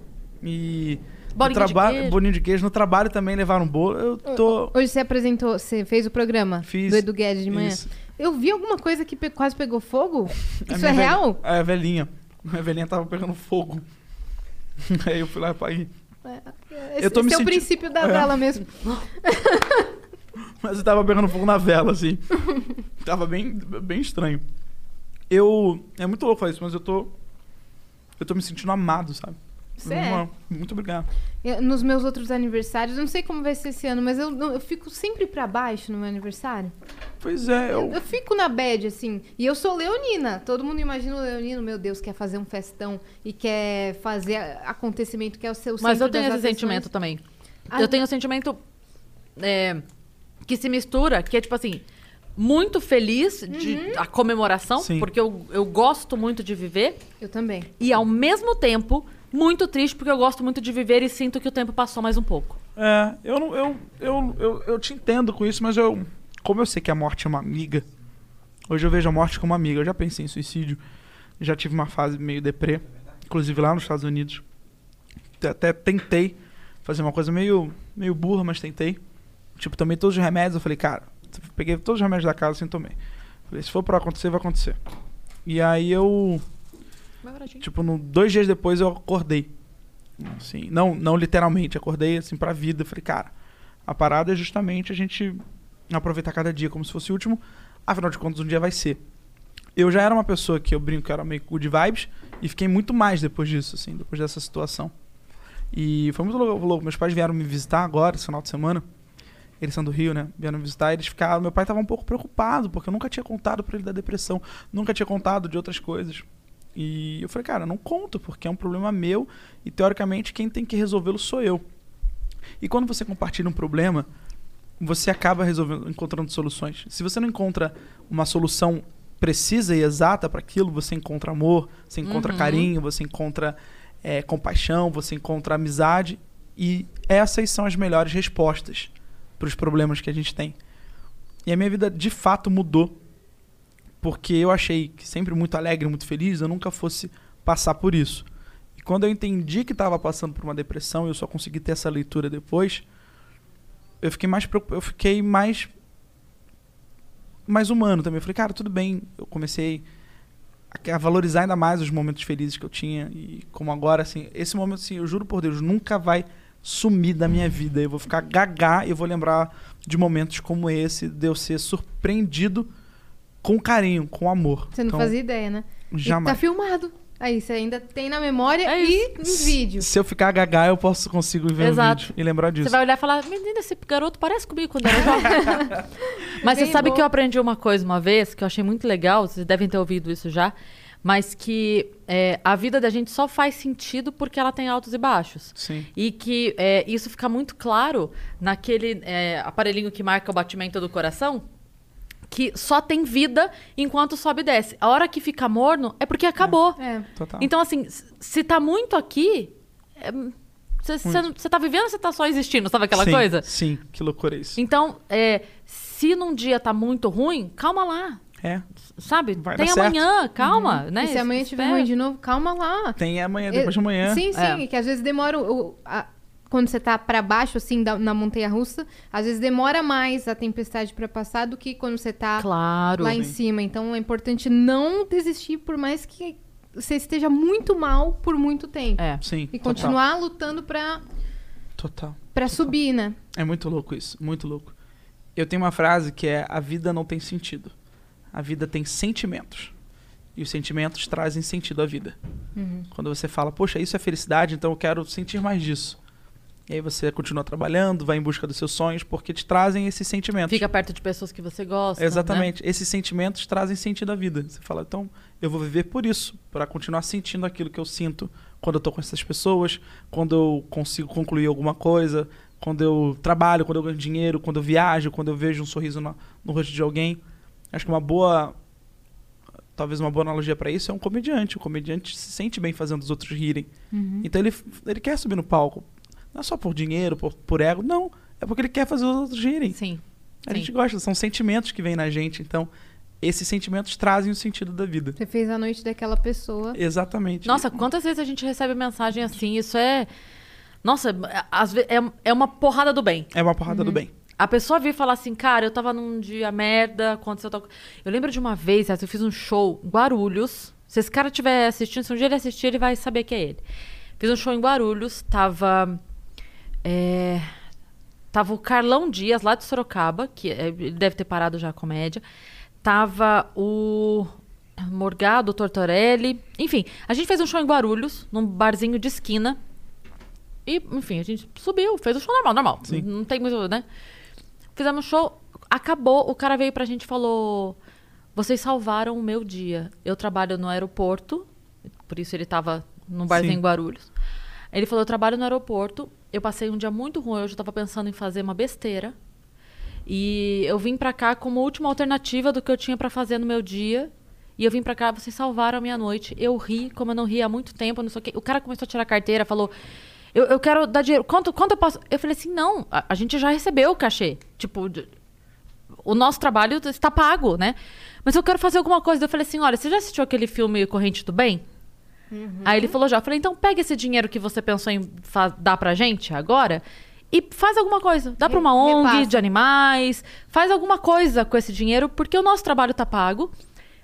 E. Bolinho de queijo. bolinho de queijo. No trabalho também levaram um bolo. Eu tô. Hoje você apresentou, você fez o programa Fiz. do Edu Guedes de manhã. Isso. Eu vi alguma coisa que pe- quase pegou fogo? (laughs) Isso é real? É, a velhinha. A velhinha tava pegando fogo. (laughs) Aí eu fui lá e apaguei. Esse, Eu tô me esse é o princípio da É. vela mesmo. (laughs) Mas eu tava pegando fogo na vela, assim. (laughs) tava bem, bem estranho. Eu. É muito louco falar isso, mas eu tô. Eu tô me sentindo amado, sabe? Você é. Uma- Muito obrigado. Eu- nos meus outros aniversários, eu não sei como vai ser esse ano, mas eu, eu fico sempre pra baixo no meu aniversário. Pois é, eu. Eu fico na bad, assim. E eu sou leonina. Todo mundo imagina o leonino, meu Deus, quer fazer um festão e quer fazer acontecimento, quer o seu Mas eu tenho esse atenções. sentimento também. Ah. Eu tenho um sentimento é, que se mistura, que é tipo assim, muito feliz de Uhum. a comemoração, Sim. porque eu, eu gosto muito de viver, Eu também. e ao mesmo tempo, muito triste, porque eu gosto muito de viver e sinto que o tempo passou mais um pouco. É, eu não. Eu, eu, eu, eu te entendo com isso, mas eu. Como eu sei que a morte é uma amiga. Hoje eu vejo a morte como amiga. Eu já pensei em suicídio. Já tive uma fase meio deprê. Inclusive lá nos Estados Unidos. Até- Até tentei fazer uma coisa meio, meio burra, mas tentei. Tipo, tomei todos os remédios. Eu falei, cara, peguei todos os remédios da casa assim tomei. Falei, se for pra acontecer, vai acontecer. E aí eu. Tipo, no, dois dias depois eu acordei. Assim, não, não literalmente, acordei assim pra vida. Falei, cara, a parada é justamente a gente aproveitar cada dia como se fosse o último. Afinal de contas, um dia vai ser. eu já era uma pessoa que eu brinco que era meio good vibes e fiquei muito mais depois disso, assim, depois dessa situação. E foi muito louco. Meus pais vieram me visitar agora, esse final de semana. Eles são do Rio, né? Vieram me visitar. Eles ficaram. Meu pai estava um pouco preocupado, porque eu nunca tinha contado para ele da depressão. Nunca tinha contado de outras coisas. E eu falei, cara, não conto, porque é um problema meu. E teoricamente, quem tem que resolvê-lo sou eu. E quando você compartilha um problema, você acaba resolvendo, encontrando soluções. Se você não encontra uma solução precisa e exata para aquilo, você encontra amor, você encontra Uhum. carinho, você encontra é, compaixão, você encontra amizade. E essas são as melhores respostas para os problemas que a gente tem. E a minha vida de fato mudou. Porque eu achei que sempre muito alegre, muito feliz, eu nunca fosse passar por isso. E quando eu entendi que estava passando por uma depressão, eu só consegui ter essa leitura depois, eu fiquei mais eu fiquei mais mais humano também. Eu falei, cara, tudo bem. Eu comecei a, valorizar ainda mais os momentos felizes que eu tinha e como agora assim, esse momento assim, eu juro por Deus, nunca vai sumir da minha vida. Eu vou ficar gaga e vou lembrar de momentos como esse, de eu ser surpreendido com carinho, com amor. Você não Então, fazia ideia, né? E Jamais. tá filmado. Aí você ainda tem na memória É e em vídeo. Se eu ficar gaga, eu posso consigo ver Exato. um vídeo e lembrar disso. Você vai olhar e falar, menina, esse garoto parece comigo quando era jovem. (laughs) mas você Bem sabe bom. que eu aprendi uma coisa uma vez, que eu achei muito legal, vocês devem ter ouvido isso já, mas que é, a vida da gente só faz sentido porque ela tem altos e baixos. Sim. E que é, isso fica muito claro naquele é, aparelhinho que marca o batimento do coração, que só tem vida enquanto sobe e desce. A hora que fica morno é porque acabou. É. Total. Então, assim, se tá muito aqui, você tá vivendo ou você tá só existindo? Sabe aquela sim, coisa? Sim, que loucura isso. Então, é, se num dia tá muito ruim, calma lá. É. Sabe? Vai Tem dar certo. amanhã, calma, né? E se amanhã tiver Espera. ruim de novo, calma lá. Tem amanhã, depois de amanhã. Sim, sim, É. que às vezes demora o- a- quando você tá pra baixo assim da- na montanha russa, às vezes demora mais a tempestade pra passar do que quando você tá Claro. lá em cima. Então é importante não desistir por mais que você esteja muito mal por muito tempo. É. Sim. E total. continuar lutando pra Total. para subir, né? É muito louco isso, muito louco. Eu tenho uma frase que é: a vida não tem sentido. A vida tem sentimentos. E os sentimentos trazem sentido à vida. Quando você fala, poxa, isso é felicidade, então eu quero sentir mais disso. E aí você continua trabalhando, vai em busca dos seus sonhos, porque te trazem esses sentimentos. Fica perto de pessoas que você gosta. Exatamente. Esses sentimentos trazem sentido à vida. Você fala, então, eu vou viver por isso, para continuar sentindo aquilo que eu sinto quando eu tô com essas pessoas, quando eu consigo concluir alguma coisa, quando eu trabalho, quando eu ganho dinheiro, quando eu viajo, quando eu vejo um sorriso no, no rosto de alguém. Acho que uma boa talvez uma boa analogia para isso é um comediante. O comediante se sente bem fazendo os outros rirem. Então ele, ele quer subir no palco. Não é só por dinheiro, por, por ego, não. É porque ele quer fazer os outros rirem. Né? Sim. A Sim. gente gosta, são sentimentos que vêm na gente. Então, esses sentimentos trazem o sentido da vida. Você fez a noite daquela pessoa. Exatamente. Nossa, quantas vezes a gente recebe mensagem assim? Isso é. Nossa, às ve- é, é uma porrada do bem. É uma porrada do bem. A pessoa vir falar assim, cara, eu tava num dia merda, aconteceu tal... co-". Eu lembro de uma vez, eu fiz um show em Guarulhos. Se esse cara estiver assistindo, se um dia ele assistir, ele vai saber que é ele. Fiz um show em Guarulhos, tava... é, Tava o Carlão Dias, lá de Sorocaba, que é- ele deve ter parado já a comédia. Tava o Morgado, Tortorelli. Enfim, a gente fez um show em Guarulhos, num barzinho de esquina. E, enfim, a gente subiu, fez o show normal, normal. Sim. Não tem muito, né? Fizemos show, acabou, o cara veio pra gente e falou: Vocês salvaram o meu dia. Eu trabalho no aeroporto, por isso ele tava num barzinho Sim. em Guarulhos. Ele falou: Eu trabalho no aeroporto, eu passei um dia muito ruim, eu tava pensando em fazer uma besteira. E eu vim pra cá como última alternativa do que eu tinha pra fazer no meu dia. E eu vim pra cá, vocês salvaram a minha noite. Eu ri, como eu não ri há muito tempo, não sei o quê. O cara começou a tirar a carteira, falou: eu, eu quero dar dinheiro. Quanto, quanto eu posso? Eu falei assim: não, a, a gente já recebeu o cachê. Tipo, o nosso trabalho está pago, né? Mas eu quero fazer alguma coisa. Eu falei assim: olha, você já assistiu aquele filme Corrente do Bem? Aí ele falou já. Eu falei: então pega esse dinheiro que você pensou em dar pra gente agora e faz alguma coisa. Dá pra uma ONG repassa. de animais, faz alguma coisa com esse dinheiro, porque o nosso trabalho tá pago.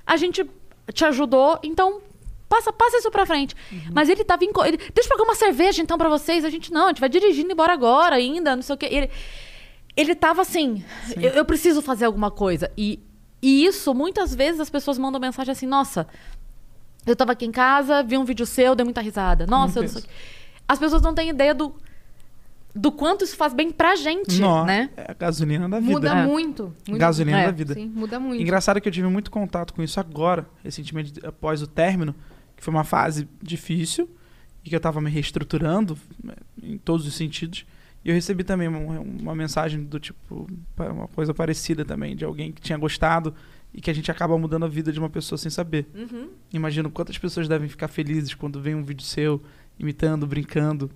A gente te ajudou, então passa, passa isso pra frente. Mas ele tava. Inco... Ele, Deixa eu pegar uma cerveja então pra vocês. A gente, não, a gente vai dirigindo embora agora ainda, não sei o quê. Ele, ele tava assim, eu, eu preciso fazer alguma coisa. E E isso, muitas vezes, as pessoas mandam mensagem assim: nossa, eu tava aqui em casa, vi um vídeo seu, dei muita risada. Nossa, eu não sei o quê. As pessoas não têm ideia do, do quanto isso faz bem pra gente, Nó, né? É a gasolina da vida. Muda É. muito. muito. Gasolina É. da vida. Sim, muda muito. Engraçado que eu tive muito contato com isso agora, recentemente, após o término, que foi uma fase difícil e que eu tava me reestruturando né, em todos os sentidos. E eu recebi também uma, uma mensagem do tipo, uma coisa parecida também, de alguém que tinha gostado e que a gente acaba mudando a vida de uma pessoa sem saber. Imagino quantas pessoas devem ficar felizes quando vem um vídeo seu imitando, brincando.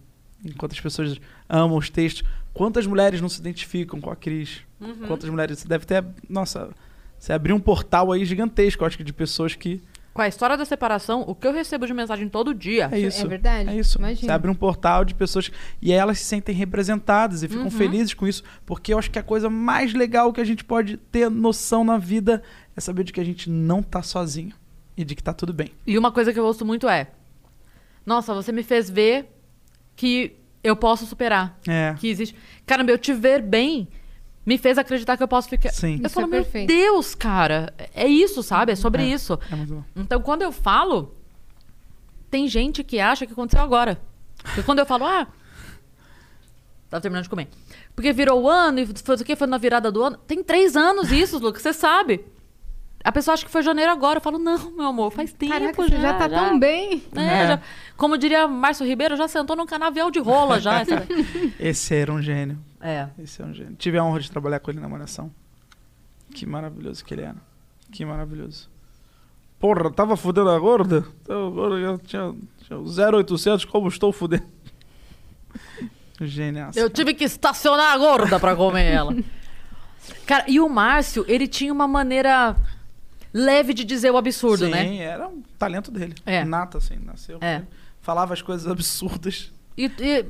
Enquanto as pessoas amam os textos. Quantas mulheres não se identificam com a Cris? Quantas mulheres? Você deve ter. Nossa, você abriu um portal aí gigantesco, eu acho que, de pessoas que. Com a história da separação, o que eu recebo de mensagem todo dia. É isso. É verdade. É isso. Imagina. Você abre um portal de pessoas. E aí elas se sentem representadas e ficam Uhum. felizes com isso. Porque eu acho que a coisa mais legal que a gente pode ter noção na vida é saber de que a gente não tá sozinho. E de que tá tudo bem. E uma coisa que eu ouço muito é: Nossa, você me fez ver que eu posso superar. É. Que existe. Caramba, eu te ver bem me fez acreditar que eu posso ficar. Sim. Eu Isso falo, é meu perfeito. Deus, cara. É isso, sabe? É sobre É. isso. É muito bom. Então, quando eu falo, tem gente que acha que aconteceu agora. Porque quando eu falo, ah. Tava terminando de comer. Porque virou o ano e foi o que? Foi na virada do ano. Tem três anos isso, Lucas, você sabe. A pessoa acha que foi janeiro agora. Eu falo, não, meu amor, faz tempo Caraca, já. você já tá tão bem. É, É. já- como diria Márcio Ribeiro, já sentou num canavial de rola já. (laughs) Esse era um gênio. é. Esse é um gênio. Tive a honra de trabalhar com ele na Malhação. Que maravilhoso que ele era. Que maravilhoso. Porra, tava fudendo a gorda? Então, Agora eu tinha, tinha 0800, como estou fudendo? (laughs) Genial. Eu tive que estacionar a gorda pra comer ela. (laughs) Cara, e o Márcio, ele tinha uma maneira leve de dizer o absurdo, Sim, né? era um talento dele. É. Nato, assim, nasceu. É. ele. Falava as coisas absurdas. E, e-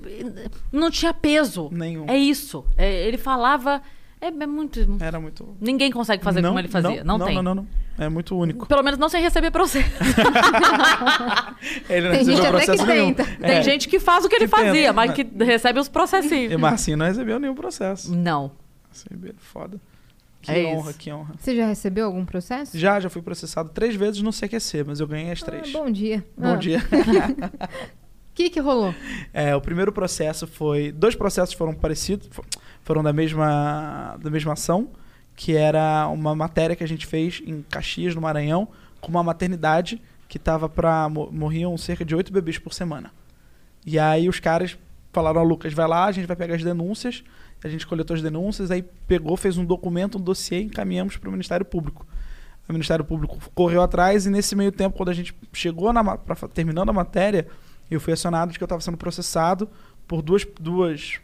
não tinha peso. Nenhum. É isso. É, ele falava. É, é muito. Era muito. Ninguém consegue fazer não, como ele fazia. Não, não, tem. não, não, não. É muito único. Pelo menos não sem receber processo. (laughs) Ele não Tem gente até que nenhum. tenta. Tem É. gente que faz o que ele Que tenta, fazia, mas né? que recebe os processinhos. E Marcinho não recebeu nenhum processo. Não. Recebeu, foda. Que É honra, isso. que honra. Você já recebeu algum processo? Já, já fui processado três vezes no CQC, mas eu ganhei as três. Ah, bom dia. Bom Ah, dia. O (laughs) que que rolou? É, o primeiro processo foi. Dois processos foram parecidos, fo- foram da mesma, da mesma ação, que era uma matéria que a gente fez em Caxias, no Maranhão, com uma maternidade que tava pra. mo- morriam cerca de oito bebês por semana. E aí os caras falaram, Lucas, vai lá, a gente vai pegar as denúncias. A gente coletou as denúncias, aí pegou, fez um documento, um dossiê encaminhamos para o Ministério Público. O Ministério Público correu atrás e nesse meio tempo, quando a gente chegou na, pra, terminando a matéria, eu fui acionado de que eu estava sendo processado por duas, duas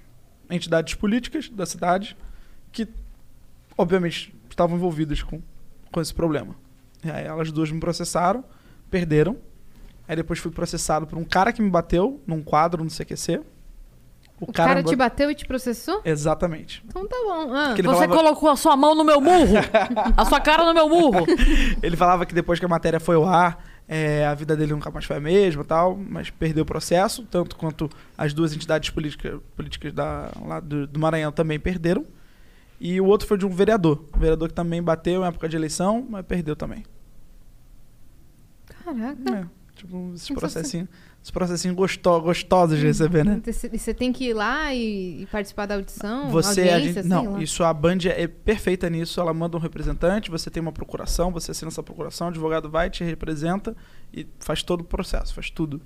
entidades políticas da cidade que, obviamente, estavam envolvidas com, com esse problema. E aí elas duas me processaram, perderam. Aí depois fui processado por um cara que me bateu num quadro no CQC. O cara, me te ba- bateu e te processou? Exatamente. Então tá bom. Ah, Você falava- colocou a sua mão no meu murro. (laughs) a sua cara no meu murro. (laughs) Ele falava que depois que a matéria foi ao ar, é, a vida dele nunca mais foi a mesma e tal, mas perdeu o processo, tanto quanto as duas entidades política, políticas da, lá do, do Maranhão também perderam. E o outro foi de um vereador. Um vereador que também bateu em época de eleição, mas perdeu também. Caraca. É, tipo, esses Mas você- esses processinhos gosto, gostosos de receber, né? E você tem que ir lá e, e participar da audição? Você, a audiência, gente, não, lá. isso a Band é perfeita nisso. Ela manda um representante, você tem uma procuração, você assina essa procuração, o advogado vai, te representa e faz todo o processo, faz tudo.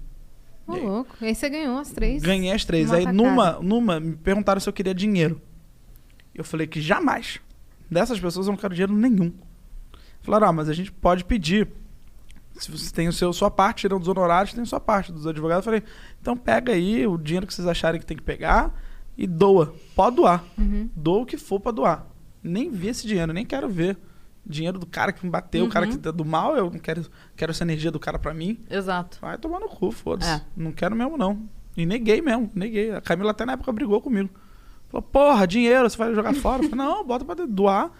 Ô, aí? louco. E aí você ganhou as três. Ganhei as três. Aí numa, numa me perguntaram se eu queria dinheiro. Eu falei que jamais. Dessas pessoas eu não quero dinheiro nenhum. Falaram, ah, mas a gente pode pedir. Se você tem o seu, sua parte, tirando dos honorários, tem a sua parte dos advogados. Eu falei, então pega aí o dinheiro que vocês acharem que tem que pegar e doa. Pode doar. Uhum. Doa o que for pra doar. Nem vi esse dinheiro, nem quero ver. Dinheiro do cara que me bateu, o cara Uhum. que tá do mal, eu não quero, quero essa energia do cara pra mim. Exato. Vai tomar no cu, foda-se. É. Não quero mesmo, não. E neguei mesmo, neguei. A Camila até na época brigou comigo. Falou, porra, dinheiro, você vai jogar fora? Falei, não, bota pra doar.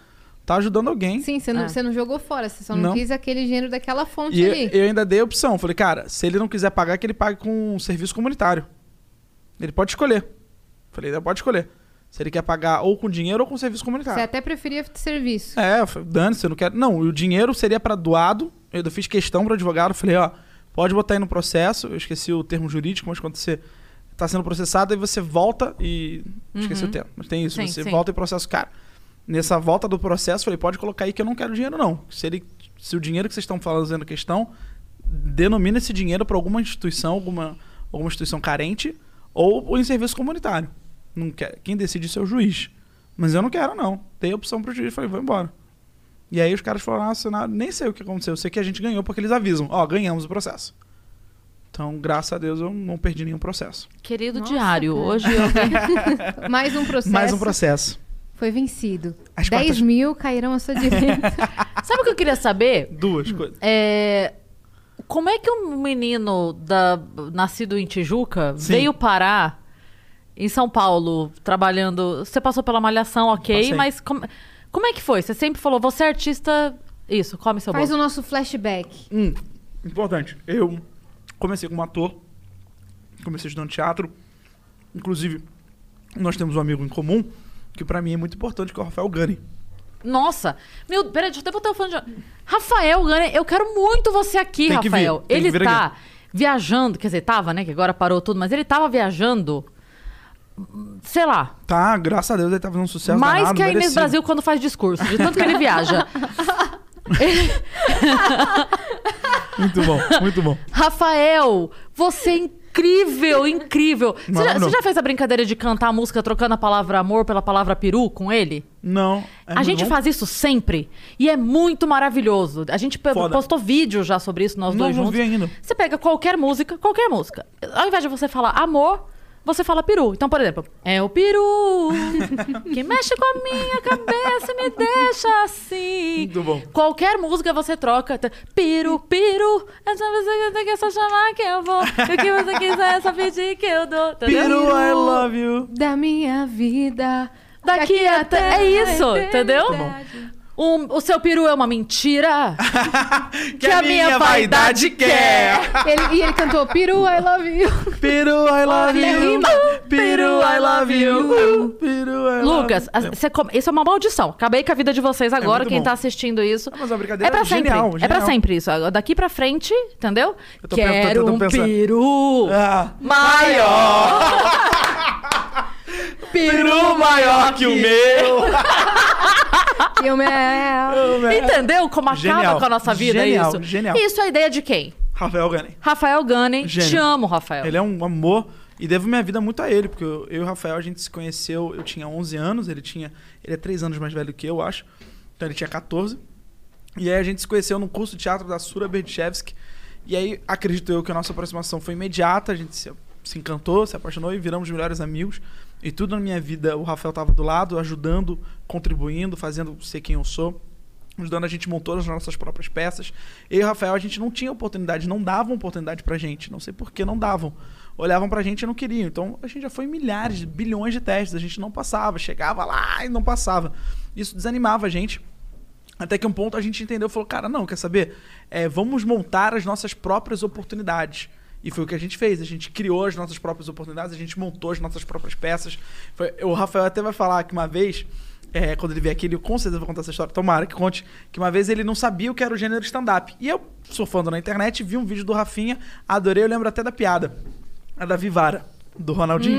Tá ajudando alguém. Sim, você não, É. você não jogou fora, você só não, Não. quis aquele dinheiro daquela fonte E eu, ali. eu ainda dei a opção. Falei, cara, se ele não quiser pagar, que ele pague com um serviço comunitário. Ele pode escolher. Falei, ele pode escolher. Se ele quer pagar ou com dinheiro ou com serviço Você comunitário. até preferia serviço. É, eu falei, dane você não quer. Não, o dinheiro seria pra doado. Eu fiz questão pro advogado, falei, ó, pode botar aí no processo. Eu esqueci o termo jurídico, mas quando você tá sendo processado, aí você volta e. Esqueci o termo, mas tem isso. Sim, você sim. volta e processa o cara. Nessa volta do processo, falei, pode colocar aí que eu não quero dinheiro, não. Se, ele, se o dinheiro que vocês estão fazendo questão, denomina esse dinheiro para alguma instituição, alguma, alguma instituição carente, ou, ou em serviço comunitário. Não quer, quem decide isso é o juiz. Mas eu não quero, não. A opção pro juiz, falei, vou embora. E aí os caras falaram, ah, Senado, nem sei o que aconteceu, eu sei que a gente ganhou porque eles avisam, ó, ganhamos o processo. Então, graças a Deus, eu não perdi nenhum processo. Querido Nossa, diário, cara. hoje eu (laughs) (laughs) Mais um processo. Mais um processo. Foi vencido. As 10 quartas- mil cairão à sua (laughs) direita. Sabe o que eu queria saber? Duas coisas. É, Como é que um menino da... nascido em Tijuca Sim. veio parar em São Paulo trabalhando? Você passou pela malhação, ok, Passei. mas como... como é que foi? Você sempre falou, você é artista. Isso, come seu Faz bolo. o nosso flashback. Hum, importante. Eu comecei como ator, comecei estudando teatro. Inclusive, nós temos um amigo em comum que pra mim é muito importante, que é o Rafael Gani. Nossa! Meu, peraí, deixa eu até botar o fone de... Rafael Gane, eu quero muito você aqui, Tem vir, Rafael. que ele vir tá aqui. viajando, quer dizer, tava, né? Que agora parou tudo, mas ele tava viajando. Sei lá, Tá, graças a Deus ele tá fazendo um sucesso mais danado, que a Inês merecido. Brasil quando faz discurso, de tanto que ele viaja. (laughs) (laughs) Muito bom, muito bom. Rafael, você é incrível, incrível. Você já, Não, não. você já fez a brincadeira de cantar a música trocando a palavra amor pela palavra peru com ele? Não. é a gente bom? faz isso sempre. E é muito maravilhoso. A gente Foda. postou vídeo já sobre isso, nós Não, dois não juntos. vi ainda. Você pega qualquer música, qualquer música. Ao invés de você falar amor, você fala peru. Então, por exemplo, é o peru (laughs) que mexe com a minha cabeça e me deixa assim. Muito bom. Qualquer música você troca. tá, Peru, peru. Essa você tem que só chamar que eu vou. E o que você quiser é só pedir que eu dou. entendeu? Peru, I love you. Da minha vida. Daqui até. É isso, entendeu? Um- o seu peru é uma mentira. (laughs) Que, a minha vaidade quer. Ele, e ele cantou Peru, I love you. Peru, I love Olha, you. Peru, I love you. Peru, I love Lucas, you. come- isso é uma maldição. Acabei com a vida de vocês agora, muito quem bom. tá assistindo isso. mas a brincadeira é pra é sempre. genial, É pra sempre isso. Daqui pra frente, entendeu? Eu tô pensando- Quero um pensando. peru Ah, maior. (laughs) peru maior que o meu. (laughs) E o mel. Entendeu como acaba Genial. com a nossa vida Genial, isso? genial. Isso é a ideia de quem? Rafael Gani. Rafael Gunning. Gênio. Te amo, Rafael. Ele é um amor e devo minha vida muito a ele, porque eu, eu e o Rafael a gente se conheceu, eu tinha 11 anos, ele tinha, ele é 3 anos mais velho que eu, acho. Então ele tinha 14. E aí a gente se conheceu no curso de teatro da Sura Berdichevsky. E aí acredito eu que a nossa aproximação foi imediata, a gente se, se encantou, se apaixonou e viramos melhores amigos. E tudo na minha vida o Rafael estava do lado, ajudando, contribuindo, fazendo ser quem eu sou ajudando a gente montou as nossas próprias peças. E o Rafael, a gente não tinha oportunidade, não davam oportunidade pra gente. Não sei por que não davam. Olhavam pra gente e não queriam. Então a gente já foi em milhares, bilhões de testes, a gente não passava, chegava lá e não passava. Isso desanimava a gente. Até que um ponto a gente entendeu falou, cara, não, quer saber? É, vamos montar as nossas próprias oportunidades. E foi o que a gente fez. A gente criou as nossas próprias oportunidades, a gente montou as nossas próprias peças. Foi- o Rafael até vai falar que uma vez, é, quando ele vier aqui, ele com certeza vai contar essa história. Tomara que conte. Que uma vez ele não sabia o que era o gênero stand-up. E eu, surfando na internet, vi um vídeo do Rafinha, adorei, eu lembro até da piada. A da Vivara, do Ronaldinho.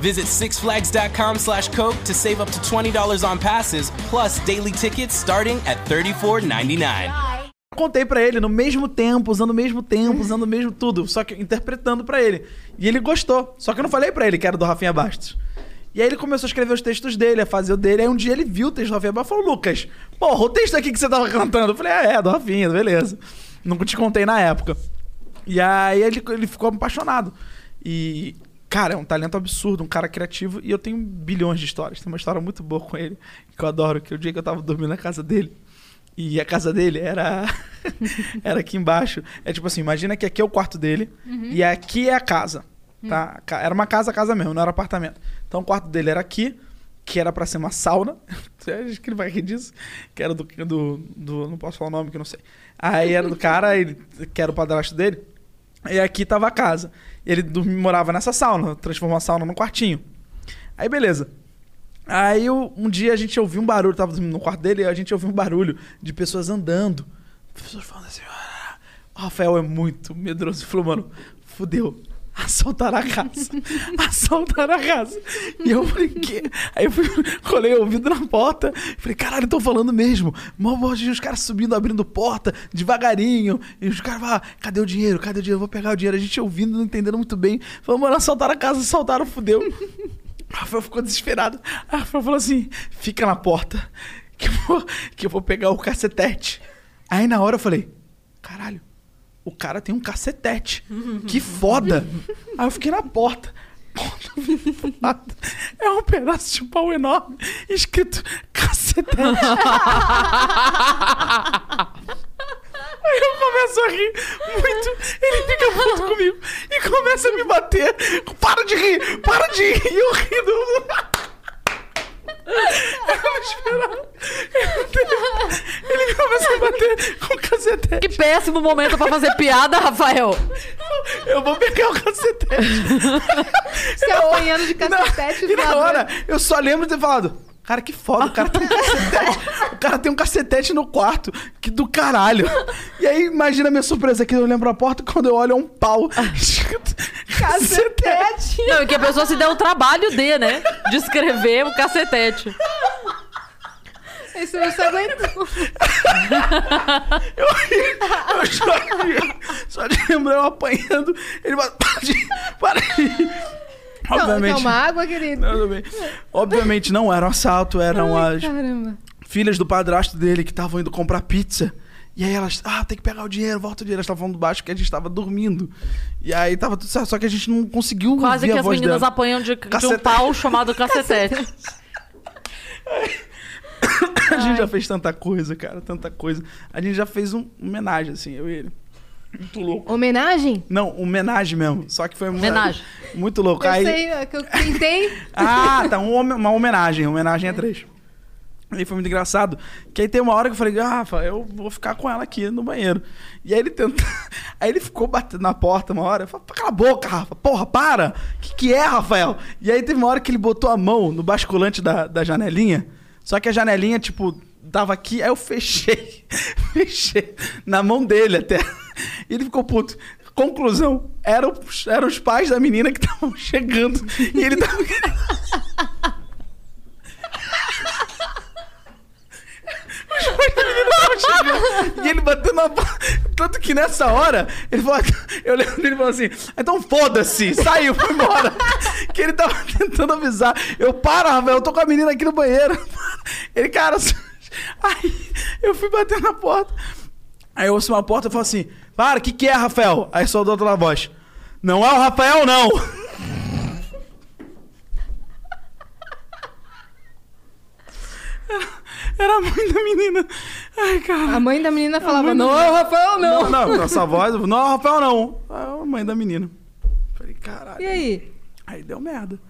Visit sixflags.com slash Coke to save up to $20 on passes, plus daily tickets starting at $34.99. contei pra ele no mesmo tempo, usando o mesmo tempo, usando o mesmo tudo, só que interpretando pra ele. E ele gostou. Só que eu não falei pra ele que era do Rafinha Bastos. E aí ele começou a escrever os textos dele, a fazer o dele. Aí um dia ele viu o texto do Rafinha Bastos e falou: Lucas, porra, o texto aqui que você tava cantando. Eu falei: é, é, do Rafinha, beleza. Nunca te contei na época. E aí ele, ele ficou apaixonado. E, cara, é um talento absurdo, um cara criativo. E eu tenho bilhões de histórias. Tem uma história muito boa com ele, que eu adoro. Que o dia que eu tava dormindo na casa dele, e a casa dele era (laughs) era aqui embaixo. É tipo assim, imagina que aqui é o quarto dele Uhum. e aqui é a casa, tá? Ca- Era uma casa, casa mesmo, não era apartamento. Então o quarto dele era aqui, que era pra ser uma sauna. (laughs) Acho que ele vai rir disso. Que era do, do, do- Não posso falar o nome, que eu não sei. Aí era do cara, ele, que era o padrasto dele. E aqui tava a casa. Ele morava nessa sauna, transformou a sauna num quartinho. Aí beleza. Aí um dia a gente ouviu um barulho, tava dormindo no quarto dele, e a gente ouviu um barulho de pessoas andando. Pessoas falando assim, "Ah". o Rafael é muito medroso. Ele falou, mano, fudeu. Assaltaram (laughs) a casa. Assaltaram a casa. E eu falei, quê? Aí eu fui, (laughs) colei o ouvido na porta. Falei, caralho, estão falando mesmo. Mó voz os caras subindo, abrindo porta, devagarinho. E os caras, ah, cadê o dinheiro? Cadê o dinheiro? Vou pegar o dinheiro. A gente ouvindo, não entendendo muito bem. Falei, mano, assaltaram a casa, assaltaram, fudeu. (laughs) O Rafael ficou desesperado. A Rafael falou assim: fica na porta, que eu vou, que eu vou pegar o cacetete. Aí na hora eu falei: caralho, o cara tem um cacetete. Que foda. (laughs) Aí eu fiquei na porta. É um pedaço de pau enorme, escrito cacetete. (laughs) Aí eu começo a rir muito. Ele fica puto comigo e começa a me bater. Para de rir, para de rir. E eu rindo. Eu não esperava. (laughs) Ele começa a bater com o cacetete. Que péssimo momento pra fazer piada, Rafael. Eu vou pegar o cacetete. Você apanhando de cacetete E na hora, eu só lembro de ter falado. Cara, que foda, o cara tem um cacetete. o cara tem um cacetete no quarto. Que do caralho. E aí, imagina a minha surpresa que eu lembro a porta quando eu olho é um pau. (laughs) cacetete. Não, e que a pessoa se deu o trabalho de, né? De escrever o cacetete. Esse você aguentou. Eu só, só de lembrar eu apanhando. Ele fala, para de. Para de. Não, uma água, querido? Não, tudo bem. Obviamente não era um assalto, eram Ai, as Caramba. filhas do padrasto dele que estavam indo comprar pizza. E aí elas, ah, tem que pegar o dinheiro, volta o dinheiro. Elas estavam falando baixo que a gente tava dormindo. E aí tava tudo certo, só que a gente não conseguiu Quase ouvir que as meninas dela. apanham de, de um pau chamado (laughs) cacetete. (coughs) A gente já fez tanta coisa, cara, tanta coisa. A gente já fez um homenagem, assim, eu e ele. Muito louco. Homenagem? Não, homenagem mesmo. Só que foi muito, Homenagem. (laughs) muito louco. Eu aí... sei, é que eu tentei. (laughs) Ah, tá. um uma homenagem. Homenagem é três. Aí foi muito engraçado. Que aí tem uma hora que eu falei, ah, Rafa, eu vou ficar com ela aqui no banheiro. E aí ele tenta. (laughs) Aí ele ficou batendo na porta uma hora. Eu falei, cala a boca, Rafa. Porra, para! O que, que é, Rafael? E aí teve uma hora que ele botou a mão no basculante da, da janelinha. Só que a janelinha, tipo, tava aqui, aí eu fechei. fechei. Na mão dele até. E ele ficou puto. Conclusão, eram, os- eram os pais da menina que estavam (laughs) chegando. E ele tava. E ele bateu na. Tanto que nessa hora, ele falou. Eu lembro dele falou assim: então foda-se, saiu, foi embora. Que ele tava (laughs) tentando avisar. Eu, para, Rafael, eu tô com a menina aqui no banheiro. Ele, cara. (laughs) Aí eu fui bater na porta. Aí eu ouço uma porta e falo assim: para, o que, que é, Rafael? Aí só do outra voz: não é o Rafael, não. Era a mãe da menina. Ai, cara. A mãe da menina falava, não, menina- Rafael, não. Não, não, nossa voz, não é o Rafael, não. É a mãe da menina. Falei, caralho. E aí? Aí deu merda.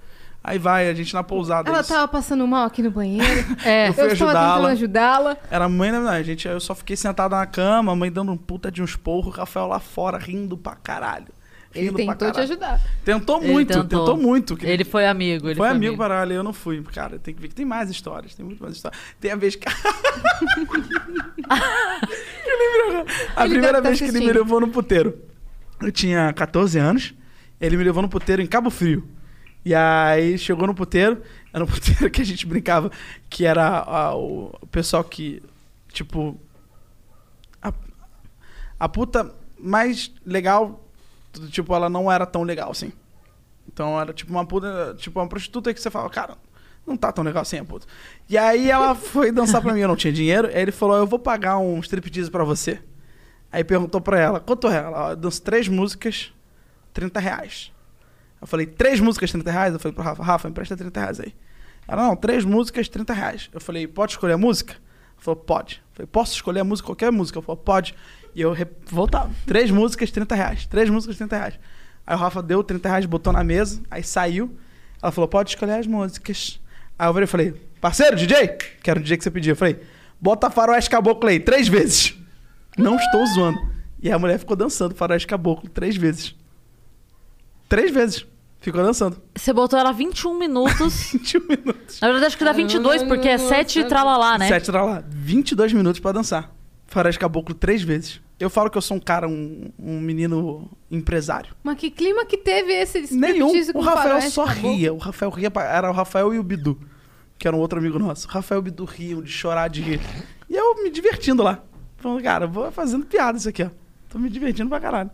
Aí vai, a gente na pousada. Ela isso. tava passando mal aqui no banheiro. (laughs) É. Eu fui eu estava ajudá-la. tentando ajudá-la. Era a mãe da menina. Gente, eu só fiquei sentado na cama, a mãe dando um puta de uns porros, o Rafael lá fora rindo pra caralho. Ele Rindo pra tentou te caralho. ajudar. Tentou Ele muito, tentou. muito. Ele foi amigo. Ele foi amigo para caralho, eu não fui. Cara, tem que ver que tem mais histórias, tem muito mais histórias. Tem a vez que. (laughs) (laughs) agora. A Ele primeira tá vez que ele me levou no puteiro. Eu tinha 14 anos, ele me levou no puteiro em Cabo Frio. E aí chegou no puteiro, era um (laughs) puteiro que a gente brincava, que era ah, o, pessoal que, tipo. a- A puta mais legal, tipo, ela não era tão legal assim. Então era tipo uma puta, tipo uma prostituta que você fala, cara, não tá tão legal assim a puta. E aí ela foi dançar pra mim, eu não tinha dinheiro. Aí ele falou, eu vou pagar um striptease pra você. Aí perguntou pra ela, quanto é? Ela, eu danço três músicas, 30 reais. Eu falei, três músicas, 30 reais? Eu falei pro Rafa, Rafa, empresta 30 reais aí. Ela, não, três músicas, 30 reais. Eu falei, pode escolher a música? Ela falou, pode. Eu falei, posso escolher a música, qualquer música? Eu falei, pode. E eu voltava. Três músicas, 30 reais. Três músicas, 30 reais. Aí o Rafa deu 30 reais, botou na mesa, aí saiu. Ela falou, pode escolher as músicas. Aí eu virei e falei, parceiro, DJ? Que era o DJ que você pediu. Eu falei, bota Faroeste Caboclo aí, três vezes. Não estou zoando. E a mulher ficou dançando Faroeste Caboclo três vezes. Três vezes. Ficou dançando. Você botou ela 21 minutos. (laughs) 21 minutos. Na verdade, acho que dá 22, porque é 7 tralalá, né? Sete tralalá. 22 minutos pra dançar. Faroeste Caboclo três vezes. Eu falo que eu sou um cara, um, um menino empresário. Mas que clima que teve esse Nenhum. O com Rafael só ria. O Rafael ria. pra- Era o Rafael e o Bidu, que era um outro amigo nosso. O Rafael e o Bidu riam de chorar, de rir. E eu me divertindo lá. Falando, cara, vou fazendo piada isso aqui, ó. Tô me divertindo pra caralho.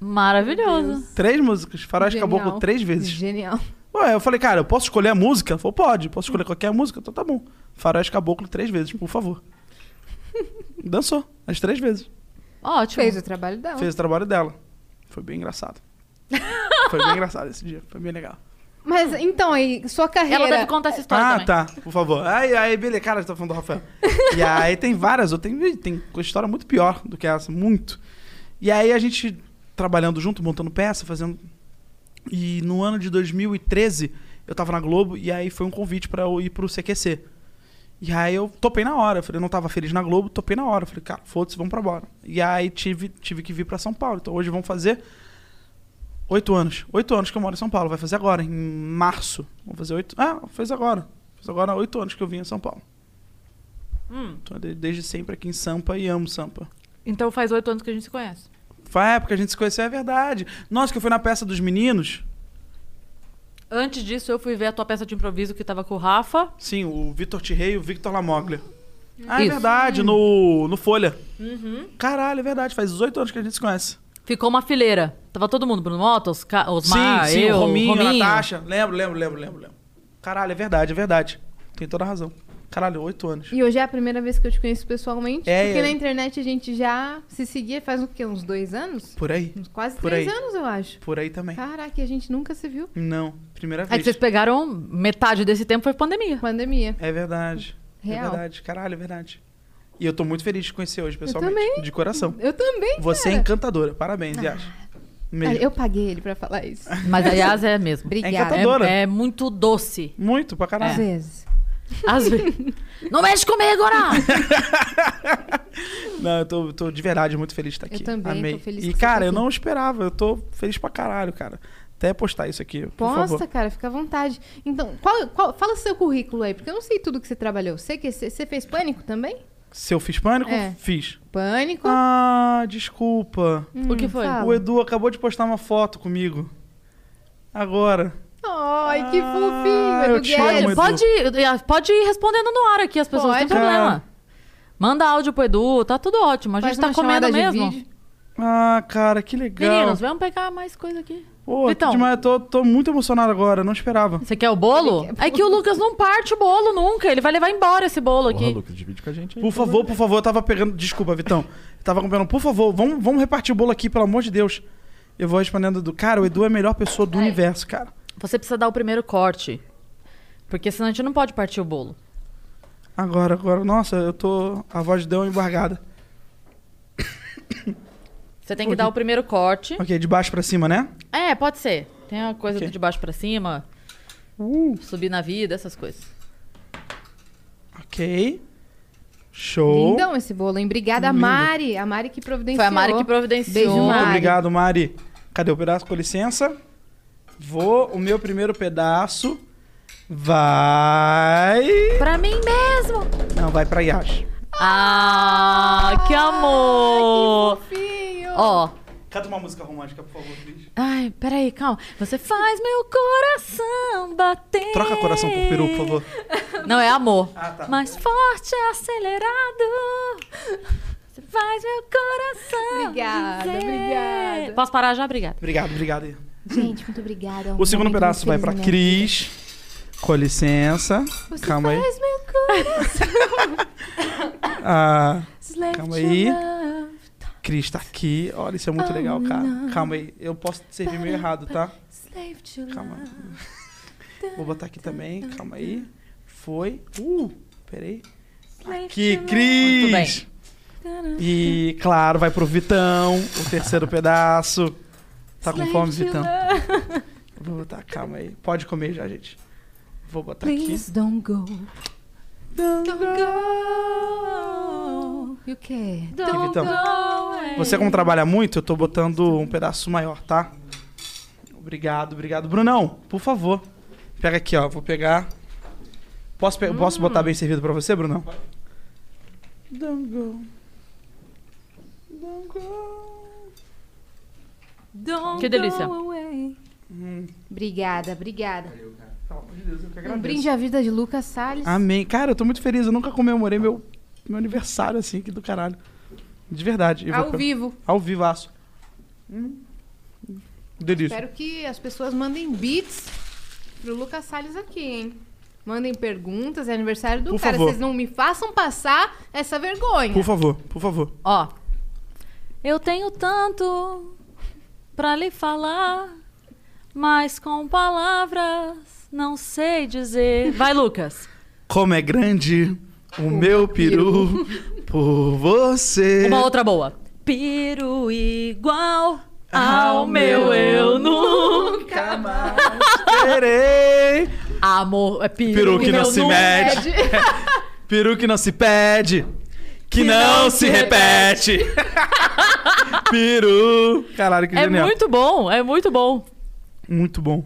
Maravilhoso. Três músicas. Faroeste Genial. Caboclo três vezes. Genial. Ué, eu falei, cara, eu posso escolher a música? Falou, pode. Posso escolher qualquer música? Então tá bom. Faroeste Caboclo três vezes, por favor. (laughs) Dançou. As três vezes. Ótimo. Fez o trabalho dela. Fez o trabalho dela. Foi bem engraçado. (laughs) Foi bem engraçado esse dia. Foi bem legal. Mas então, aí, sua carreira. Ela deve contar essa história Ah, também. tá. Por favor. Aí, aí, beleza. Cara, você tá falando do Rafael. (laughs) e aí tem várias. Tem, tem história muito pior do que essa. Muito. E aí a gente trabalhando junto, montando peça, fazendo... E no ano de 2013, eu tava na Globo e aí foi um convite pra eu ir pro CQC. E aí eu topei na hora. Eu falei, eu não tava feliz na Globo, topei na hora. Eu falei, cara, foda-se, vamos pra bora. E aí tive, tive que vir pra São Paulo. Então hoje vão fazer oito anos. Oito anos que eu moro em São Paulo. Vai fazer agora, em março. Vamos fazer oito. Ah, fez agora. Fez agora oito anos que eu vim em São Paulo. Hum. De- desde sempre aqui em Sampa e amo Sampa. Então faz 8 anos que a gente se conhece. Foi a época que a gente se conheceu, é verdade. Nossa, que eu fui na peça dos meninos. Antes disso, eu fui ver a tua peça de improviso que tava com o Rafa. Sim, o Vitor Tirrei e o Victor Lamoglia. Ah, é Isso. verdade, no, no Folha. Uhum. Caralho, é verdade. Faz oito anos que a gente se conhece. Ficou uma fileira. Tava todo mundo, Bruno Mota, os Ca- Osmar, sim, sim, eu, o Rominho, Rominho. Natasha. Lembro, lembro, lembro, lembro, lembro. Caralho, é verdade, é verdade. Tem toda a razão. Caralho, oito anos. E hoje é a primeira vez que eu te conheço pessoalmente. É, porque é. na internet a gente já se seguia faz o quê? Uns dois anos? Por aí. Uns quase Por três aí. anos, eu acho. Por aí também. Caraca, e a gente nunca se viu. Não, primeira Aí vez. vocês pegaram metade desse tempo foi pandemia. Pandemia. É verdade. É Real. verdade. Caralho, é verdade. E eu tô muito feliz de te conhecer hoje, pessoalmente. também. De coração. Eu também, Você é cara. encantadora. Parabéns, Yas. Mesmo. Eu paguei ele pra falar isso. Mas a Yas é mesmo. Obrigada. É encantadora. É, é muito doce. Muito, pra caralho. Às vezes. Às vezes. (laughs) Não mexe comigo, não! (laughs) Não, eu tô, tô de verdade muito feliz de estar Eu aqui. também, Amei. tô feliz E, cara, tá eu não esperava. Eu tô feliz pra caralho, cara. Até postar isso aqui, por Posta, favor. cara, fica à vontade. Então, qual, qual- fala o seu currículo aí, porque eu não sei tudo que você trabalhou. Você, que, você, fez pânico também? Se eu fiz pânico, É. fiz. Pânico? Ah, desculpa. o que foi? fala. O Edu acabou de postar uma foto comigo. Agora. Ai, que Ah, fofinho, eu Edu te amo. Edu. Pode, pode ir respondendo no ar aqui, as pessoas, não tem Pode. problema. Manda áudio pro Edu, tá tudo ótimo. A gente Faz tá uma comendo chamada de mesmo. vídeo. Ah, cara, que legal. Meninos, vamos pegar mais coisa aqui. Pô, que Vitão. demais. Eu tô, tô muito emocionado agora, não esperava. Você quer o bolo? É que o Lucas não parte o bolo nunca. Ele vai levar embora esse bolo Porra, aqui. Lucas, divide com a gente aí. Por favor, por favor, eu tava pegando. Desculpa, Vitão. Eu tava comprando, por favor, vamos, vamos repartir o bolo aqui, pelo amor de Deus. Eu vou respondendo do. Cara, o Edu é a melhor pessoa do universo, cara. Você precisa dar o primeiro corte. Porque senão a gente não pode partir o bolo. Agora, agora, nossa, eu tô. A voz deu uma embargada. Você tem que dar o primeiro corte. Ok, de baixo pra cima, né? É, pode ser. Tem a coisa Ok. do de baixo pra cima. Uh. Subir na vida, essas coisas. Ok. Show. Lindão esse bolo, hein? Obrigada, Lindo. Mari. A Mari que providenciou. Foi a Mari que providenciou. Beijo, Muito Mari. obrigado, Mari. Cadê o pedaço? Com licença. Vou. O meu primeiro pedaço vai. Pra mim mesmo. Não, vai pra Yash. Ah, que amor. Fofinho. Ó. Canta uma música romântica, por favor, please. Ai, peraí, calma. Você faz meu coração bater. Troca coração por peru, por favor. Não, é amor. Ah, tá. Mais forte, acelerado. Você Faz meu coração. Obrigada, dizer. obrigada. Posso parar já? Obrigada. Obrigado, obrigado. Gente, muito obrigada. é um O segundo pedaço vai minha Cris. Com licença. Você Calma aí. faz meu coração. (laughs) Ah, calma aí. Cris tá aqui. Olha, isso é muito Oh, legal, cara. não. Calma aí. Eu posso servir meio errado, tá? Slave to Calma. Vou botar aqui também. Calma aí. Foi. Uh, peraí. Aqui, to Muito bem. Cris. E, claro, vai pro Vitão. O terceiro (laughs) pedaço. Tá com fome, Vitão? (laughs) Vou botar, calma aí. Pode comer já, gente. Vou botar aqui. Please don't go. Don't go. E o quê? Aqui, Vitão. Você, como trabalha muito, eu tô botando um pedaço maior, tá? Obrigado, obrigado. Brunão, por favor. Pega aqui, ó. Vou pegar. Posso, pe- posso botar bem servido pra você, Brunão? Don't go. Don't go. Don't Que delícia. go away. Hum, Obrigada, obrigada. pelo amor de Deus, eu que Um agradeço. brinde à vida de Lucas Salles. Amém. Cara, eu tô muito feliz. Eu nunca comemorei meu, meu aniversário assim, que do caralho. De verdade. Ao vou- vivo. Ao vivaço. Hum. Delícia. Espero que as pessoas mandem beats pro Lucas Salles aqui, hein? Mandem perguntas, é aniversário do Por cara. favor. Vocês não me façam passar essa vergonha. Por favor, por favor. Ó. Eu tenho tanto pra lhe falar, mas com palavras não sei dizer. Vai, Lucas. Como é grande o, meu peru, por você. Uma outra boa. Piru igual ao meu eu nunca mais (laughs) terei. Amor, é piru, Peru que não eu se mede. (laughs) Peru que não se pede. Que, não, se repete. Peru. (laughs) Caralho, que É genial. muito bom, é muito bom. Muito bom.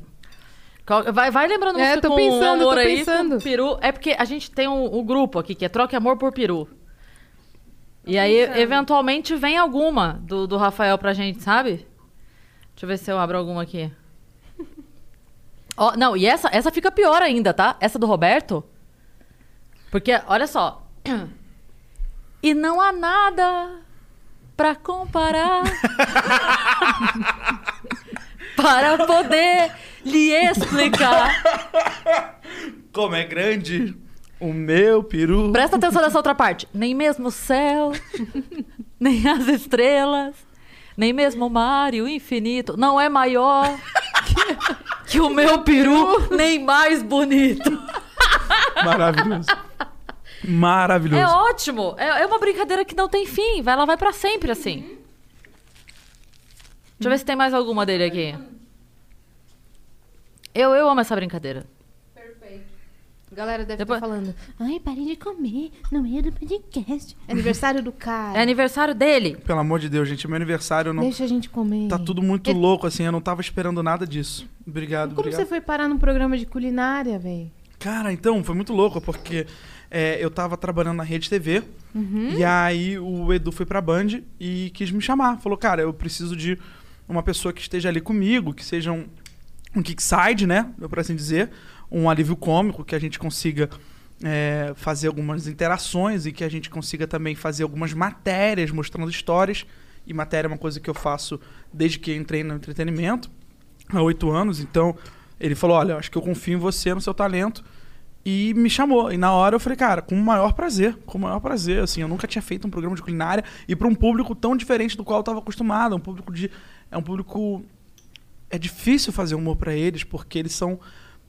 Vai, vai lembrando É, música tô com pensando, amor tô aí, pensando. com peru. É porque a gente tem um, um grupo aqui que é Troque Amor por Peru. E aí, eventualmente, vem alguma do, do Rafael pra gente, sabe? Deixa eu ver se eu abro alguma aqui. (laughs) Ó, não, e essa, essa fica pior ainda, tá? Essa do Roberto. Porque, olha só. E não há nada pra comparar (laughs) para poder lhe explicar. Como é grande o meu peru. Presta atenção nessa outra parte. Nem mesmo o céu, (laughs) nem as estrelas, nem mesmo o mar e o infinito não é maior que, que o meu peru, (laughs) nem mais bonito. Maravilhoso. Maravilhoso. É ótimo. É, é uma brincadeira que não tem fim. Vai, ela vai pra sempre assim. Deixa eu ver se tem mais alguma dele aqui. Eu, eu amo essa brincadeira. A galera deve Depois- estar falando. Ai, parem de comer no meio do podcast. É aniversário do cara. É aniversário dele. Pelo amor de Deus, gente, é meu aniversário. eu Não... Deixa a gente comer. Tá tudo muito louco, assim. Eu não tava esperando nada disso. Obrigado, Como obrigado. você foi parar num programa de culinária, velho? Cara, então, foi muito louco, porque é, eu tava trabalhando na Rede TV, Uhum. e aí o Edu foi pra Band e quis me chamar. Falou, cara, eu preciso de uma pessoa que esteja ali comigo, que seja um, um kickside, né? Por assim dizer, um alívio cômico, que a gente consiga é, fazer algumas interações e que a gente consiga também fazer algumas matérias mostrando histórias. E matéria é uma coisa que eu faço desde que entrei no entretenimento, há oito anos. Então, ele falou: Olha, acho que eu confio em você, no seu talento. E me chamou. E na hora eu falei, cara, com o maior prazer. Com o maior prazer. Assim, eu nunca tinha feito um programa de culinária e para um público tão diferente do qual eu estava acostumado. É um público de. É um público. É difícil fazer humor para eles, porque eles são.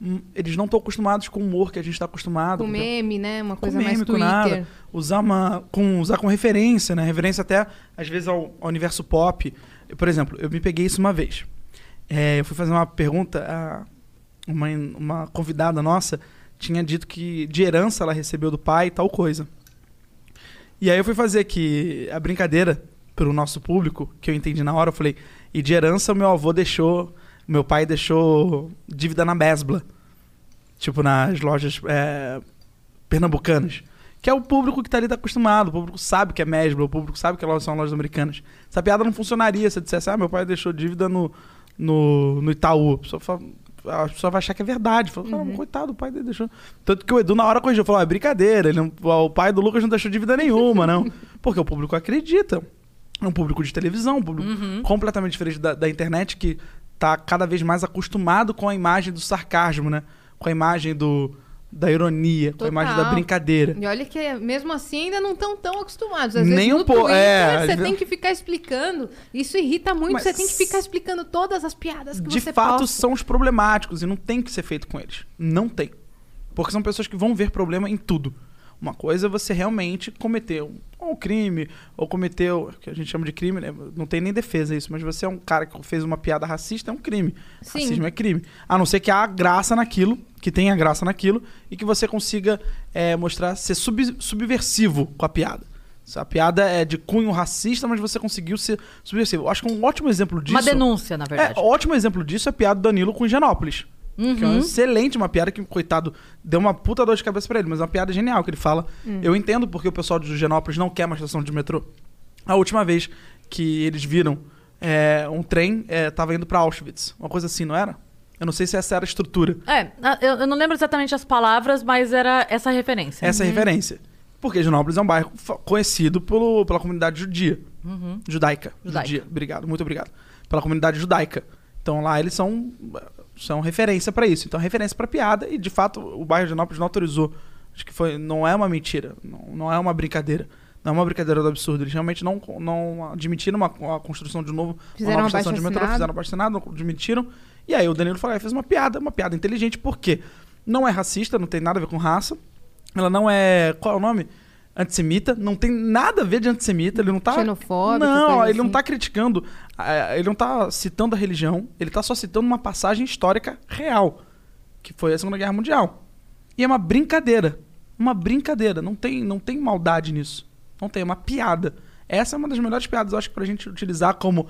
hum, Eles não estão acostumados com o humor que a gente está acostumado. Com meme, né? Uma com coisa meme, mais com Twitter. nada. Usar, uma, com, usar com referência, né? Referência até, às vezes, ao, ao universo pop. Eu, por exemplo, eu me peguei isso uma vez. É, eu fui fazer uma pergunta, a uma, uma convidada nossa tinha dito que de herança ela recebeu do pai tal coisa. E aí eu fui fazer que a brincadeira pro nosso público, que eu entendi na hora, eu falei, e de herança meu avô deixou, meu pai deixou dívida na Besbla. Tipo, nas lojas é, pernambucanas. Que é o público que tá ali tá acostumado, o público sabe que é Mesbla, o público sabe que elas são lojas americanas. Essa piada não funcionaria se eu dissesse, ah, meu pai deixou dívida no, no, no Itaú. Pessoa, fala- a pessoa vai achar que é verdade. Fala, "Ah, coitado, o pai dele deixou. Tanto que o Edu na hora corrigiu, falou, ah, é brincadeira, ele não- o pai do Lucas não deixou dívida nenhuma, não. (laughs) Porque o público acredita. É um público de televisão, um público Uhum. completamente diferente da, da internet, que tá cada vez mais acostumado com a imagem do sarcasmo, né? Com a imagem do, da ironia, com a imagem da Total. brincadeira. E olha que mesmo assim ainda não estão tão acostumados. Às Nem vezes um pouco, é, você tem que ficar explicando. Isso irrita muito, Mas- você tem que ficar explicando todas as piadas que de você fato posta. são os problemáticos e não tem que ser feito com eles. Não tem. Porque são pessoas que vão ver problema em tudo. Uma coisa é você realmente cometeu um crime, ou cometeu, que a gente chama de crime, né? Não tem nem defesa isso, mas você é um cara que fez uma piada racista, é um crime. Sim. Racismo é crime. A não ser que há graça naquilo, que tenha graça naquilo, e que você consiga é, mostrar, ser sub- subversivo com a piada. A piada é de cunho racista, mas você conseguiu ser subversivo. Eu acho que um ótimo exemplo disso. Uma denúncia, na verdade. É, ótimo exemplo disso é a piada do Danilo com Higienópolis. Que é Uhum. uma excelente, uma piada que, coitado, deu uma puta dor de cabeça pra ele, mas é uma piada genial que ele fala. Hum. Eu entendo porque o pessoal de Higienópolis não quer uma estação de metrô. A última vez que eles viram é, um trem é, tava indo pra Auschwitz. Uma coisa assim, não era? Eu não sei se essa era a estrutura. É, eu, eu não lembro exatamente as palavras, mas era essa referência. Essa a referência. Porque Higienópolis é um bairro conhecido pelo, pela comunidade judia. Uhum. Judaica. Judaica. Judia. Obrigado, muito obrigado. Pela comunidade judaica. Então lá eles são, são referência pra isso. Então referência pra piada e de fato o bairro de Higienópolis não autorizou. Acho que foi, não é uma mentira, não, não é uma brincadeira. Não é uma brincadeira do absurdo. Eles realmente não, não admitiram uma, uma construção de novo, Fizeram uma nova estação de metrô, fizeram abaixo não admitiram. E aí o Danilo falou, "Ah, fez uma piada, uma piada inteligente, porque não é racista, não tem nada a ver com raça. Ela não é. Qual é o nome? Antissemita, não tem nada a ver de antissemita, ele não tá. Xenofóbico, Não, ele não assim. tá criticando, ah, ele não tá citando a religião, ele tá só citando uma passagem histórica real, que foi a Segunda Guerra Mundial. E é uma brincadeira. Uma brincadeira. Não tem, não tem maldade nisso. Não tem, é uma piada. Essa é uma das melhores piadas, eu acho, pra gente utilizar como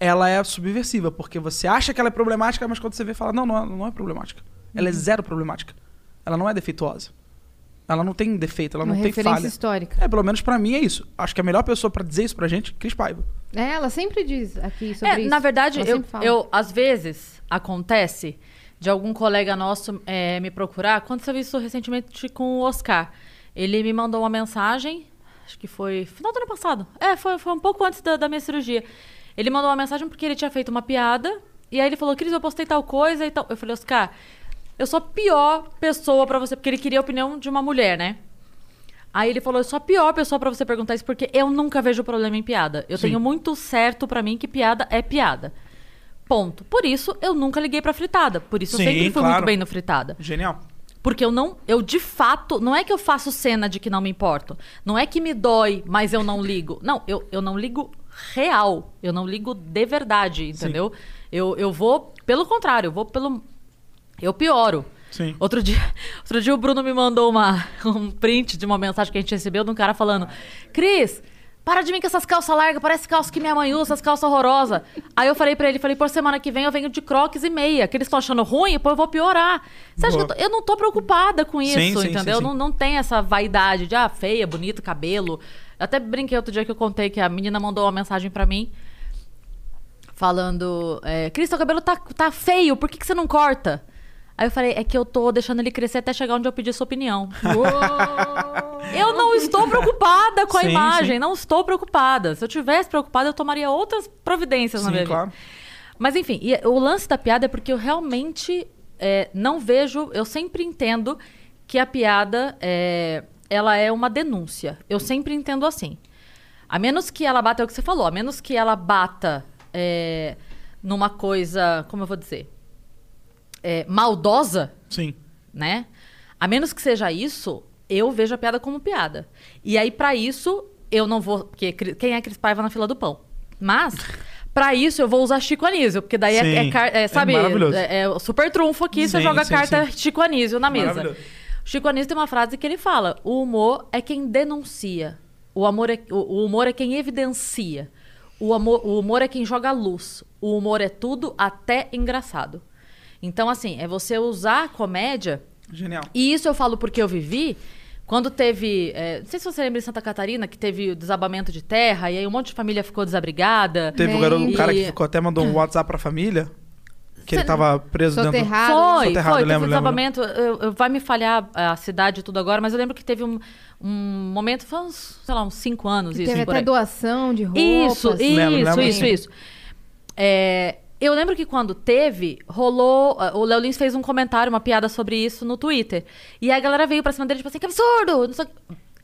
ela é subversiva, porque você acha que ela é problemática, mas quando você vê, fala, não, não, é- não é problemática. Ela é Uhum. zero problemática. Ela não é defeituosa. Ela não tem defeito, ela Uma não tem referência falha. histórica. É, pelo menos pra mim é isso. Acho que a melhor pessoa pra dizer isso pra gente, Cris Paiva. É, ela sempre diz aqui sobre É, isso. na verdade, eu, eu, às vezes, acontece de algum colega nosso é, me procurar. Aconteceu isso recentemente com o Oscar. Ele me mandou uma mensagem, acho que foi final do ano passado. É, foi, foi um pouco antes da, da minha cirurgia. Ele mandou uma mensagem porque ele tinha feito uma piada. E aí ele falou, Cris, eu postei tal coisa e tal. Eu falei, Oscar, eu sou a pior pessoa pra você, porque ele queria a opinião de uma mulher, né? Aí ele falou, eu sou a pior pessoa pra você perguntar isso, porque eu nunca vejo problema em piada. Eu Sim. tenho muito certo pra mim que piada é piada. Ponto. Por isso, eu nunca liguei pra fritada. Por isso, Sim, eu sempre fui claro. muito bem no fritada. Genial. Porque eu não, eu de fato, não é que eu faço cena de que não me importo. Não é que me dói, mas eu não ligo. Não, eu, eu não ligo real. Eu não ligo de verdade, entendeu? Eu, eu vou, pelo contrário, eu vou pelo. Eu pioro. Sim. Outro dia, (laughs) outro dia o Bruno me mandou uma, (laughs) um print de uma mensagem que a gente recebeu de um cara falando: Cris, para de mim com essas calças largas, parece calça que minha mãe usa, essas calças horrorosas. Aí eu falei pra ele, falei, por semana que vem eu venho de croques e meia. Que eles estão achando ruim, pô, eu vou piorar. Você acha que eu, tô- eu não tô preocupada com isso, Sim, entendeu? sim, sim. Não, não tem essa vaidade de, ah, feia, bonito, cabelo. Eu até brinquei outro dia que eu contei que a menina mandou uma mensagem pra mim falando: é, Cris, teu cabelo tá, tá feio, por que, que você não corta? Aí eu falei: é que eu tô deixando ele crescer até chegar onde eu pedi sua opinião. (laughs) eu não estou preocupada com a Sim, imagem, sim. não estou preocupada. Se eu tivesse preocupada, eu tomaria outras providências na Sim, minha claro. vida. Mas enfim, e o lance da piada é porque eu realmente é, não vejo, eu sempre entendo que a piada é, ela é uma denúncia. Eu sempre entendo assim. A menos que ela bata, é o que você falou, a menos que ela bata é, numa coisa, como eu vou dizer, é, maldosa, Sim. né? A menos que seja isso, eu vejo a piada como piada. E aí, pra isso, eu não vou. Porque quem é Cris Paiva na fila do pão? Mas, (laughs) pra isso, eu vou usar Chico Anísio. Porque daí é, é é, É sabe, é, é super trunfo aqui, você Sim, joga a carta sim. Chico Anísio na mesa. Chico Anísio tem uma frase que ele fala: o humor é quem denuncia. O, amor é, o humor é quem evidencia. O, amor, o humor é quem joga luz. O humor é tudo, até engraçado. Então, assim, é você usar a comédia. Genial. E isso eu falo porque eu vivi. Quando teve. é, não sei se você lembra em Santa Catarina, que teve o desabamento de terra, e aí um monte de família ficou desabrigada. Teve um garoto, um cara que ficou até mandou um WhatsApp pra família. Que ele tava preso dentro Soterrado. Foi, Soterrado, foi. eu lembro, teve um desabamento. Eu, eu- vai me falhar a cidade e tudo agora, mas eu lembro que teve um, um momento, foi uns, sei lá, uns cinco anos isso. Teve até doação de roupas. Isso, isso, Lembro, lembro isso, isso. É, eu lembro que quando teve, rolou. ah, O Léo Lins fez um comentário, uma piada sobre isso no Twitter. E a galera veio pra cima dele, tipo assim, que absurdo! não sei.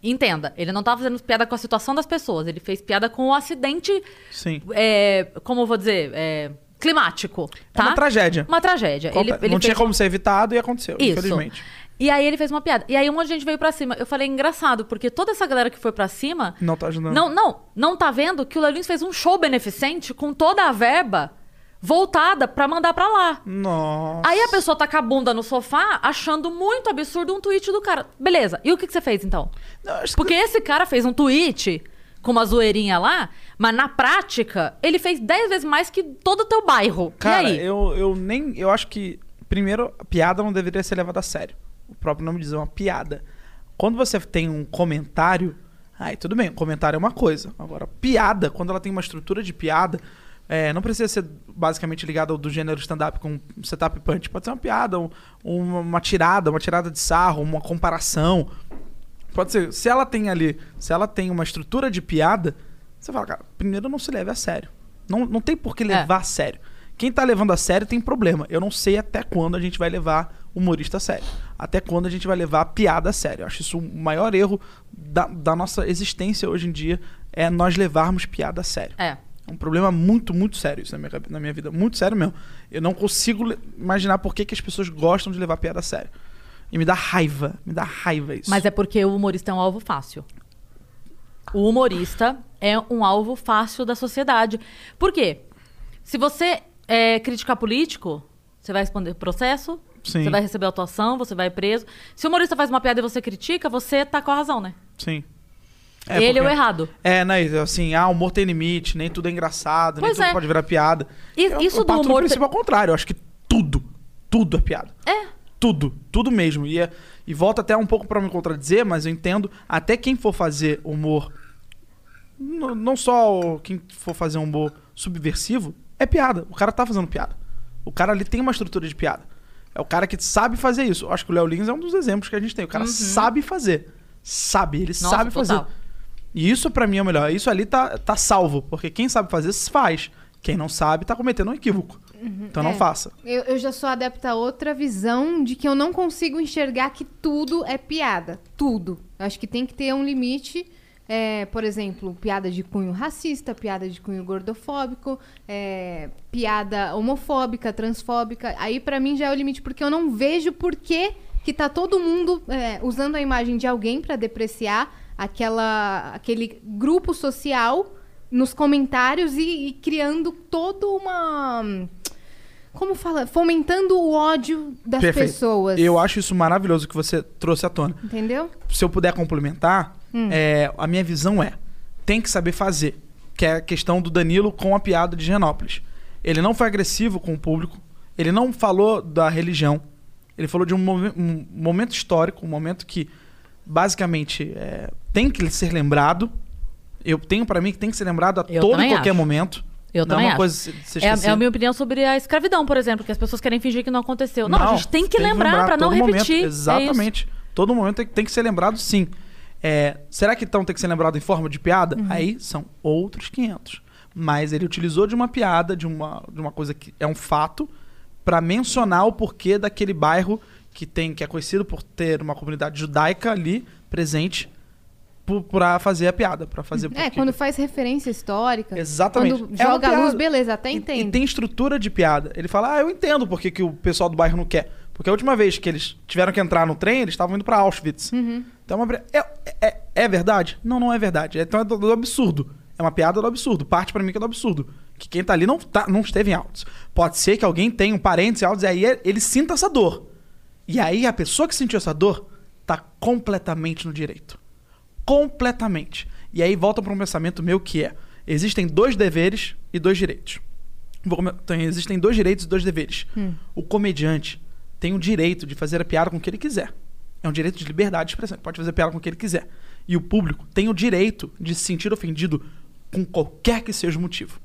Entenda, ele não tava fazendo piada com a situação das pessoas, ele fez piada com o acidente, Sim. é, como eu vou dizer, é, climático. É uma tá? tragédia. Uma tragédia. Ele, ele não tinha fez- como ser evitado e aconteceu, Isso. infelizmente. E aí ele fez uma piada. E aí um monte de gente veio pra cima. Eu falei, engraçado, porque toda essa galera que foi pra cima. Não tá ajudando. Não, não, não tá vendo que o Léo Lins fez um show beneficente com toda a verba voltada pra mandar pra lá. Nossa. Aí a pessoa tá com a bunda no sofá achando muito absurdo um tweet do cara. Beleza, e o que, que você fez então? Porque esse cara fez um tweet com uma zoeirinha lá, mas na prática ele fez 10 vezes mais que todo o teu bairro. Cara, e aí? eu, eu nem. Eu acho que, primeiro, a piada não deveria ser levada a sério. O próprio nome diz, é uma piada. Quando você tem um comentário, aí tudo bem, um comentário é uma coisa. Agora, piada, quando ela tem uma estrutura de piada, é, não precisa ser basicamente ligada ao do gênero stand-up com setup punch. Pode ser uma piada, um- uma, tirada, uma tirada de sarro, uma comparação. Pode ser. Se ela tem ali, se ela tem uma estrutura de piada, você fala, cara, primeiro não se leve a sério. Não, não tem por que levar a sério. Quem tá levando a sério tem problema. Eu não sei até quando a gente vai levar humorista a sério. Até quando a gente vai levar a piada a sério. Eu acho isso o maior erro da, da nossa existência hoje em dia é nós levarmos piada a sério. É. É um problema muito, muito sério isso na minha, na minha vida. Muito sério mesmo. Eu não consigo imaginar por que, que as pessoas gostam de levar piada a sério. E me dá raiva. Me dá raiva isso. Mas é porque o humorista é um alvo fácil. O humorista é um alvo fácil da sociedade. Por quê? Se você é, criticar político, você vai responder processo, Sim. você vai receber autuação, você vai preso. Se o humorista faz uma piada e você critica, você tá com a razão, né? Sim. Ele é o errado. É, né? Assim, ah, humor tem limite, nem tudo é engraçado, Pois nem tudo é. pode virar piada. E- eu, isso eu do parto humor do princípio ao contrário. Eu acho que tudo, tudo é piada. É. Tudo, tudo mesmo. E, é- e volta até um pouco pra me contradizer, mas eu entendo até quem for fazer humor, não só o- quem for fazer um humor subversivo, é piada. O cara tá fazendo piada. O cara ali tem uma estrutura de piada. É o cara que sabe fazer isso. Eu acho que o Léo Lins é um dos exemplos que a gente tem. O cara Uhum. sabe fazer. Sabe, ele Nossa, sabe fazer. E isso pra mim é o melhor. Isso ali tá, tá salvo, porque quem sabe fazer, faz. Quem não sabe, tá cometendo um equívoco. Então não É. faça. Eu, eu já sou adepta a outra visão de que eu não consigo enxergar que tudo é piada. Tudo. Eu acho que tem que ter um limite. é, por exemplo, piada de cunho racista, piada de cunho gordofóbico, é, piada homofóbica, transfóbica. Aí pra mim já é o limite, porque eu não vejo por que que tá todo mundo é, usando a imagem de alguém pra depreciar aquela, aquele grupo social nos comentários e, e criando toda uma como fala? Fomentando o ódio das Perfeito. pessoas. Eu acho isso maravilhoso que você trouxe à tona. Entendeu? Se eu puder complementar, Hum. é, a minha visão é: tem que saber fazer. Que é a questão do Danilo com a piada de Genópolis. Ele não foi agressivo com o público, ele não falou da religião, ele falou de um, um momento histórico, um momento que basicamente é, tem que ser lembrado. Eu tenho pra mim que tem que ser lembrado a Eu todo e qualquer acho. momento. Eu não também é uma coisa ser é, a- é a minha opinião sobre a escravidão, por exemplo, que as pessoas querem fingir que não aconteceu. Não, a gente tem que lembrar pra não momento. repetir. É Exatamente. Todo momento tem, tem que ser lembrado, sim. É, será que então tem que ser lembrado em forma de piada? Uhum. Aí são outros 500. Mas ele utilizou de uma piada, de uma, de uma coisa que é um fato, pra mencionar o porquê daquele bairro que tem que é conhecido por ter uma comunidade judaica ali presente pra fazer a piada, para fazer É, porque- quando faz referência histórica. Exatamente. Quando É joga a luz, beleza, até E- entendo. E tem estrutura de piada. Ele fala, ah, eu entendo porque que o pessoal do bairro não quer. Porque a última vez que eles tiveram que entrar no trem, eles estavam indo pra Auschwitz. Uhum. Então, é, uma... é, é, é verdade? Não, não é verdade. Então é do, do absurdo. É uma piada do absurdo. Parte pra mim que é do absurdo. Que quem tá ali não, tá, não esteve em Auschwitz. Pode ser que alguém tenha um parente em Auschwitz e aí ele- ele sinta essa dor. E aí a pessoa que sentiu essa dor tá completamente no direito. Completamente. E aí volta para um pensamento meu que é: existem dois deveres e dois direitos. Então, existem dois direitos e dois deveres. Hum. O comediante tem o direito de fazer a piada com o que ele quiser. É um direito de liberdade de expressão. Ele pode fazer piada com o que ele quiser. E o público tem o direito de se sentir ofendido com qualquer que seja o motivo.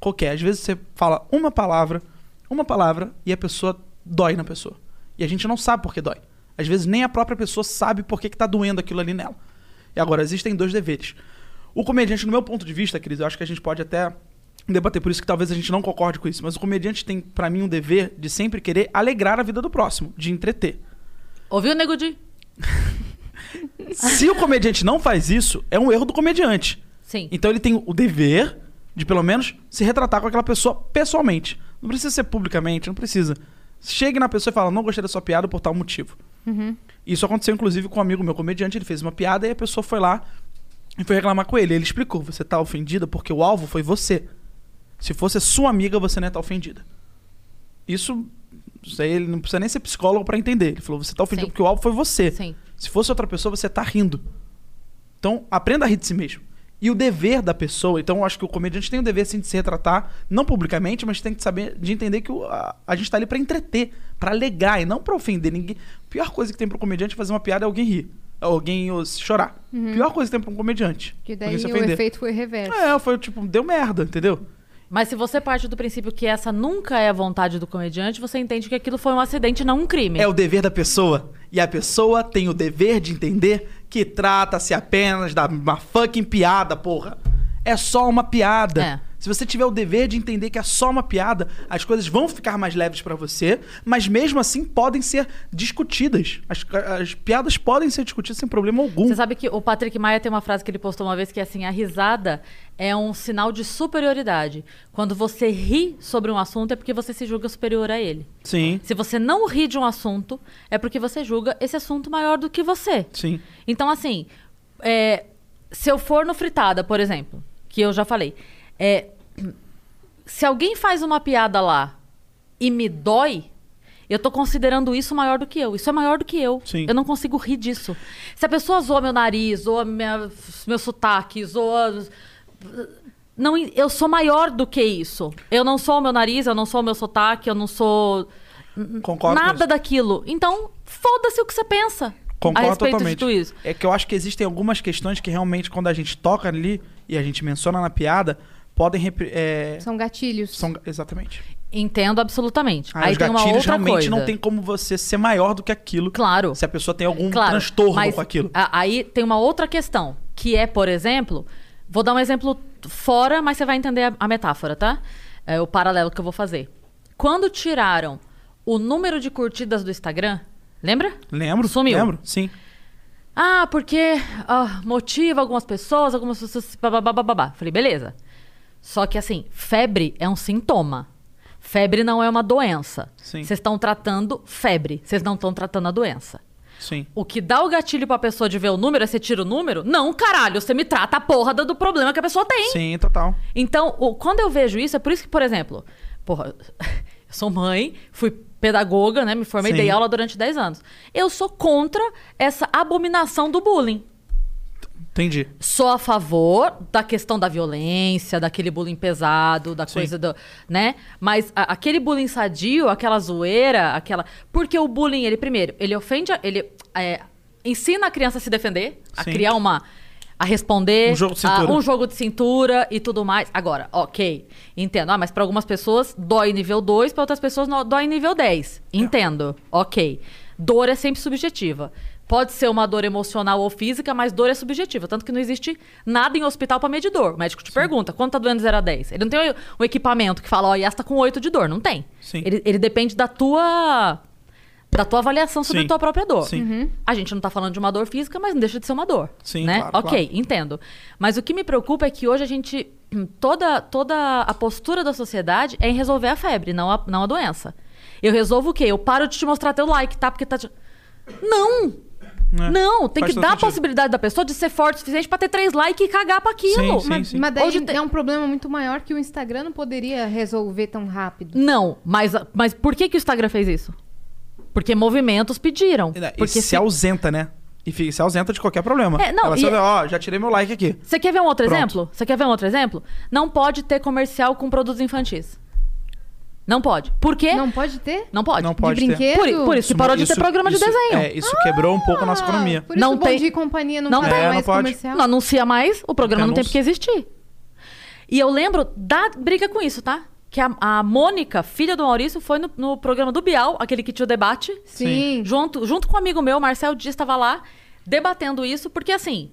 Qualquer. Às vezes você fala uma palavra uma palavra e a pessoa dói na pessoa. E a gente não sabe por que dói. Às vezes nem a própria pessoa sabe por que, que tá doendo aquilo ali nela. E agora, existem dois deveres. O comediante, no meu ponto de vista, Cris, eu acho que a gente pode até debater por isso que talvez a gente não concorde com isso, mas o comediante tem, pra mim, um dever de sempre querer alegrar a vida do próximo, de entreter. Ouviu, Nego Di? (laughs) Se o comediante não faz isso, é um erro do comediante. Sim. Então ele tem o dever de, pelo menos, se retratar com aquela pessoa pessoalmente. Não precisa ser publicamente, não precisa. Chegue na pessoa e fala, não gostei da sua piada por tal motivo. Uhum. Isso aconteceu, inclusive, com um amigo meu comediante. Ele fez uma piada e a pessoa foi lá e foi reclamar com ele. Ele explicou: você tá ofendida porque o alvo foi você. Se fosse a sua amiga, você não ia estar ofendida. Isso, isso aí ele não precisa nem ser psicólogo pra entender. Ele falou: você tá ofendido Sim. porque o alvo foi você. Sim. Se fosse outra pessoa, você tá rindo. Então, aprenda a rir de si mesmo. E o dever da pessoa, então eu acho que o comediante tem o dever sim de se retratar, não publicamente, mas tem que saber de entender que o- a, a gente tá ali pra entreter, pra alegar e não pra ofender ninguém. A pior coisa que tem pro comediante é fazer uma piada é alguém rir, alguém chorar. Uhum. Pior coisa que tem pra um comediante. Que daí o efeito foi reverso. É, foi tipo, deu merda, entendeu? Mas se você parte do princípio que essa nunca é a vontade do comediante, você entende que aquilo foi um acidente, não um crime. É o dever da pessoa. E a pessoa tem o dever de entender que trata-se apenas da uma fucking piada, porra. É só uma piada. É. Se você tiver o dever de entender que é só uma piada, as coisas vão ficar mais leves pra você, mas mesmo assim podem ser discutidas. As, as piadas podem ser discutidas sem problema algum. Você sabe que o Patrick Maia tem uma frase que ele postou uma vez que é assim: a risada é um sinal de superioridade. Quando você ri sobre um assunto é porque você se julga superior a ele. Sim, Se você não ri de um assunto, é porque você julga esse assunto maior do que você. sim. Então, assim, é, se eu for no fritada, por exemplo, que eu já falei, é, se alguém faz uma piada lá e me dói, eu tô considerando isso maior do que eu. Isso é maior do que eu. Sim. Eu não consigo rir disso. Se a pessoa zoa meu nariz, zoa minha, meu sotaque, zoa. Não, eu sou maior do que isso. Eu não sou o meu nariz, eu não sou o meu sotaque, eu não sou. Concordo nada daquilo. Então, foda-se o que você pensa. a Concordo respeito totalmente. de tudo isso. É que eu acho que existem algumas questões que realmente, quando a gente toca ali e a gente menciona na piada, podem. é, São gatilhos. são- exatamente. Entendo absolutamente. Ah, Aí os tem uma gatilhos outra realmente coisa. não tem como você ser maior do que aquilo. Claro. Se a pessoa tem algum Claro, transtorno com aquilo. Aí tem uma outra questão, que é, por exemplo, vou dar um exemplo fora, mas você vai entender a, a metáfora, tá? É o paralelo que eu vou fazer. Quando tiraram o número de curtidas do Instagram, lembra? Lembro? Sumiu. Lembro, sim. Ah, porque ah, motiva algumas pessoas, algumas pessoas. Babá. Falei, beleza. Só que assim, febre é um sintoma. Febre não é uma doença. Sim. Vocês estão tratando febre, vocês não estão tratando a doença. Sim. O que dá o gatilho pra pessoa de ver o número é você tira o número? Não, caralho, você me trata a porra do do problema que a pessoa tem. Sim, total. Então, o- quando eu vejo isso, é por isso que, por exemplo, porra, (laughs) eu sou mãe, fui pedagoga, né? Me formei, Sim. dei aula durante 10 anos. Eu sou contra essa abominação do bullying. Entendi. Sou a favor da questão da violência, daquele bullying pesado, da coisa do. né? Mas a- aquele bullying sadio, aquela zoeira, aquela. Porque o bullying, ele, primeiro, ele ofende. a- Ele é, ensina a criança a se defender, a Sim. criar uma. a responder. Um jogo de a- cintura. um jogo de cintura e tudo mais. Agora, ok. Entendo. Ah, mas para algumas pessoas dói nível 2, para outras pessoas não- dói nível 10. Entendo. Ok. Dor é sempre subjetiva. Pode ser uma dor emocional ou física, mas dor é subjetiva. Tanto que não existe nada em hospital para medir dor. O médico te pergunta, quanto tá doendo de 0 a 10? Ele não tem um equipamento que fala, ó, e essa tá com 8 de dor. Não tem. Sim. Ele, ele depende da tua da tua avaliação sobre Sim. a tua própria dor. Sim. Uhum. A gente não tá falando de uma dor física, mas não deixa de ser uma dor. Sim, né? claro, ok, claro. entendo. Mas o que me preocupa é que hoje a gente. (clears throat) Toda, toda a postura da sociedade é em resolver a febre, não a, não a doença. Eu resolvo o quê? Eu paro de te mostrar teu like, tá? Porque tá. te- Não! É. Não, tem Faz que dar a possibilidade da pessoa de ser forte o suficiente pra ter três likes e cagar pra aquilo. Sim, sim, Mas, sim. mas daí Hoje tem- é um problema muito maior que o Instagram não poderia resolver tão rápido. Não, mas, mas por que, que o Instagram fez isso? Porque movimentos pediram. E Porque se, se- ausenta, né? E fica- se ausenta de qualquer problema. É, não, Ela e- sabe, ó, já tirei meu like aqui. Você quer ver um outro Pronto. exemplo? Você quer ver um outro exemplo? Não pode ter comercial com produtos infantis. Não pode. Por quê? Não pode ter? Não pode. Não pode de ter. brinquedo? Por, por isso que parou de ter programa de isso- desenho. É, isso quebrou um pouco a nossa economia. Ah, Por isso Não tem- Dia e Companhia não, não tem. É, não mais pode. comercial. Não anuncia mais, o programa Não não tem tem porque existir. E eu lembro da briga com isso, tá? que a, a Mônica, filha do Maurício, foi no, no programa do Bial, aquele que tinha o debate. Sim. Junto, junto com um amigo meu, Marcel Dias, estava lá debatendo isso, porque assim.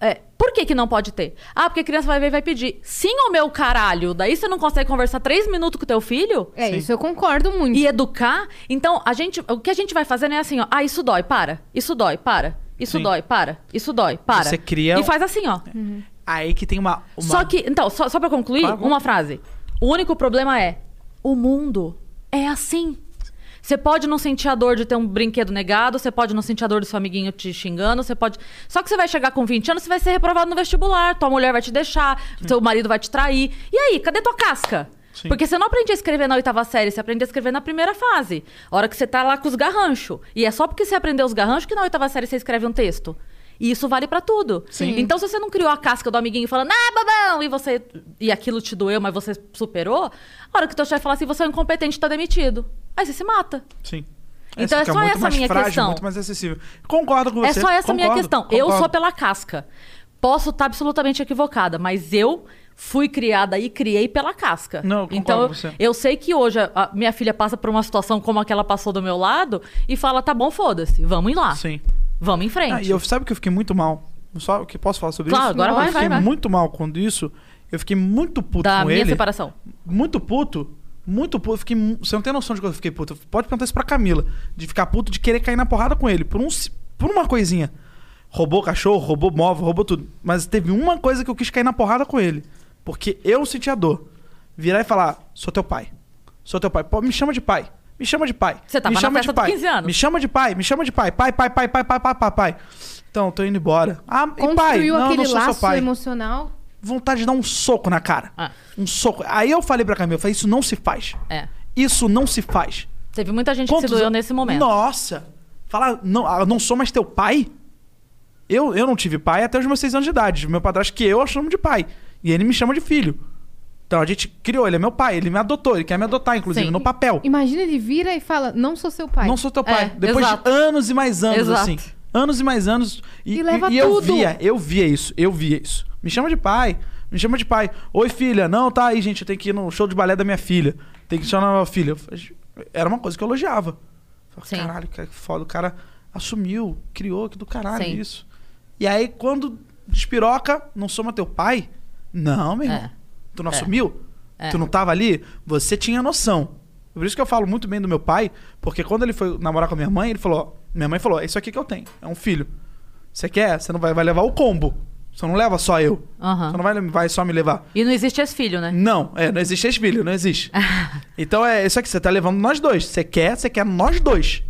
É, por que, que não pode ter? Ah, porque a criança vai ver e vai pedir. Sim, o meu caralho. Daí você não consegue conversar três minutos com o teu filho? É, isso eu concordo muito. E educar? Então, a gente, o que a gente vai fazendo é assim, ó. Ah, isso dói, para. Isso dói, para. Isso Sim. dói, para. Isso dói, para. Você cria E faz assim, ó. Aí que tem uma. uma- Só que, então, só, só pra concluir, Claro. uma frase. O único problema é: o mundo é assim. Você pode não sentir a dor de ter um brinquedo negado, você pode não sentir a dor do seu amiguinho te xingando, você pode. Só que você vai chegar com 20 anos, você vai ser reprovado no vestibular, tua mulher vai te deixar, seu marido vai te trair. E aí, cadê tua casca? Sim. Porque você não aprende a escrever na oitava série, você aprende a escrever na primeira fase. A hora que você tá lá com os garranchos. E é só porque você aprendeu os garranchos que na oitava série você escreve um texto. E isso vale pra tudo. Sim. Então, se você não criou a casca do amiguinho falando, ah, babão, e você. E aquilo te doeu, mas você superou, a hora que teu chefe fala assim, você é um incompetente, tá demitido. Aí você se mata. Sim. Então é fica só essa minha frágil, questão. muito mais acessível. Concordo com você. É só essa a minha concordo, questão. Eu concordo. sou pela casca. Posso estar absolutamente equivocada, mas eu fui criada e criei pela casca. Não, eu concordo então, com você. eu sei que hoje a, minha filha passa por uma situação como a que ela passou do meu lado e fala: tá bom, foda-se, vamos ir lá. Sim. Vamos em frente. Ah, e eu, sabe que eu fiquei muito mal? Só que posso falar sobre Claro, isso? agora vai, eu fiquei vai, vai. muito mal quando isso. Eu fiquei muito puto da com minha ele. separação. Muito puto. Muito puto. Eu Fiquei, você não tem noção de quando eu fiquei puto. Pode perguntar isso pra Camila. De ficar puto, de querer cair na porrada com ele. Por, um, por uma coisinha. Roubou cachorro, roubou móvel, roubou tudo. Mas teve uma coisa que eu quis cair na porrada com ele. Porque eu senti a dor. Virar e falar: sou teu pai. Sou teu pai. Pô, me chama de pai. Me chama de pai. Você tava me na chama festa de pai. dos 15 anos. Me chama de pai, me chama de pai. Pai, pai, pai, pai, pai, pai, pai, pai. Então, tô indo embora. Ah, e pai? Construiu Não, aquele não sou seu laço pai emocional. Vontade de dar um soco na cara. Ah. Um soco. Aí eu falei pra Camila, eu falei, isso não se faz. É. Isso não se faz. Teve muita gente que Quantos se doeu an- nesse momento. Nossa! Falar, não, ah, eu não sou mais teu pai? Eu, eu não tive pai até os meus seis anos de idade. Meu padrasto que eu, eu chamo de pai. E ele me chama de filho. Então a gente criou, ele é meu pai, ele me adotou, ele quer me adotar, inclusive, Sim. no papel. Imagina ele vira e fala: Não sou seu pai. Não sou teu pai. É, Depois exato. de anos e mais anos, Exato. assim. Anos e mais anos. E, E leva e eu tudo. via, eu via isso, eu via isso. Me chama de pai, me chama de pai. Oi, filha. Não, tá aí, gente, eu tenho que ir no show de balé da minha filha. Tem que chamar minha filha. Eu Era uma coisa que eu elogiava. Eu Caralho, cara, que foda. O cara assumiu, criou, que do caralho Sim. isso. E aí, quando despiroca, não sou mais teu pai? Não, meu irmão. É. Tu não É. assumiu? É. Tu não tava ali? Você tinha noção. Por isso que eu falo muito bem do meu pai, porque quando ele foi namorar com a minha mãe, ele falou: minha mãe falou, é isso aqui que eu tenho, é um filho. Você quer? Você não vai, vai levar o combo. Você não leva só eu. Aham. Você não vai, vai só me levar. E não existe esse filho, né? Não, é, não existe esse filho, não existe. (laughs) então é isso aqui, você tá levando nós dois. Você quer, você quer nós dois.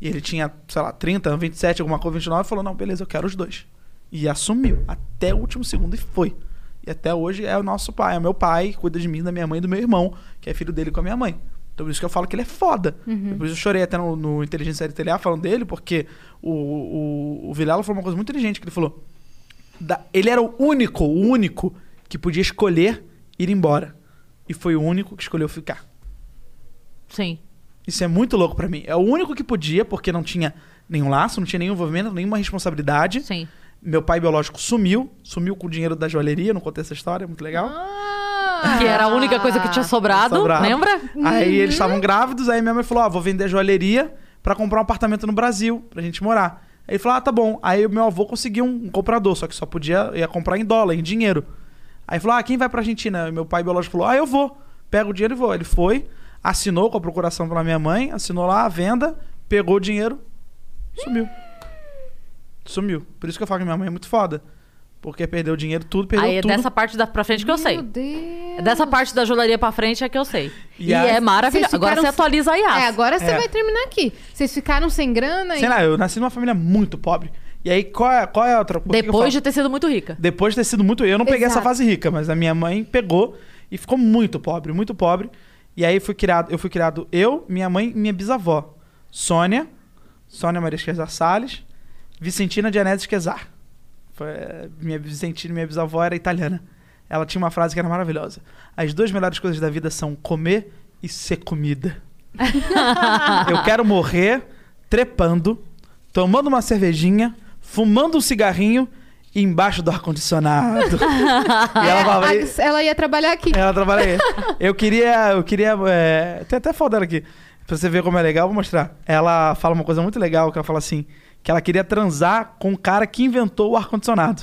E ele tinha, sei lá, 30, 27, alguma coisa, 29, e falou: não, beleza, eu quero os dois. E assumiu, até o último segundo, e foi. E até hoje é o nosso pai, é o meu pai, cuida de mim, da minha mãe e do meu irmão, que é filho dele com a minha mãe. Então por isso que eu falo que ele é foda. Por isso eu chorei até no, no Inteligência LTLA falando dele, porque o, o, o Vilela falou uma coisa muito inteligente, que ele falou. da- ele era o único, o único que podia escolher ir embora. E foi o único que escolheu ficar. Sim. Isso é muito louco pra mim. É o único que podia, porque não tinha nenhum laço, não tinha nenhum envolvimento, nenhuma responsabilidade. Sim. Meu pai biológico sumiu, sumiu com o dinheiro da joalheria, não contei essa história, muito legal. Que era a única coisa que tinha sobrado, Sobrado. lembra? Aí eles estavam grávidos, aí minha mãe falou: Ó, vou vender a joalheria pra comprar um apartamento no Brasil, pra gente morar. Aí ele falou: Ah, tá bom. Aí o meu avô conseguiu um, comprador, só que só podia ia comprar em dólar, em dinheiro. Aí falou: Ah, quem vai pra Argentina? Aí meu pai biológico falou: Ah, eu vou. Pega o dinheiro e vou. Ele foi, assinou com a procuração pela minha mãe, assinou lá a venda, pegou o dinheiro, sumiu. Sumiu. Por isso que eu falo que minha mãe é muito foda. Porque perdeu o dinheiro, tudo, perdeu Aí é tudo. dessa parte da, pra frente que eu sei. Meu Deus. É dessa parte da joalheria pra frente é que eu sei. E E, aí- é maravilhoso. Vocês Agora ficaram- você atualiza a IAS. É, agora você É. vai terminar aqui. Vocês ficaram sem grana e. Sei lá, eu nasci numa família muito pobre. E aí, qual é, qual é a outra... por que que eu Depois de ter sido muito rica. Depois de ter sido muito. Eu não peguei essa Exato. fase rica, mas a minha mãe pegou e ficou muito pobre, muito pobre. E aí fui criado, eu fui criado eu, minha mãe e minha bisavó. Sônia, Sônia Maria Esquezar Salles, Vicentina Dianese Esquezar. Foi, eh, minha Vicentina, minha bisavó era italiana. Ela tinha uma frase que era maravilhosa. As duas melhores coisas da vida são comer e ser comida. (laughs) eu quero morrer trepando, tomando uma cervejinha, fumando um cigarrinho embaixo do ar-condicionado. (laughs) e ela falava. É, ela ia trabalhar aqui. Ela trabalha aí. Eu queria. Eu queria. É... Tem até foto dela aqui. Pra você ver como é legal, vou mostrar. Ela fala uma coisa muito legal, que ela fala assim: que ela queria transar com o cara que inventou o ar-condicionado.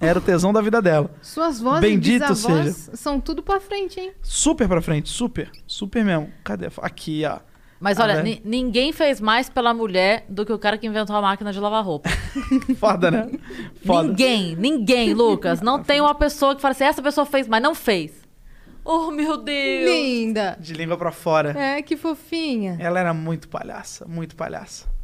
Era o tesão da vida dela. Suas vozes Bendito seja. são tudo pra frente, hein? Super pra frente, super. Super mesmo. Cadê? Aqui, ó. Mas olha, ni- ninguém fez mais pela mulher do que o cara que inventou a máquina de lavar roupa. (laughs) Foda, né? Foda. Ninguém, ninguém, Lucas. Não tem uma pessoa que fala assim, essa pessoa fez, mas não fez. Oh, meu Deus. Linda. De língua pra fora. É, que fofinha. Ela era muito palhaça, muito palhaça.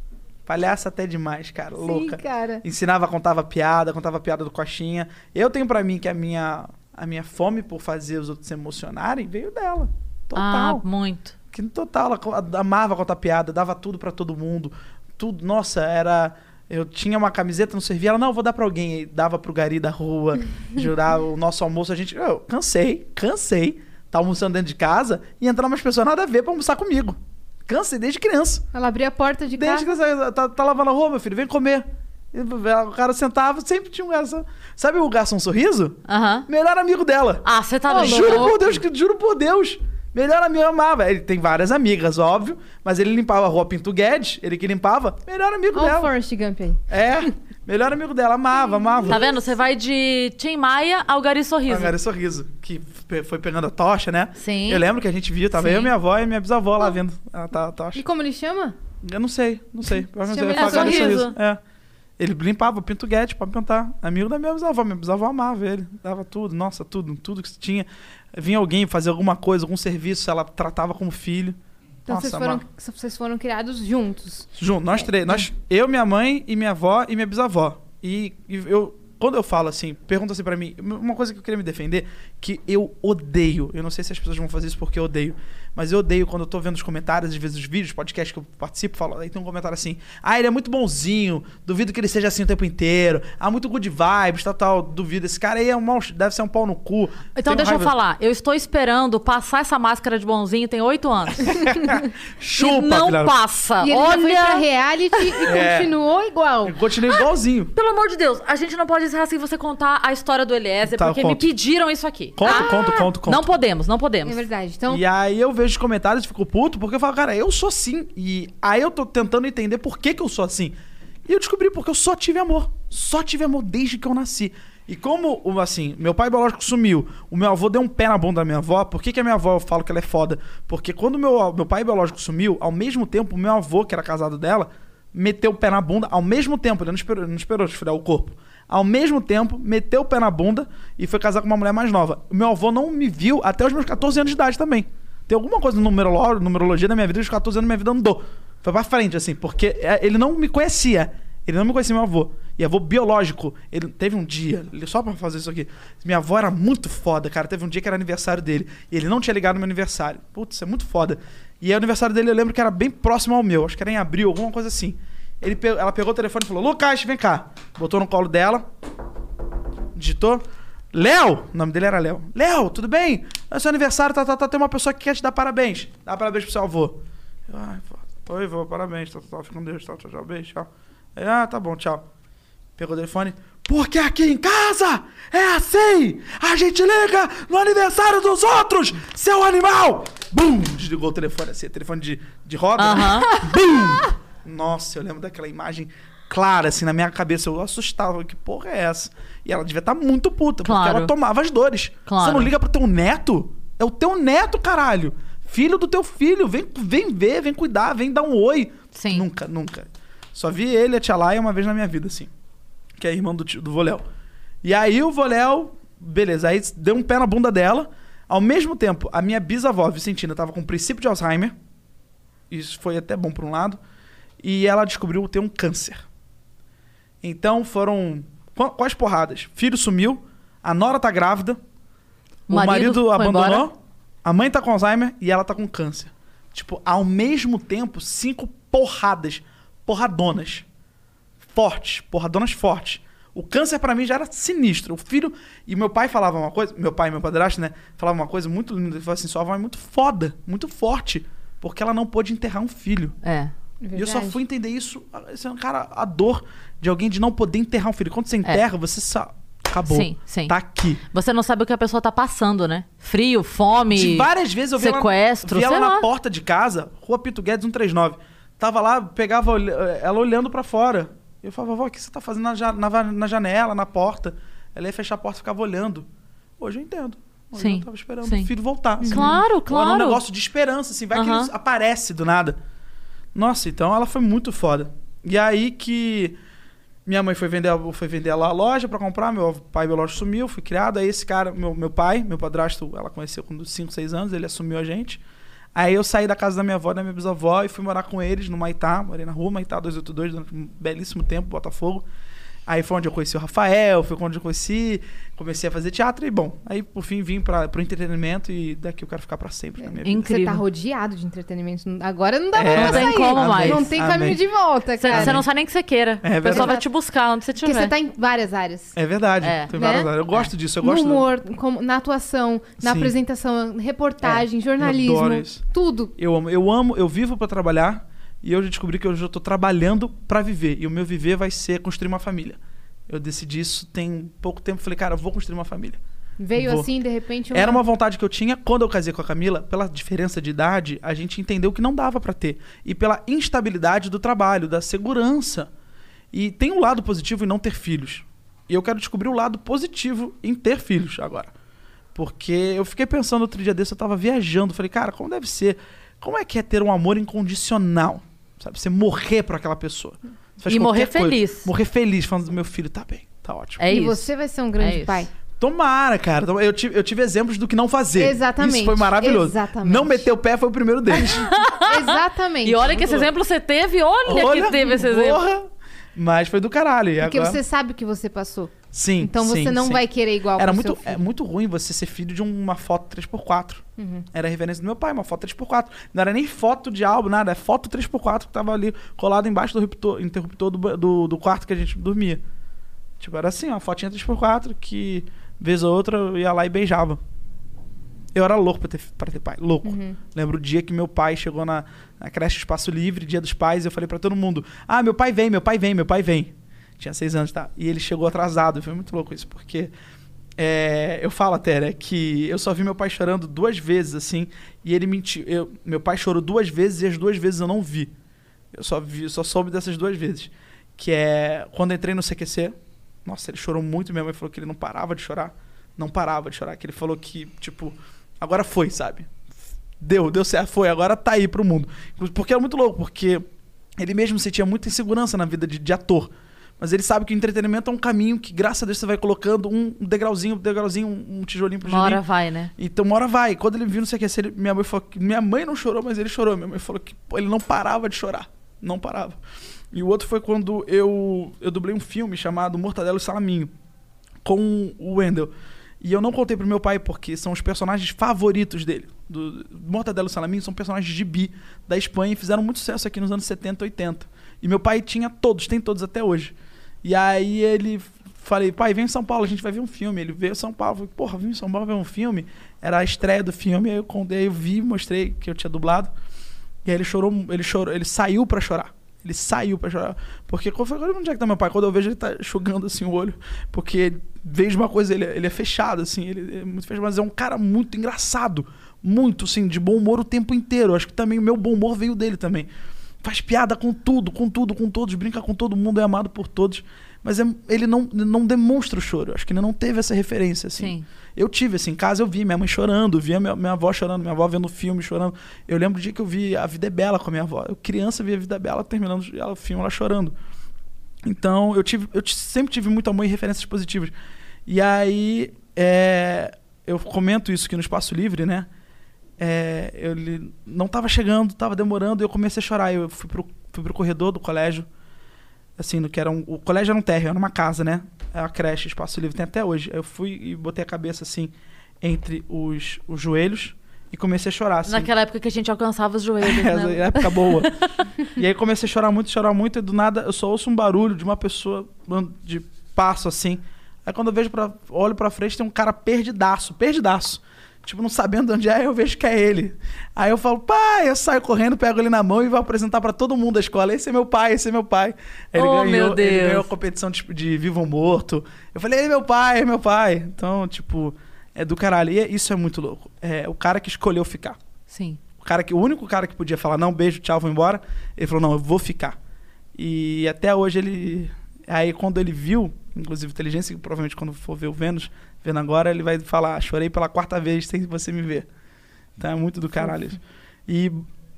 Palhaça até demais, cara. Sim, louca. cara. Ensinava, contava piada, contava piada do coxinha. Eu tenho pra mim que a minha, a minha fome por fazer os outros se emocionarem veio dela. Total. Ah, muito. Que no total, ela amava contar piada, dava tudo pra todo mundo. Tudo, nossa, era. Eu tinha uma camiseta, não servia. Ela, não, vou dar pra alguém. Aí dava pro gari da rua, (laughs) jurar o nosso almoço. A gente, eu cansei, cansei. Tá almoçando dentro de casa e entrar umas pessoas nada a ver pra almoçar comigo. Cansei desde criança. Ela abria a porta de Desde casa. criança. Tá, tá lavando a roupa, meu filho, vem comer. O cara sentava, sempre tinha um garçom. Sabe o garçom sorriso? Aham. Melhor amigo dela. Ah, você tá Ô, louco. Juro por Deus, que- juro por Deus. Melhor amigo amava. Ele tem várias amigas, óbvio. Mas ele limpava a rua Pinto Guedes, ele que limpava. Melhor amigo Olha o dela. Forrest Gump aí. É, melhor amigo dela. Amava, amava. Tá vendo? Você vai de Tim Maia ao Gari Sorriso. Agora sorriso. Que pe- foi pegando a tocha, né? Sim. Eu lembro que a gente viu, tava Sim. eu, minha avó e minha bisavó lá vendo a, ta- a tocha. E como ele chama? Eu não sei, não sei. (laughs) Sei. Chama ele sorriso. É. Ele limpava o Pinto Guedes pra pintar. Amigo da minha bisavó. Minha bisavó amava ele. Dava tudo, nossa, tudo. Tudo que tinha. Vinha alguém fazer alguma coisa, algum serviço, ela tratava como filho. Então nossa, vocês, foram, vocês foram criados juntos. Junto, nós três. Nós, eu, minha mãe e minha avó e minha bisavó. E, e eu, quando eu falo assim, pergunta assim pra mim, uma coisa que eu queria me defender, que eu odeio. Eu não sei se as pessoas vão fazer isso porque eu odeio. Mas eu odeio quando eu tô vendo os comentários, às vezes os vídeos, podcasts que eu participo, falo, aí tem um comentário assim, ah, ele é muito bonzinho, duvido que ele seja assim o tempo inteiro, ah, muito good vibes, tal, tal, duvido. Esse cara aí é um mau, deve ser um pau no cu. Então deixa eu raiva- falar. Eu estou esperando passar essa máscara de bonzinho tem oito anos. (laughs) Chupa, e não filha- passa. E ele já foi pra Olha... reality e (laughs) É. continuou igual. Eu continuei igualzinho. Pelo amor de Deus, a gente não pode encerrar sem você contar a história do Eliezer, Tá, eu porque me conto. pediram isso aqui. Conto, tá? conto, conto, conto. Não podemos, não É podemos. verdade. Então, E aí eu vejo os comentários e fico puto, porque eu falo, cara, eu sou assim. E aí eu tô tentando entender por que, que eu sou assim. E eu descobri porque eu só tive amor. Só tive amor desde que eu nasci. E como, o- assim, meu pai biológico sumiu, o meu avô deu um pé na bunda da minha avó, por que, que a minha avó eu falo que ela é foda? Porque quando meu, meu pai biológico sumiu, ao mesmo tempo, o meu avô, que era casado dela, meteu o pé na bunda, ao mesmo tempo, ele não esperou, não esperou esfriar o corpo. Ao mesmo tempo, meteu o pé na bunda e foi casar com uma mulher mais nova. Meu avô não me viu até os meus 14 anos de idade também. Tem alguma coisa no numerolo- numerologia da minha vida, os 14 anos da minha vida andou. Foi pra frente, assim, porque é, ele não me conhecia. Ele não me conhecia, meu avô. E avô biológico. Ele teve um dia, só pra fazer isso aqui. Minha avó era muito foda, cara. Teve um dia que era aniversário dele. E ele não tinha ligado no meu aniversário. Putz, é muito foda. E o aniversário dele eu lembro que era bem próximo ao meu. Acho que era em abril, alguma coisa assim. Ele pe- ela pegou o telefone e falou: Lucas, vem cá. Botou no colo dela. Digitou. Léo! O nome dele era Léo. Léo, tudo bem? É seu aniversário, tá, tá, tá. Tem uma pessoa que quer te dar parabéns. Dá parabéns pro seu avô. Eu, Ai, pô, oi, vô, parabéns. Tá, tá, tá, fica com Deus. Tchau, tchau, tchau. Beijo, tchau. Ah, tá bom, tchau. Pegou o telefone. Porque aqui em casa é assim! A gente liga no aniversário dos outros, seu animal! Bum! Desligou o telefone assim, telefone de, de roda. Aham. Bum! Nossa, eu lembro daquela imagem clara, assim, na minha cabeça. Eu assustava. Que porra é essa? E ela devia estar muito puta, porque Claro. ela tomava as dores. Claro. Você não liga pro teu neto? É o teu neto, caralho! Filho do teu filho. Vem, vem ver, vem cuidar, vem dar um oi. Sim. Nunca, nunca. Só vi ele e a Tia Laia uma vez na minha vida, assim. Que é irmão do, tio- do Voléu. E aí o Voléu, beleza, aí deu um pé na bunda dela. Ao mesmo tempo, a minha bisavó, Vicentina, tava com princípio de Alzheimer. Isso foi até bom por um lado. E ela descobriu ter um câncer. Então foram. Qu- Quais porradas? Filho sumiu, a Nora tá grávida, o Marido marido, abandonou, embora. a mãe tá com Alzheimer e ela tá com câncer. Tipo, ao mesmo tempo, cinco porradas. Porradonas. Fortes. Porradonas fortes. O câncer pra mim já era sinistro. O filho. E meu pai falava uma coisa. Meu pai e meu padrasto, né? Falava uma coisa muito linda. Ele falava assim: sua avó é muito foda, muito forte. Porque ela não pôde enterrar um filho. É. E eu só Verdade. fui entender isso, assim, cara, a dor de alguém de não poder enterrar um filho. Quando você enterra, você só. Acabou. Sim, sim. Tá aqui. Você não sabe o que a pessoa tá passando, né? Frio, fome. De várias vezes eu vi sequestro, ela, vi ela na porta de casa, Rua Pito Guedes 139. Tava lá, pegava ela olhando pra fora. Eu falava, vovó, o que você tá fazendo na, na na janela, na porta? Ela ia fechar a porta e ficava olhando. Hoje eu entendo. Hoje Sim, eu tava esperando sim. o filho voltar. assim. Claro, Era um claro. negócio de esperança, assim. Vai que Aham. ele aparece do nada. Nossa, então ela foi muito foda. E aí que minha mãe foi vender, foi vender lá a loja pra comprar, meu pai biológico sumiu, fui criado. Aí esse cara, meu, meu pai, meu padrasto, ela conheceu com 5, 6 anos, ele assumiu a gente. Aí eu saí da casa da minha avó da minha bisavó e fui morar com eles no Maitá, morei na rua Maitá 282 durante um belíssimo tempo, Botafogo. Aí foi onde eu conheci o Rafael, foi onde eu conheci, comecei a fazer teatro e bom, aí por fim vim para pro entretenimento e daqui eu quero ficar pra sempre na minha vida. Você tá rodeado de entretenimento. Agora não dá É, mais pra não sair. tem como mais. Não tem Amém. caminho de volta, Você cara. você não sabe nem que você queira. É o pessoal vai te buscar onde você Porque estiver. você tá em várias áreas. É verdade, É. tem Né? várias áreas. Eu gosto disso, eu no gosto humor, como- na atuação, na Sim. apresentação, reportagem, É, eu jornalismo, adoro isso. tudo. Eu amo, eu amo, eu vivo pra trabalhar e eu já descobri que eu já tô trabalhando pra viver. E o meu viver vai ser construir uma família. Eu decidi isso tem pouco tempo. Falei, cara, eu vou construir uma família. Veio Vou. assim, de repente. Era uma vontade que eu tinha quando eu casei com a Camila, pela diferença de idade, a gente entendeu que não dava pra ter. E pela instabilidade do trabalho, da segurança. E tem um lado positivo em não ter filhos. E eu quero descobrir o lado positivo em ter filhos agora. Porque eu fiquei pensando outro dia desse, eu tava viajando, falei, cara, como deve ser? Como é que é ter um amor incondicional? Sabe? Você morrer por aquela pessoa. E morrer coisa. feliz. Morrer feliz, falando do meu filho, tá bem, tá ótimo. É e isso. você vai ser um grande É isso. pai. Tomara, cara. Eu tive, eu tive exemplos do que não fazer. Exatamente, Isso foi maravilhoso. exatamente. Não meter o pé foi o primeiro deles. (laughs) Exatamente. E olha que esse exemplo você teve, olha, que teve esse exemplo. porra. Mas foi do caralho. E Porque agora... você sabe o que você passou. Sim, Então você sim, não sim. vai querer igual Era muito, é muito ruim você ser filho de uma foto 3x4. Uhum. Era a referência do meu pai, uma foto 3x4. Não era nem foto de álbum, nada. É foto 3x4 que tava ali colado embaixo do interruptor, do, do, do quarto que a gente dormia. Tipo, era assim, uma fotinha 3x4 que, vez ou outra, eu ia lá e beijava. Eu era louco pra ter, pra ter pai, louco. Uhum. Lembro o dia que meu pai chegou na, na creche Espaço Livre, dia dos pais, e eu falei pra todo mundo: Ah, meu pai vem, meu pai vem, meu pai vem. Tinha seis anos, tá? E ele chegou atrasado. Foi muito louco isso, porque é, eu falo até, né, que eu só vi meu pai chorando duas vezes, assim, e ele mentiu. Eu, meu pai chorou duas vezes e as duas vezes eu não vi. Eu só vi, só soube dessas duas vezes. Que é quando entrei no CQC. Nossa, ele chorou muito. Minha mãe falou que ele não parava de chorar. Não parava de chorar. Que ele falou que, tipo, agora foi, sabe? Deu, deu certo, foi. Agora tá aí pro mundo. Porque é muito louco, porque ele mesmo sentia muita insegurança na vida de, de ator. Mas ele sabe que o entretenimento é um caminho que, graças a Deus, você vai colocando um degrauzinho, um degrauzinho, um tijolinho pro Uma hora tijolinho. vai, né? Então, uma hora vai. Quando ele viu no CQC, ele, minha mãe falou que. Minha mãe não chorou, mas ele chorou. Minha mãe falou que pô, ele não parava de chorar. Não parava. E o outro foi quando eu, eu dublei um filme chamado Mortadelo e Salaminho com o Wendell. E eu não contei pro meu pai porque são os personagens favoritos dele. Do Mortadelo e Salaminho são personagens de bi da Espanha e fizeram muito sucesso aqui nos anos 70, 80. E meu pai tinha todos, tem todos até hoje. E aí ele falei, pai, vem em São Paulo, a gente vai ver um filme. Ele veio em São Paulo, falei, porra, vim em São Paulo ver um filme. Era a estreia do filme, aí eu contei, eu vi, mostrei que eu tinha dublado. E aí ele chorou, ele chorou, ele saiu pra chorar. Ele saiu pra chorar. Porque quando eu falei, onde é que tá meu pai? Quando eu vejo ele tá enxugando assim o olho. Porque vejo uma coisa, ele, ele é fechado, assim, ele é muito fechado, mas é um cara muito engraçado. Muito, assim, de bom humor o tempo inteiro. Acho que também o meu bom humor veio dele também. Faz piada com tudo, com tudo, com todos, brinca com todo mundo, é amado por todos. Mas é- ele não, não demonstra o choro. Acho que ele não teve essa referência, assim. Sim. Eu tive, assim, em casa eu vi minha mãe chorando, via minha, minha avó chorando, minha avó vendo filme chorando. Eu lembro do dia que eu vi A Vida é Bela com a minha avó. Eu, criança, via A Vida é Bela terminando ela, o filme, ela chorando. Então, eu, tive, eu sempre tive muito amor e referências positivas. E aí, é, eu comento isso aqui no Espaço Livre, né? É, eu li- não tava chegando, tava demorando, e eu comecei a chorar. Eu fui pro, fui pro corredor do colégio, assim, no que era um, o colégio era um térreo, era uma casa, né? É a creche, Espaço Livre, tem até hoje. Eu fui e botei a cabeça, assim, entre os, os joelhos e comecei a chorar, assim. Naquela época que a gente alcançava os joelhos, (laughs) Essa né? época boa. (laughs) e aí comecei a chorar muito, chorar muito, e do nada eu só ouço um barulho de uma pessoa de passo assim. Aí quando eu vejo pra, olho pra frente, tem um cara perdidaço, perdidaço. Tipo, não sabendo onde é, eu vejo que é ele. Aí eu falo, pai, eu saio correndo, pego ele na mão e vou apresentar pra todo mundo da escola. Esse é meu pai, esse é meu pai. Aí Ele, Oh, ganhou, meu ele ganhou a competição tipo, de vivo ou morto. Eu falei, ele é meu pai, é meu pai. Então, tipo, é do caralho. E é- isso é muito louco. É o cara que escolheu ficar. Sim. O, cara que, o único cara que podia falar, não, beijo, tchau, vou embora. Ele falou, não, eu vou ficar. E até hoje ele. Aí quando ele viu, inclusive inteligência, que provavelmente quando for ver o Vênus, vendo agora, ele vai falar, chorei pela quarta vez sem você me ver. Então é muito do caralho isso. E,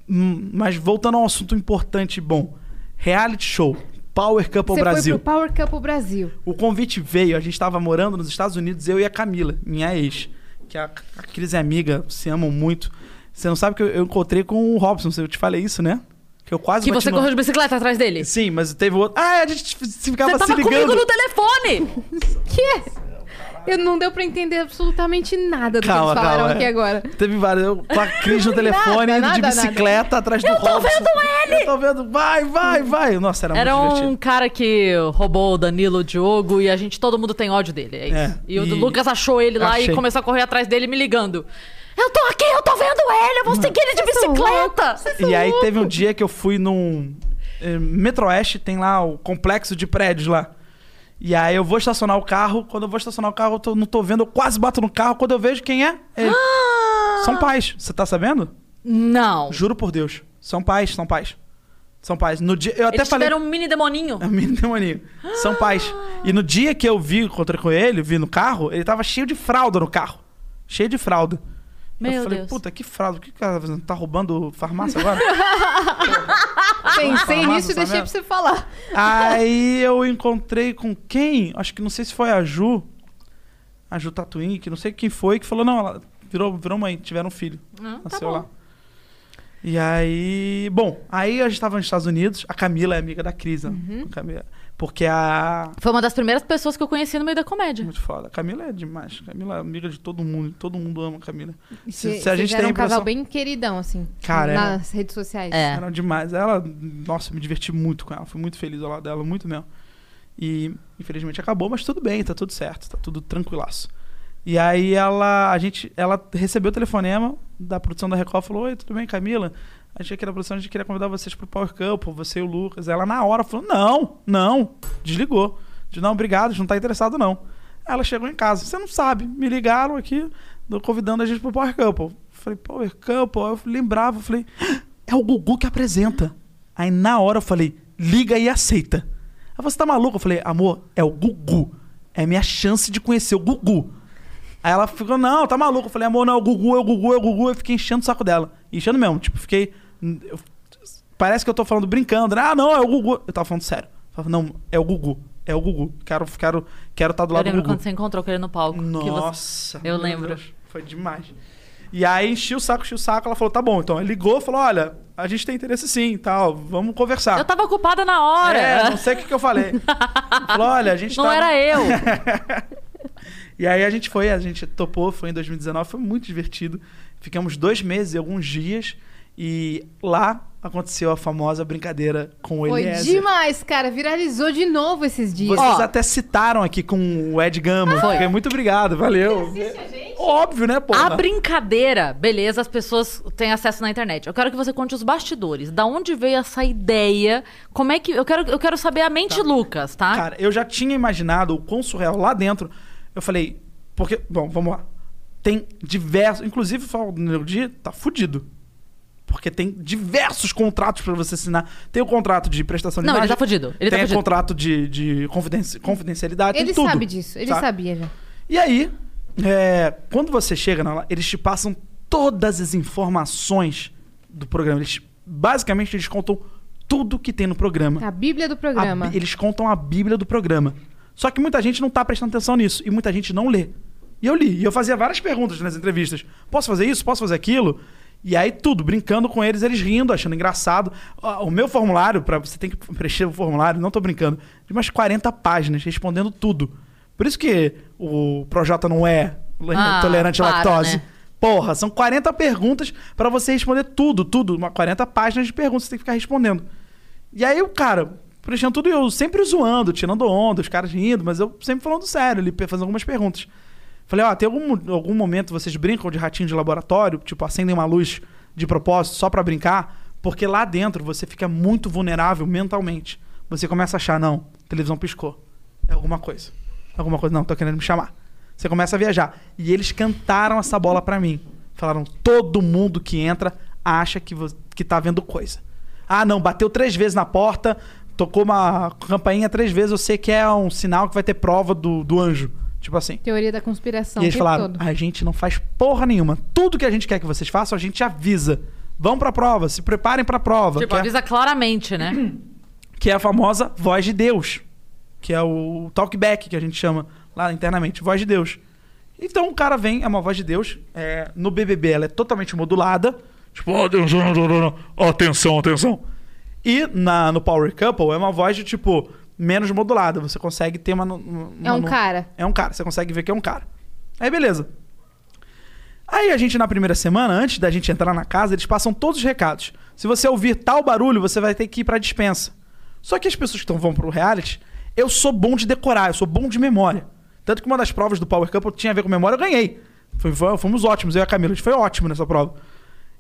hum, mas voltando a um assunto importante e bom. Reality show. Power Couple Você Brasil. foi pro Power Couple Brasil. O convite veio, a gente estava morando nos Estados Unidos, eu e a Camila, minha ex. Que a, a Cris é amiga, se amam muito. Você não sabe que eu, eu encontrei com o Robson, eu te falei isso, né? Que eu quase Que você no- correu de bicicleta atrás dele? Sim, mas teve outro. Ah, a gente se ficava Você tava se ligando. comigo no telefone! (laughs) Que? Eu não deu pra entender absolutamente nada do Calma, que eles falaram calma, aqui agora. Teve vários. Eu com a Cris no telefone, Nada, indo de nada, bicicleta atrás do Eu tô Robson. vendo ele! Eu tô vendo, vai, vai, vai. Nossa, era, Era muito um divertido. cara que roubou o Danilo, o Diogo, e a gente, todo mundo tem ódio dele. É isso. É, e, o e- Lucas achou ele lá Achei. e começou a correr atrás dele me ligando. Eu tô aqui, eu tô vendo ele, eu vou seguir ele de bicicleta! E aí teve um dia que eu fui num. eh, Metroeste, tem lá o complexo de prédios lá. E aí eu vou estacionar o carro. Quando eu vou estacionar o carro, eu tô- não tô vendo, eu quase bato no carro. Quando eu vejo quem é, ele. São pais. Você tá sabendo? Não. Juro por Deus. São pais, são pais. São pais. No dia, eu até Eles falei. tiveram um mini demoninho. É um mini demoninho. São pais. E no dia que eu vi, encontrei com ele, vi no carro, ele tava cheio de fralda no carro. Cheio de fralda. Meu eu falei, Deus. puta, que fralda. O que o cara tá fazendo? Tá roubando farmácia agora? (laughs) Pensei nisso e deixei pra você falar. Aí eu encontrei com quem? Acho que não sei se foi a Ju. A Ju Tatuin, que não sei quem foi, que falou, não, ela virou, virou mãe, tiveram um filho. Ah, tá Nasceu bom. lá. E aí. Bom, aí a gente tava nos Estados Unidos, a Camila é amiga da Cris? Uhum. A Camila- porque a. Foi uma das primeiras pessoas que eu conheci no meio da comédia. Muito foda. A Camila é demais. Camila é amiga de todo mundo. Todo mundo ama a Camila. E Se, se a gente tem a um casal impressão... bem queridão, assim. Cara, é. nas redes sociais. É. Era demais. Ela, nossa, me diverti muito com ela. Fui muito feliz ao lado dela, muito mesmo. E infelizmente acabou, mas tudo bem, tá tudo certo, tá tudo tranquilaço. E aí ela, a gente, ela recebeu o telefonema da produção da Record, falou: "Oi, tudo bem, Camila? A gente aqui da produção, a gente queria convidar vocês pro Power Couple, você e o Lucas". Ela na hora falou: "Não, não". Desligou. Disse: "Não, obrigado, a gente não tá interessado não". Ela chegou em casa, você não sabe, me ligaram aqui, do- convidando a gente pro Power Couple. Falei: "Power Couple". Eu lembrava, eu falei: "É o Gugu que apresenta". Aí na hora eu falei: "Liga e aceita". Aí você tá maluco? Eu falei, amor, é o Gugu. É minha chance de conhecer o Gugu. Aí ela ficou, não, tá maluco. Eu falei, amor, não, é o Gugu, é o Gugu, é o Gugu. Eu fiquei enchendo o saco dela. Enchendo mesmo. Tipo, fiquei. Eu- parece que eu tô falando brincando. né? Ah, não, é o Gugu. Eu tava falando sério. Eu não, é o Gugu. É o Gugu. Quero estar quero, quero tá do Eu lado do lembro Gugu. quando você encontrou com ele no palco. que você- Nossa. Eu lembro. Deus, foi demais. E aí enchi o saco, enchi o saco. Ela falou, tá bom. Então, ele ligou e falou, olha, a gente tem interesse sim e tal. Vamos conversar. Eu tava ocupada na hora. É, não sei o que, que eu falei. Falou, olha, a gente (laughs) Não tá- era eu. (laughs) E aí a gente foi, a gente topou, foi em 2019, foi muito divertido. Ficamos dois meses e alguns dias. E lá aconteceu a famosa brincadeira com o Foi Eliezer. demais, cara. Viralizou de novo esses dias. Vocês até citaram aqui com o Ed Gama. Foi. Fiquei muito obrigado, valeu. Óbvio, né, pô? A brincadeira, beleza, as pessoas têm acesso na internet. Eu quero que você conte os bastidores. Da onde veio essa ideia? Como é que. Eu quero, eu quero saber a mente Lucas, tá? Cara, eu já tinha imaginado o quão surreal lá dentro. Eu falei, porque, bom, vamos lá. Tem diversos, inclusive o Nego Dia tá fudido. Porque tem diversos contratos pra você assinar. Tem o contrato de prestação de Não, ele imagem, tá fudido. Ele tá tem o fudido. contrato de, de confidenci- confidencialidade, Ele tem tudo. sabe disso. Ele sabe? sabia já. E aí, é, quando você chega lá, eles te passam todas as informações do programa. Eles, basicamente, eles contam tudo que tem no programa. A Bíblia do A programa. Bí- eles contam a Bíblia do programa. Só que muita gente não tá prestando atenção nisso. E muita gente não lê. E eu li. E eu fazia várias perguntas nas entrevistas. Posso fazer isso? Posso fazer aquilo? E aí tudo, brincando com eles, eles rindo, achando engraçado. O meu formulário, para você tem que (laughs) preencher o formulário, não tô brincando, de umas 40 páginas, respondendo tudo. Por isso que o Projota não é Ah, tolerante à para, lactose. né? Porra, são 40 perguntas pra você responder tudo, tudo. Uma 40 páginas de perguntas você tem que ficar respondendo. E aí o cara, preenchendo tudo, eu sempre zoando, tirando onda, os caras rindo, mas eu sempre falando sério, ali, fazendo algumas perguntas. Falei, ó, tem algum, algum momento vocês brincam de ratinho de laboratório? Tipo, acendem uma luz de propósito só pra brincar? Porque lá dentro você fica muito vulnerável mentalmente. Você começa a achar, não, a televisão piscou. É alguma coisa. Alguma coisa, não, tô querendo me chamar. Você começa a viajar. E eles cantaram essa bola pra mim. Falaram, todo mundo que entra acha que, que tá vendo coisa. Ah, não, bateu três vezes na porta, tocou uma campainha três vezes, eu sei que é um sinal que vai ter prova do, do anjo. Tipo assim. Teoria da conspiração. E eles falaram: todo. a gente não faz porra nenhuma. Tudo que a gente quer que vocês façam, a gente avisa. Vão pra prova, se preparem pra prova. Tipo, que, é, avisa claramente, né? (clears throat) que é a famosa voz de Deus. Que é o talkback que a gente chama lá internamente, voz de Deus. Então o cara vem, é uma voz de Deus. é, no BBB ela é totalmente modulada. Tipo, atenção, atenção, atenção. E na, no Power Couple é uma voz de tipo menos modulada. Você consegue ter uma. uma- É um uma- cara. É um cara, você consegue ver que é um cara. Aí beleza. Aí a gente, na primeira semana, antes da gente entrar na casa, eles passam todos os recados. Se você ouvir tal barulho, você vai ter que ir pra dispensa. Só que as pessoas que tão, vão pro reality, eu sou bom de decorar, eu sou bom de memória. Tanto que uma das provas do Power Couple tinha a ver com memória, eu ganhei. Foi- fomos ótimos, eu e a Camila, a gente foi ótimo nessa prova.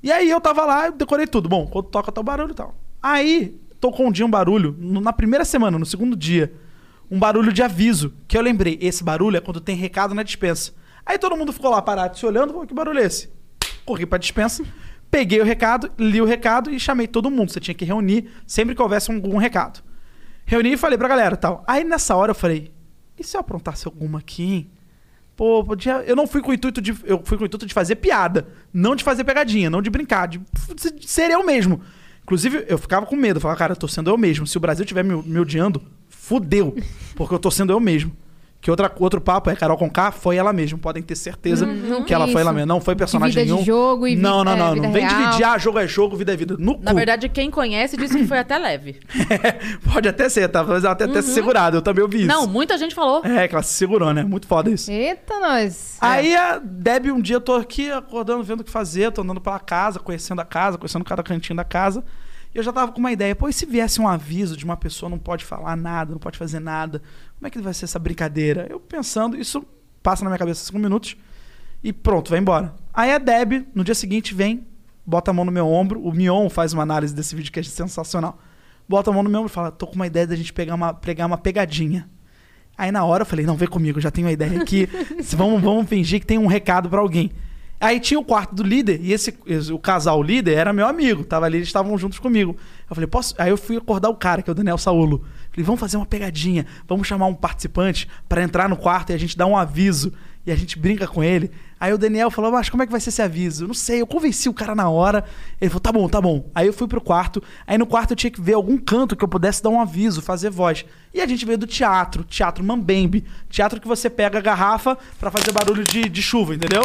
E aí eu tava lá, eu decorei tudo. Bom, quando toca tal barulho e tal. Aí, tocou um dia um barulho, na primeira semana, no segundo dia, um barulho de aviso. Que eu lembrei, esse barulho é quando tem recado na dispensa. Aí todo mundo ficou lá parado, se olhando, que barulho é esse? Corri pra dispensa, peguei o recado, li o recado e chamei todo mundo. Você tinha que reunir sempre que houvesse algum recado. Reuni e falei pra galera tal. Aí nessa hora eu falei, e se eu aprontasse alguma aqui, hein? Pô, podia. Eu não fui com o intuito de. Eu fui com o intuito de fazer piada. Não de fazer pegadinha, não de brincar, de, de ser eu mesmo. Inclusive, eu ficava com medo. Eu falava, cara, eu tô sendo eu mesmo. Se o Brasil estiver me, me odiando, fudeu. Porque eu tô sendo eu mesmo. Que outra, outro papo é Carol Conká foi ela mesma. Podem ter certeza Hum, que ela isso. foi ela mesma. Não foi personagem vida de nenhum. jogo e não, vi- não, é, não. não vem real. dividir, ah, jogo é jogo, vida é vida. No Na cu. verdade, quem conhece disse que foi até leve. (laughs) Pode até ser, tá? Mas ela até, até se segurado. Eu também ouvi isso. Não, muita gente falou. É, que ela se segurou, né? Muito foda isso. Eita, nós. Aí a Deb, um dia eu tô aqui acordando, vendo o que fazer, tô andando pela casa, conhecendo a casa, conhecendo cada cantinho da casa. E eu já tava com uma ideia, pô, e se viesse um aviso de uma pessoa não pode falar nada, não pode fazer nada, como é que vai ser essa brincadeira? Eu pensando, isso passa na minha cabeça cinco minutos e pronto, vai embora. Aí a Deb, no dia seguinte, vem, bota a mão no meu ombro, o Mion faz uma análise desse vídeo que é sensacional. Bota a mão no meu ombro e fala, tô com uma ideia da gente pegar uma, pegar uma pegadinha. Aí na hora eu falei, não, vem comigo, já tenho uma ideia aqui. Se (laughs) vamos, vamos fingir que tem um recado pra alguém. Aí tinha o quarto do líder, e esse, esse- o casal líder era meu amigo, tava ali, eles estavam juntos comigo. Eu falei, posso? Aí eu fui acordar o cara, que é o Daniel Saulo. Falei, vamos fazer uma pegadinha, vamos chamar um participante pra entrar no quarto e a gente dá um aviso e a gente brinca com ele. Aí o Daniel falou, mas como é que vai ser esse aviso? Eu não sei, eu convenci o cara na hora. Ele falou, tá bom, tá bom. Aí eu fui pro quarto, aí no quarto eu tinha que ver algum canto que eu pudesse dar um aviso, fazer voz. E a gente veio do teatro, teatro Mambembe. Teatro que você pega a garrafa pra fazer barulho de, de chuva, entendeu?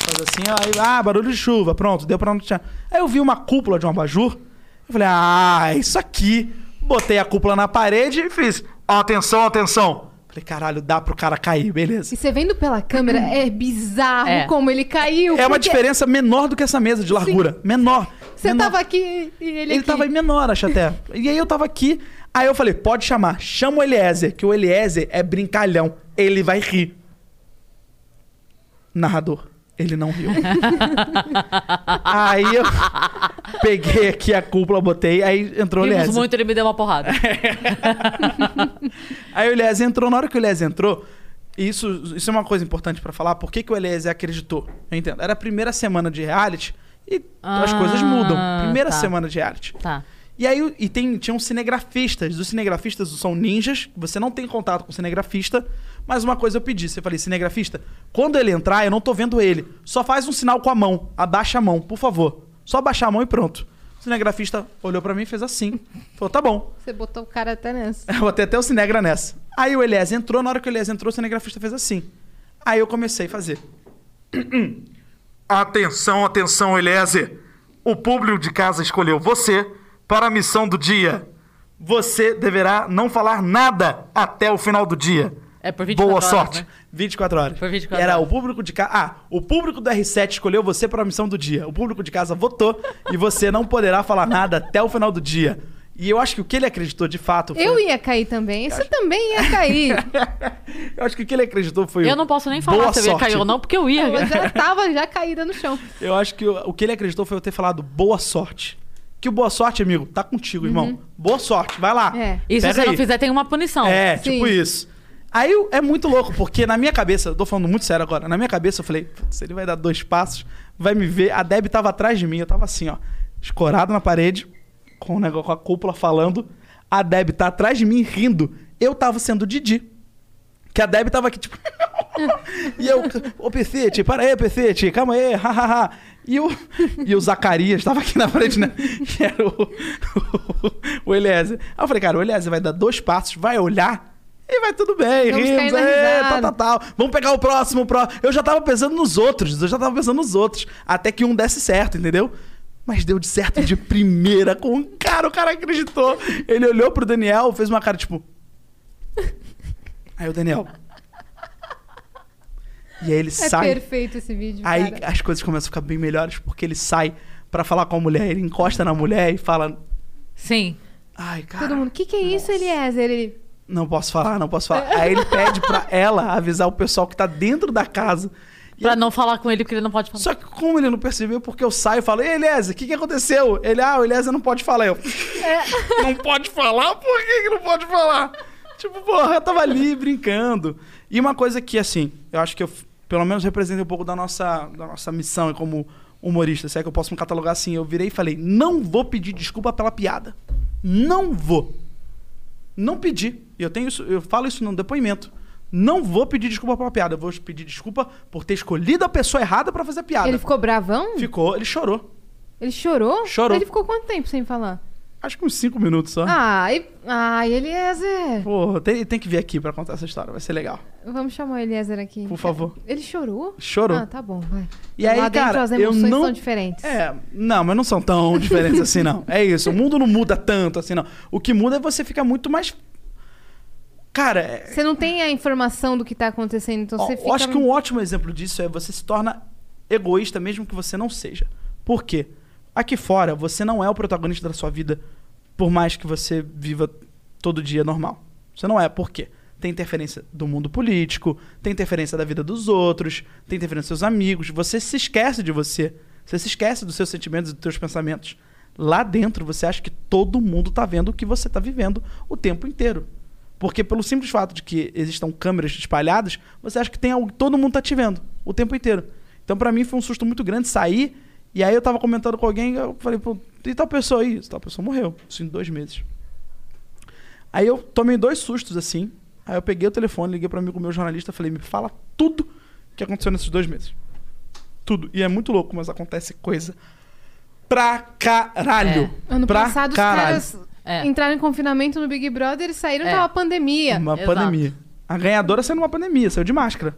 Faz assim, aí, ah, barulho de chuva, pronto, deu pra não teatro. Aí eu vi uma cúpula de um abajur, eu falei, ah, é isso aqui. Botei a cúpula na parede e fiz, atenção, atenção. Falei, caralho, dá pro cara cair, beleza. E você vendo pela câmera, é bizarro É. como ele caiu. É uma porque diferença menor do que essa mesa de largura. Menor. Você menor. tava aqui e ele, Ele aqui. tava menor, acho até. (laughs) E aí eu tava aqui. Aí eu falei, pode chamar. Chama o Eliezer, que o Eliezer é brincalhão. Ele vai rir. Narrador. Ele não riu. aí eu peguei aqui a cúpula, botei, aí entrou o Rimos Eliezer. muito, ele me deu uma porrada. (laughs) Aí o Eliezer entrou, na hora que o Eliezer entrou, isso, isso é uma coisa importante pra falar, por que, que o Eliezer acreditou? Eu entendo. Era a primeira semana de reality e as Ah, coisas mudam. Primeira tá. semana de reality. Tá. E aí e tem, tinham cinegrafistas. Os cinegrafistas são ninjas. Você não tem contato com o cinegrafista. Mas uma coisa eu pedi. Você falei, cinegrafista, quando ele entrar, eu não tô vendo ele. Só faz um sinal com a mão. Abaixa a mão, por favor. Só abaixar a mão e pronto. O cinegrafista olhou pra mim e fez assim. Falou, tá bom. Você botou o cara até nessa. (laughs) Eu botei até o Cinegra nessa. Aí o Elias entrou, na hora que o Elias entrou, o cinegrafista fez assim. Aí eu comecei a fazer. Atenção, atenção, Eliezer. O público de casa escolheu você para a missão do dia. Você deverá não falar nada até o final do dia. É por 24 Boa horas, sorte. né? 24 horas. Por 24 Era horas. o público de casa. Ah, o público do R7 escolheu você para a missão do dia. O público de casa votou e você não poderá falar nada até o final do dia. E eu acho que o que ele acreditou de fato foi Eu ia cair também. Você também ia cair. (laughs) Eu acho que o que ele acreditou foi. Eu não posso nem falar boa se eu ia cair ou não, porque eu ia. Eu já tava já caída no chão. Eu acho que o, o que ele acreditou foi eu ter falado boa sorte. Que o boa sorte, amigo, tá contigo, irmão. Boa sorte, vai lá. É. E se você não aí. fizer, tem uma punição. É, Sim. tipo isso. Aí eu- é muito louco, porque na minha cabeça, eu tô falando muito sério agora, na minha cabeça eu falei, "Putz, ele vai dar dois passos, vai me ver. A Deb tava atrás de mim, eu tava assim, ó, escorado na parede, com o negócio com a cúpula falando. A Deb tá atrás de mim rindo. Eu tava sendo o Didi. Que a Deb tava aqui, tipo. (laughs) e eu, ô Pecete, para aí, Pecete, calma aí, hahaha. E o, e o Zacarias tava aqui na frente, né? Que era o, o, o Eliezer. Aí eu falei, cara, o Eliezer vai dar dois passos, vai olhar e vai tudo bem, Vamos rimos, é, tal, tal, tal. Vamos pegar o próximo, o próximo. Eu já tava pensando nos outros, eu já tava pensando nos outros. Até que um desse certo, entendeu? Mas deu de certo de primeira com um cara, o cara acreditou. Ele olhou pro Daniel, fez uma cara tipo. Aí o Daniel. E aí ele É sai. perfeito esse vídeo, Aí cara. as coisas começam a ficar bem melhores porque ele sai pra falar com a mulher, ele encosta na mulher e fala: Sim. Ai, cara, Todo mundo, o que, que é isso, Eliezer? Ele. não posso falar, não posso falar. Aí ele pede pra ela avisar o pessoal que tá dentro da casa. Pra não falar com ele, porque ele não pode falar. Só que como ele não percebeu, porque eu saio e falo, Ei, Eliezer, o que, que aconteceu? Ele, ah, o Eliezer não pode falar. Eu, (laughs) não pode falar? Por que, que não pode falar? Tipo, porra, eu tava ali brincando. E uma coisa que, assim, eu acho que eu, pelo menos, representa um pouco da nossa, da nossa missão como humorista. Se é que eu posso me catalogar assim, eu virei e falei, não vou pedir desculpa pela piada. Não vou. Não pedi. E eu tenho isso, eu falo isso no depoimento. Não vou pedir desculpa pela piada. Eu vou pedir desculpa por ter escolhido a pessoa errada pra fazer a piada. Ele ficou bravão? Ficou, ele chorou. Ele chorou? Chorou. Ele ficou quanto tempo sem falar? Acho que uns cinco minutos só. Ai, ai, Eliezer. Pô, tem, tem que vir aqui pra contar essa história, vai ser legal. Vamos chamar o Eliezer aqui. Por favor. Ele chorou? Chorou. Ah, tá bom, vai. E aí, Lá dentro cara, as eu emoções não... são diferentes. É, não, mas não são tão (laughs) diferentes assim, não. É isso, o mundo não muda tanto assim, não. O que muda é você ficar muito mais... Cara, é- Você não tem a informação do que tá acontecendo, então Ó, você eu fica... acho que um ótimo exemplo disso é você se torna egoísta mesmo que você não seja. Por quê? Aqui fora, você não é o protagonista da sua vida, por mais que você viva todo dia normal. Você não é. Por quê? Tem interferência do mundo político, tem interferência da vida dos outros, tem interferência dos seus amigos. Você se esquece de você. Você se esquece dos seus sentimentos e dos seus pensamentos. Lá dentro, você acha que todo mundo tá vendo o que você tá vivendo o tempo inteiro. Porque pelo simples fato de que existam câmeras espalhadas, você acha que tem algo, todo mundo tá te vendo o tempo inteiro. Então pra mim foi um susto muito grande sair e aí eu tava comentando com alguém, eu falei, pô, e tal pessoa aí? Tal pessoa morreu, isso em dois meses. Aí eu tomei dois sustos assim. Aí eu peguei o telefone, liguei para amigo meu jornalista, falei, me fala tudo que aconteceu nesses dois meses. Tudo. E é muito louco, mas acontece coisa pra caralho. Ano pra passado os caralho. caras entraram em confinamento no Big Brother e saíram, É. tava pandemia. Uma pandemia. A ganhadora saiu numa pandemia, saiu de máscara.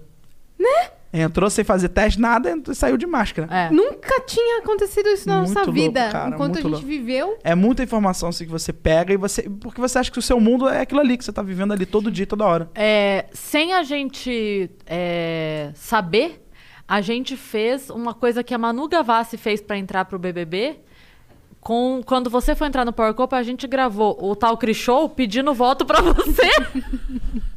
Né? Entrou sem fazer teste, nada, entrou e saiu de máscara. É. Nunca tinha acontecido isso na Muito nossa louco, vida. cara, enquanto a gente louco. viveu. É muita informação assim que você pega e você. Porque você acha que o seu mundo é aquilo ali que você tá vivendo ali todo dia, toda hora. É, sem a gente é, saber, a gente fez uma coisa que a Manu Gavassi fez pra entrar pro BBB. Com, quando você foi entrar no Power Couple, a gente gravou o tal Cris Show pedindo voto pra você. (laughs)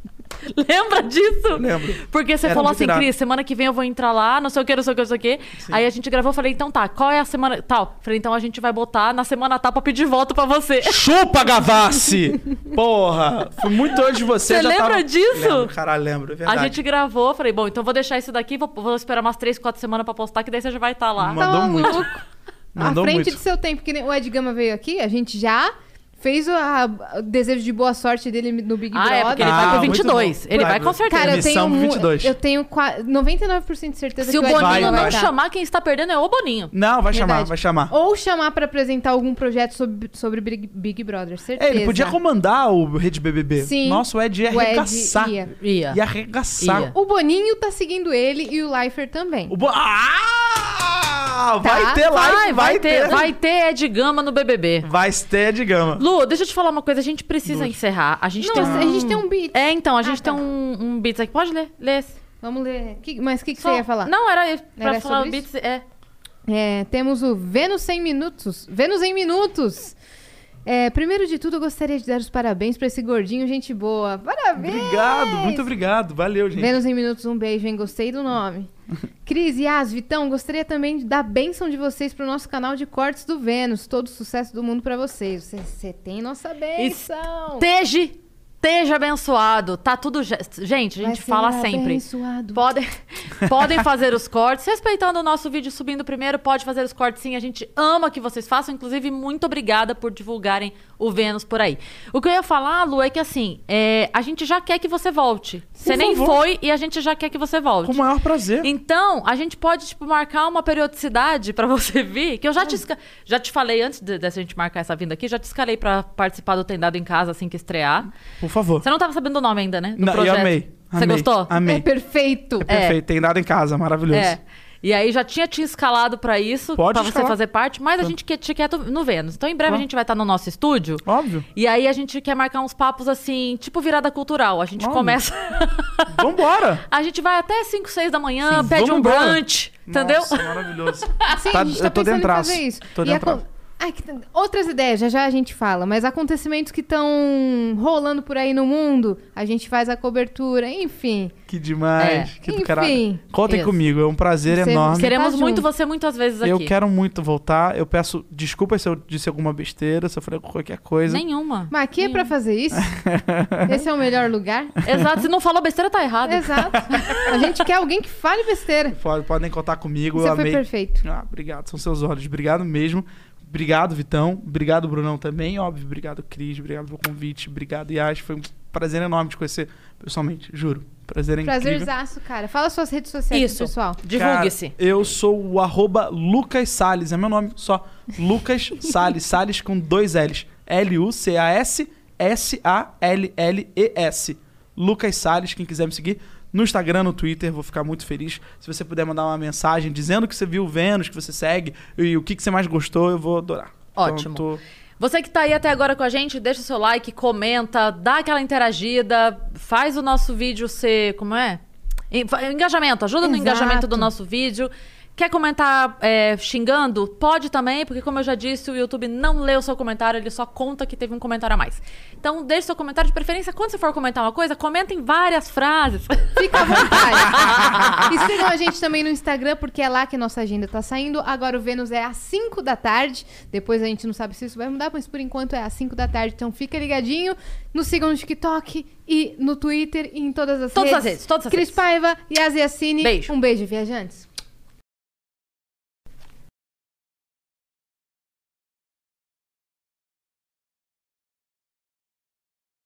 (laughs) Lembra disso? Lembro. Porque você Era falou assim, irado. Cris, semana que vem eu vou entrar lá, não sei o que, não sei o que, não sei o que. Aí a gente gravou, eu falei, então tá, qual é a semana tal? Falei, então a gente vai botar na semana tal pra pedir voto pra você. (laughs) Chupa, Gavassi! Porra! Fui muito antes de você. Você já lembra tava... disso? Lembro, caralho, lembro. É verdade. A gente gravou, falei, bom, então vou deixar isso daqui, vou, vou esperar umas 3, 4 semanas pra postar, que daí você já vai estar lá. Mandou Tá muito. Mandou à frente muito. de seu tempo, que nem o Ed Gama veio aqui, a gente já fez o, a- o desejo de boa sorte dele no Big Ah, Brother. é, porque ele vai Ah, pro muito 22. bom. Ele Vai com certeza. Cara, eu tenho, mu- 22. eu tenho qua- 99% de certeza Se que o Boninho Vai, não vai. chamar, quem está perdendo é o Boninho. Não, vai chamar, Verdade. vai chamar. Ou chamar pra apresentar algum projeto sobre, sobre Big, Big Brother, É, certeza. ele podia comandar o Rede BBB. Sim. Nossa, o Ed ia O Ed arregaçar. ia. Ia. Ia arregaçar. Ia. O Boninho tá seguindo ele e o Leifert também. O bo... Ah! Vai Tá, ter live, Vai, vai ter, vai ter Ed Gama no BBB. Vai ter de gama. Lu, deixa eu te falar uma coisa, a gente precisa encerrar. A gente Não, tem a gente tem um beat. É, então, a gente tá. tem um, um Beats aqui. Pode ler? Lê esse. Vamos ler. Que- mas o que, que Só- você ia falar? Não, era pra Era falar o Beats. É. É, temos o Vênus 100 minutos. Vênus em minutos. É, primeiro de tudo, eu gostaria de dar os parabéns pra esse gordinho, gente boa. Parabéns! Obrigado, muito obrigado. Valeu, gente. Vênus em Minutos, um beijo, hein? Gostei do nome. (laughs) Cris, Yas, Vitão, gostaria também de dar bênção de vocês pro nosso canal de cortes do Vênus. Todo sucesso do mundo pra vocês. Você- Você tem nossa bênção. Esteja, esteja abençoado. Tá tudo. Gente, a gente fala sempre. abençoado. Podem, (laughs) podem fazer os cortes. Respeitando o nosso vídeo subindo primeiro, pode fazer os cortes sim. A gente ama que vocês façam. Inclusive, muito obrigada por divulgarem o Vênus por aí. O que eu ia falar, Lu, é que assim, é, a gente já quer que você volte. Você nem favor. foi e a gente já quer que você volte. Com o maior prazer. Então, a gente pode, tipo, marcar uma periodicidade pra (laughs) você vir, que eu já te, esca- já te falei antes de, dessa gente marcar essa vinda aqui, já te escalei pra participar do Tem Dado em Casa assim que estrear. Por favor. Você não tava sabendo do nome ainda, né? Do Não, eu projeto. amei. Você amei, gostou? Amei. É perfeito. Perfeito. Tem dado em casa, maravilhoso. É. E aí já tinha te escalado pra isso, Pode pra você escalar. fazer parte, mas a gente quer, te quer no Vênus. Então em breve Claro. a gente vai estar no nosso estúdio. Óbvio. E aí a gente quer marcar uns papos assim, tipo virada cultural. A gente Óbvio. começa. (laughs) Vambora! (laughs) a gente vai até 5, 6 da manhã, Sim, pede um embora. brunch, entendeu? Nossa, maravilhoso. Sim, Tá- a gente tá eu tô pensando em dentraço. fazer isso. Tô acon- Ai, que Outras ideias, já já a gente fala, mas acontecimentos que estão rolando por aí no mundo, a gente faz a cobertura, enfim. Que demais. É. Que do Enfim. caralho. Contem Isso. comigo, é um prazer Você- enorme. Queremos tá muito junto. você muitas vezes aqui. Eu quero muito voltar. Eu peço desculpas se eu disse alguma besteira, se eu falei qualquer coisa. Nenhuma. Mas aqui é pra fazer isso? (laughs) Esse é o melhor lugar? Exato, se não falou besteira, tá errado. Exato. A gente quer alguém que fale besteira. Pode- Podem contar comigo, Você eu foi amei. perfeito. Ah, obrigado, são seus olhos. Obrigado mesmo. Obrigado, Vitão. Obrigado, Brunão, também. Óbvio, obrigado, Cris. Obrigado pelo convite. Obrigado, Yas. Foi um prazer enorme te conhecer pessoalmente, juro. Prazer incrível. Prazerzaço, cara. Fala suas redes sociais, Isso. pessoal. Divulgue-se. Eu sou o arroba Lucas Salles, é meu nome só. Lucas Salles, (laughs) Salles com dois L's. L-U-C-A-S S-A-L-L-E-S. Lucas Salles, quem quiser me seguir. No Instagram, no Twitter, vou ficar muito feliz. Se você puder mandar uma mensagem dizendo que você viu o Vênus, que você segue e o que, que você mais gostou, eu vou adorar. Então, Ótimo. tô- Você que tá aí até agora com a gente, deixa o seu like, comenta, dá aquela interagida, faz o nosso vídeo ser. Como é? Engajamento, ajuda no Exato. engajamento do nosso vídeo. Quer comentar é, xingando? Pode também, porque como eu já disse, o YouTube não lê o seu comentário, ele só conta que teve um comentário a mais. Então, deixe seu comentário de preferência. Quando você for comentar uma coisa, comenta em várias frases. (laughs) Fica à vontade. (laughs) e sigam a gente também no Instagram, porque é lá que a nossa agenda tá saindo. Agora o Vênus é às 5 da tarde. Depois a gente não sabe se isso vai mudar, mas por enquanto é às 5 da tarde. Então fica ligadinho. Nos sigam no TikTok e no Twitter e em todas as Todas redes. as redes, todas as Cris redes. Paiva e Asiacine. Beijo. Um beijo, viajantes.